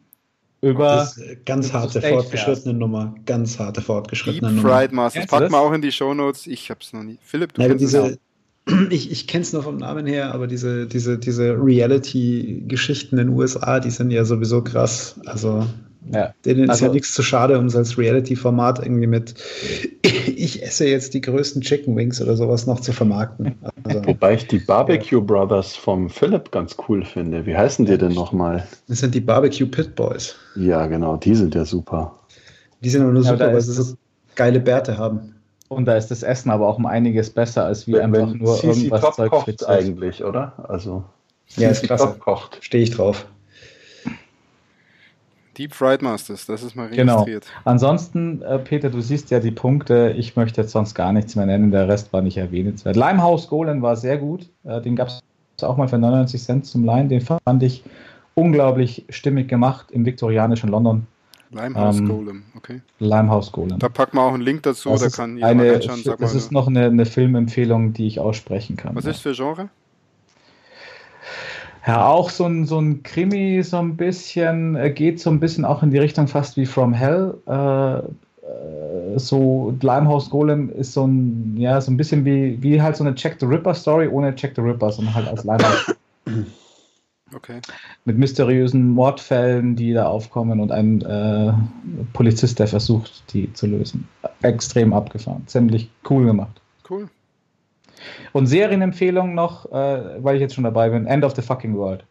Über. Das ist ganz harte Stage fortgeschrittene Nummer. Ganz harte Deep fortgeschrittene Nummer. Fried. Kennst du Packen das? wir auch in die Shownotes. Ich hab's noch nie. Philipp, du Nein, kennst es auch. diese, <clears throat> ich, ich kenne es nur vom Namen her, aber diese, diese, diese Reality-Geschichten in den USA, die sind ja sowieso krass. Also ja. denen ist Also- ja nichts zu schade, um es als Reality-Format irgendwie mit <clears throat> ich esse jetzt die größten Chicken Wings oder sowas noch zu vermarkten. Also, Wobei ich die Barbecue Brothers vom Philipp ganz cool finde. Wie heißen die denn nochmal? das sind die Barbecue Pit Boys. Ja, genau, die sind ja super. Die sind aber nur Ja, super, weil ist sie so geile Bärte haben. Und da ist das Essen aber auch um einiges besser, als wie einfach nur CC irgendwas Top Zeug kocht eigentlich, oder? Also Ja, ist klasse. Top kocht. Stehe ich drauf. Deep Fried Masters, das ist mal Genau. registriert. Ansonsten, äh, Peter, du siehst ja die Punkte. Ich möchte jetzt sonst gar nichts mehr nennen. Der Rest war nicht erwähnenswert. Limehouse Golem war sehr gut. Äh, den gab es auch mal für 99 Cent zum Leihen. Den fand ich unglaublich stimmig gemacht im viktorianischen London. Limehouse Ähm, Golem, okay. Limehouse Golem. Da packen wir auch einen Link dazu, Das da ist kann jeder mal eine, reinschauen. Sag das mal, ist noch eine, eine Filmempfehlung, die ich aussprechen kann. was ist für Genre? Ja, auch so ein, so ein Krimi, so ein bisschen, äh, geht so ein bisschen auch in die Richtung fast wie From Hell. Äh, äh, so Limehouse Golem ist so ein, ja, so ein bisschen wie, wie halt so eine Jack the Ripper Story ohne Jack the Ripper, sondern halt als Limehouse <coughs> Okay. mit mysteriösen Mordfällen, die da aufkommen und ein äh, Polizist, der versucht, die zu lösen. Extrem abgefahren, ziemlich cool gemacht. Cool. Und Serienempfehlung noch, äh, weil ich jetzt schon dabei bin, End of the Fucking World.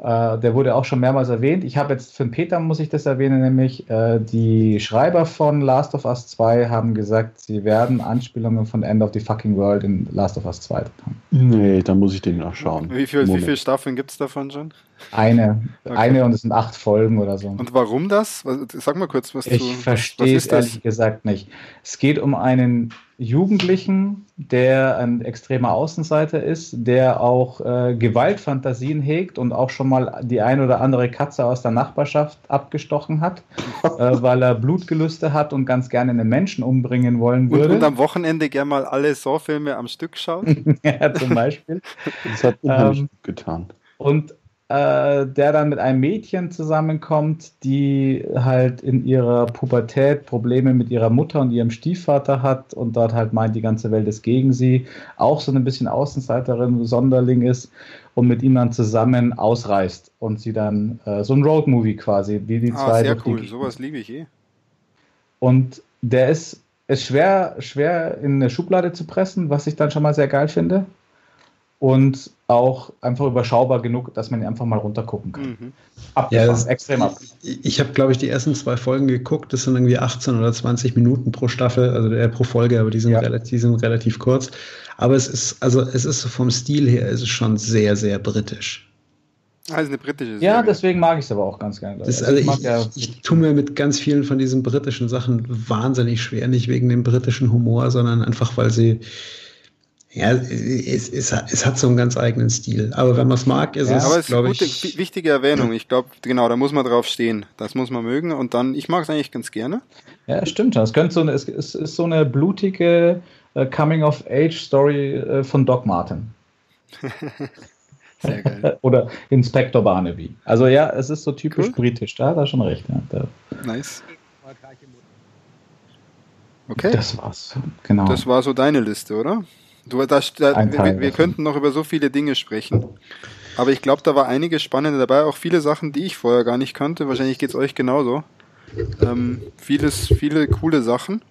Äh, der wurde auch schon mehrmals erwähnt. Ich habe jetzt für den Peter, muss ich das erwähnen, nämlich äh, die Schreiber von Last of Us 2 haben gesagt, sie werden Anspielungen von End of the Fucking World in Last of Us 2 haben. Nee, da muss ich den noch schauen. Wie, viel, wie viele Staffeln gibt es davon schon? Eine, Okay. eine und es sind acht Folgen oder so. Und warum das? Sag mal kurz was Ich zu. was verstehe es ehrlich gesagt nicht. Es geht um einen Jugendlichen, der ein extremer Außenseiter ist, der auch äh, Gewaltfantasien hegt und auch schon mal die ein oder andere Katze aus der Nachbarschaft abgestochen hat, äh, <laughs> weil er Blutgelüste hat und ganz gerne einen Menschen umbringen wollen würde. Und, und am Wochenende gerne mal alle Saw-Filme am Stück schaut. <laughs> ja, zum Beispiel. Das hat ähm, getan. Und äh, der dann mit einem Mädchen zusammenkommt, die halt in ihrer Pubertät Probleme mit ihrer Mutter und ihrem Stiefvater hat und dort halt meint, die ganze Welt ist gegen sie, auch so ein bisschen Außenseiterin, Sonderling ist und mit ihm dann zusammen ausreist und sie dann äh, so ein Roadmovie quasi, wie die ah, zwei. Sehr cool, sowas liebe ich eh. Und der ist, ist schwer, schwer in eine Schublade zu pressen, was ich dann schon mal sehr geil finde und auch einfach überschaubar genug, dass man ihn einfach mal runtergucken kann. Mhm. Ja, das, extrem ab. Ich, ich habe, glaube ich, die ersten zwei Folgen geguckt. Das sind irgendwie 18 oder 20 Minuten pro Staffel, also äh, pro Folge, aber die sind, ja. relativ, die sind relativ kurz. Aber es ist, also es ist vom Stil her, ist es schon sehr, sehr britisch. Also eine britische Serie. Ja, deswegen mag ich es aber auch ganz gerne. Das, also, also ich, ja ich, ich tue mir mit ganz vielen von diesen britischen Sachen wahnsinnig schwer, nicht wegen dem britischen Humor, sondern einfach, weil sie ja, es, es, es, hat so einen ganz eigenen Stil. Aber wenn man es mag, ist ja, es, glaube ich. Gute, wichtige Erwähnung. Ich glaube, genau, da muss man drauf stehen. Das muss man mögen. Und dann, ich mag es eigentlich ganz gerne. Ja, stimmt. Es, könnte so eine, es ist, ist so eine blutige uh, Coming-of-Age-Story uh, von Doc Martin. <laughs> Sehr geil. <laughs> Oder Inspector Barnaby. Also ja, es ist so typisch cool. britisch. Da hat er schon recht. Ja, nice. Okay. Das war's. Genau. Das war so deine Liste, oder? Du, da, da, wir, wir könnten noch über so viele Dinge sprechen. Aber ich glaube, da war einiges Spannende dabei, auch viele Sachen, die ich vorher gar nicht kannte. Wahrscheinlich geht es euch genauso. Ähm, vieles, viele coole Sachen.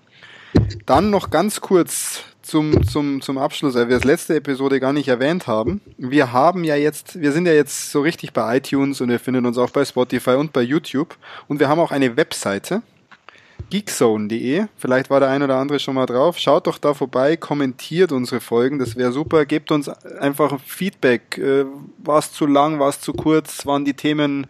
Dann noch ganz kurz zum, zum, zum Abschluss, weil wir das letzte Episode gar nicht erwähnt haben. Wir haben ja jetzt, wir sind ja jetzt so richtig bei iTunes und wir finden uns auch bei Spotify und bei YouTube. Und wir haben auch eine Webseite geekzone.de. Vielleicht war der ein oder andere schon mal drauf. Schaut doch da vorbei, kommentiert unsere Folgen, das wäre super. Gebt uns einfach Feedback. Äh, war es zu lang, war es zu kurz, waren die Themen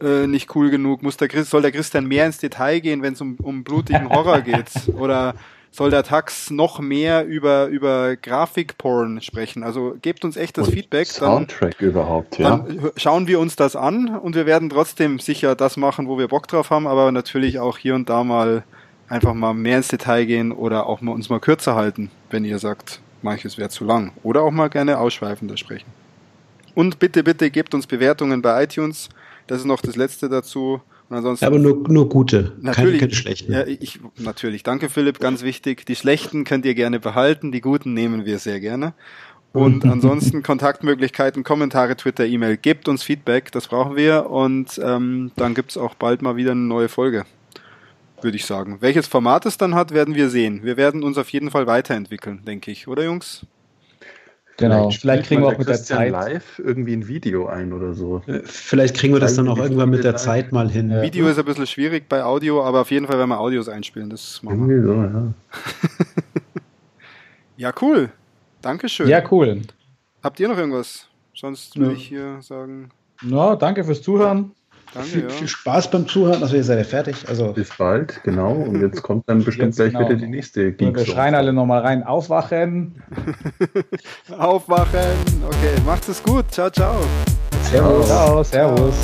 äh, nicht cool genug? Muss der Christ, soll der Christian mehr ins Detail gehen, wenn es um, um blutigen Horror <laughs> geht? Oder soll der Tax noch mehr über, über Grafikporn sprechen. Also gebt uns echt das und Feedback. Soundtrack dann, überhaupt, ja. Dann schauen wir uns das an und wir werden trotzdem sicher das machen, wo wir Bock drauf haben, aber natürlich auch hier und da mal einfach mal mehr ins Detail gehen oder auch mal uns mal kürzer halten, wenn ihr sagt, manches wäre zu lang. Oder auch mal gerne ausschweifender sprechen. Und bitte, bitte gebt uns Bewertungen bei iTunes. Das ist noch das letzte dazu. Ansonsten, aber nur, nur gute, natürlich, keine, keine schlechten. Ja, ich, natürlich. Danke, Philipp, ganz wichtig. Die schlechten könnt ihr gerne behalten, die guten nehmen wir sehr gerne. Und ansonsten <laughs> Kontaktmöglichkeiten, Kommentare, Twitter, E-Mail. Gebt uns Feedback, das brauchen wir. Und ähm, dann gibt's auch bald mal wieder eine neue Folge, würde ich sagen. Welches Format es dann hat, werden wir sehen. Wir werden uns auf jeden Fall weiterentwickeln, denke ich. Oder Jungs? Genau, vielleicht, vielleicht kriegen wir auch mit der Zeit live irgendwie ein Video ein oder so. Vielleicht kriegen wir das dann auch irgendwann mit der Zeit mal hin. Video ist ein bisschen schwierig bei Audio, aber auf jeden Fall werden wir Audios einspielen. Das machen wir. So, ja. <laughs> ja, cool. Dankeschön. Ja, cool. Habt ihr noch irgendwas? Sonst würde ja. ich hier sagen. Ja, danke fürs Zuhören. Danke, viel, ja. viel, Spaß beim Zuhören. Also ihr seid ja fertig. Also Bis bald, genau. Und jetzt kommt dann <laughs> bestimmt gleich genau. wieder die nächste Geek Wir schreien alle nochmal rein. Aufwachen. <laughs> Aufwachen. Okay, macht es gut. Ciao, ciao. Servus. Ciao, servus.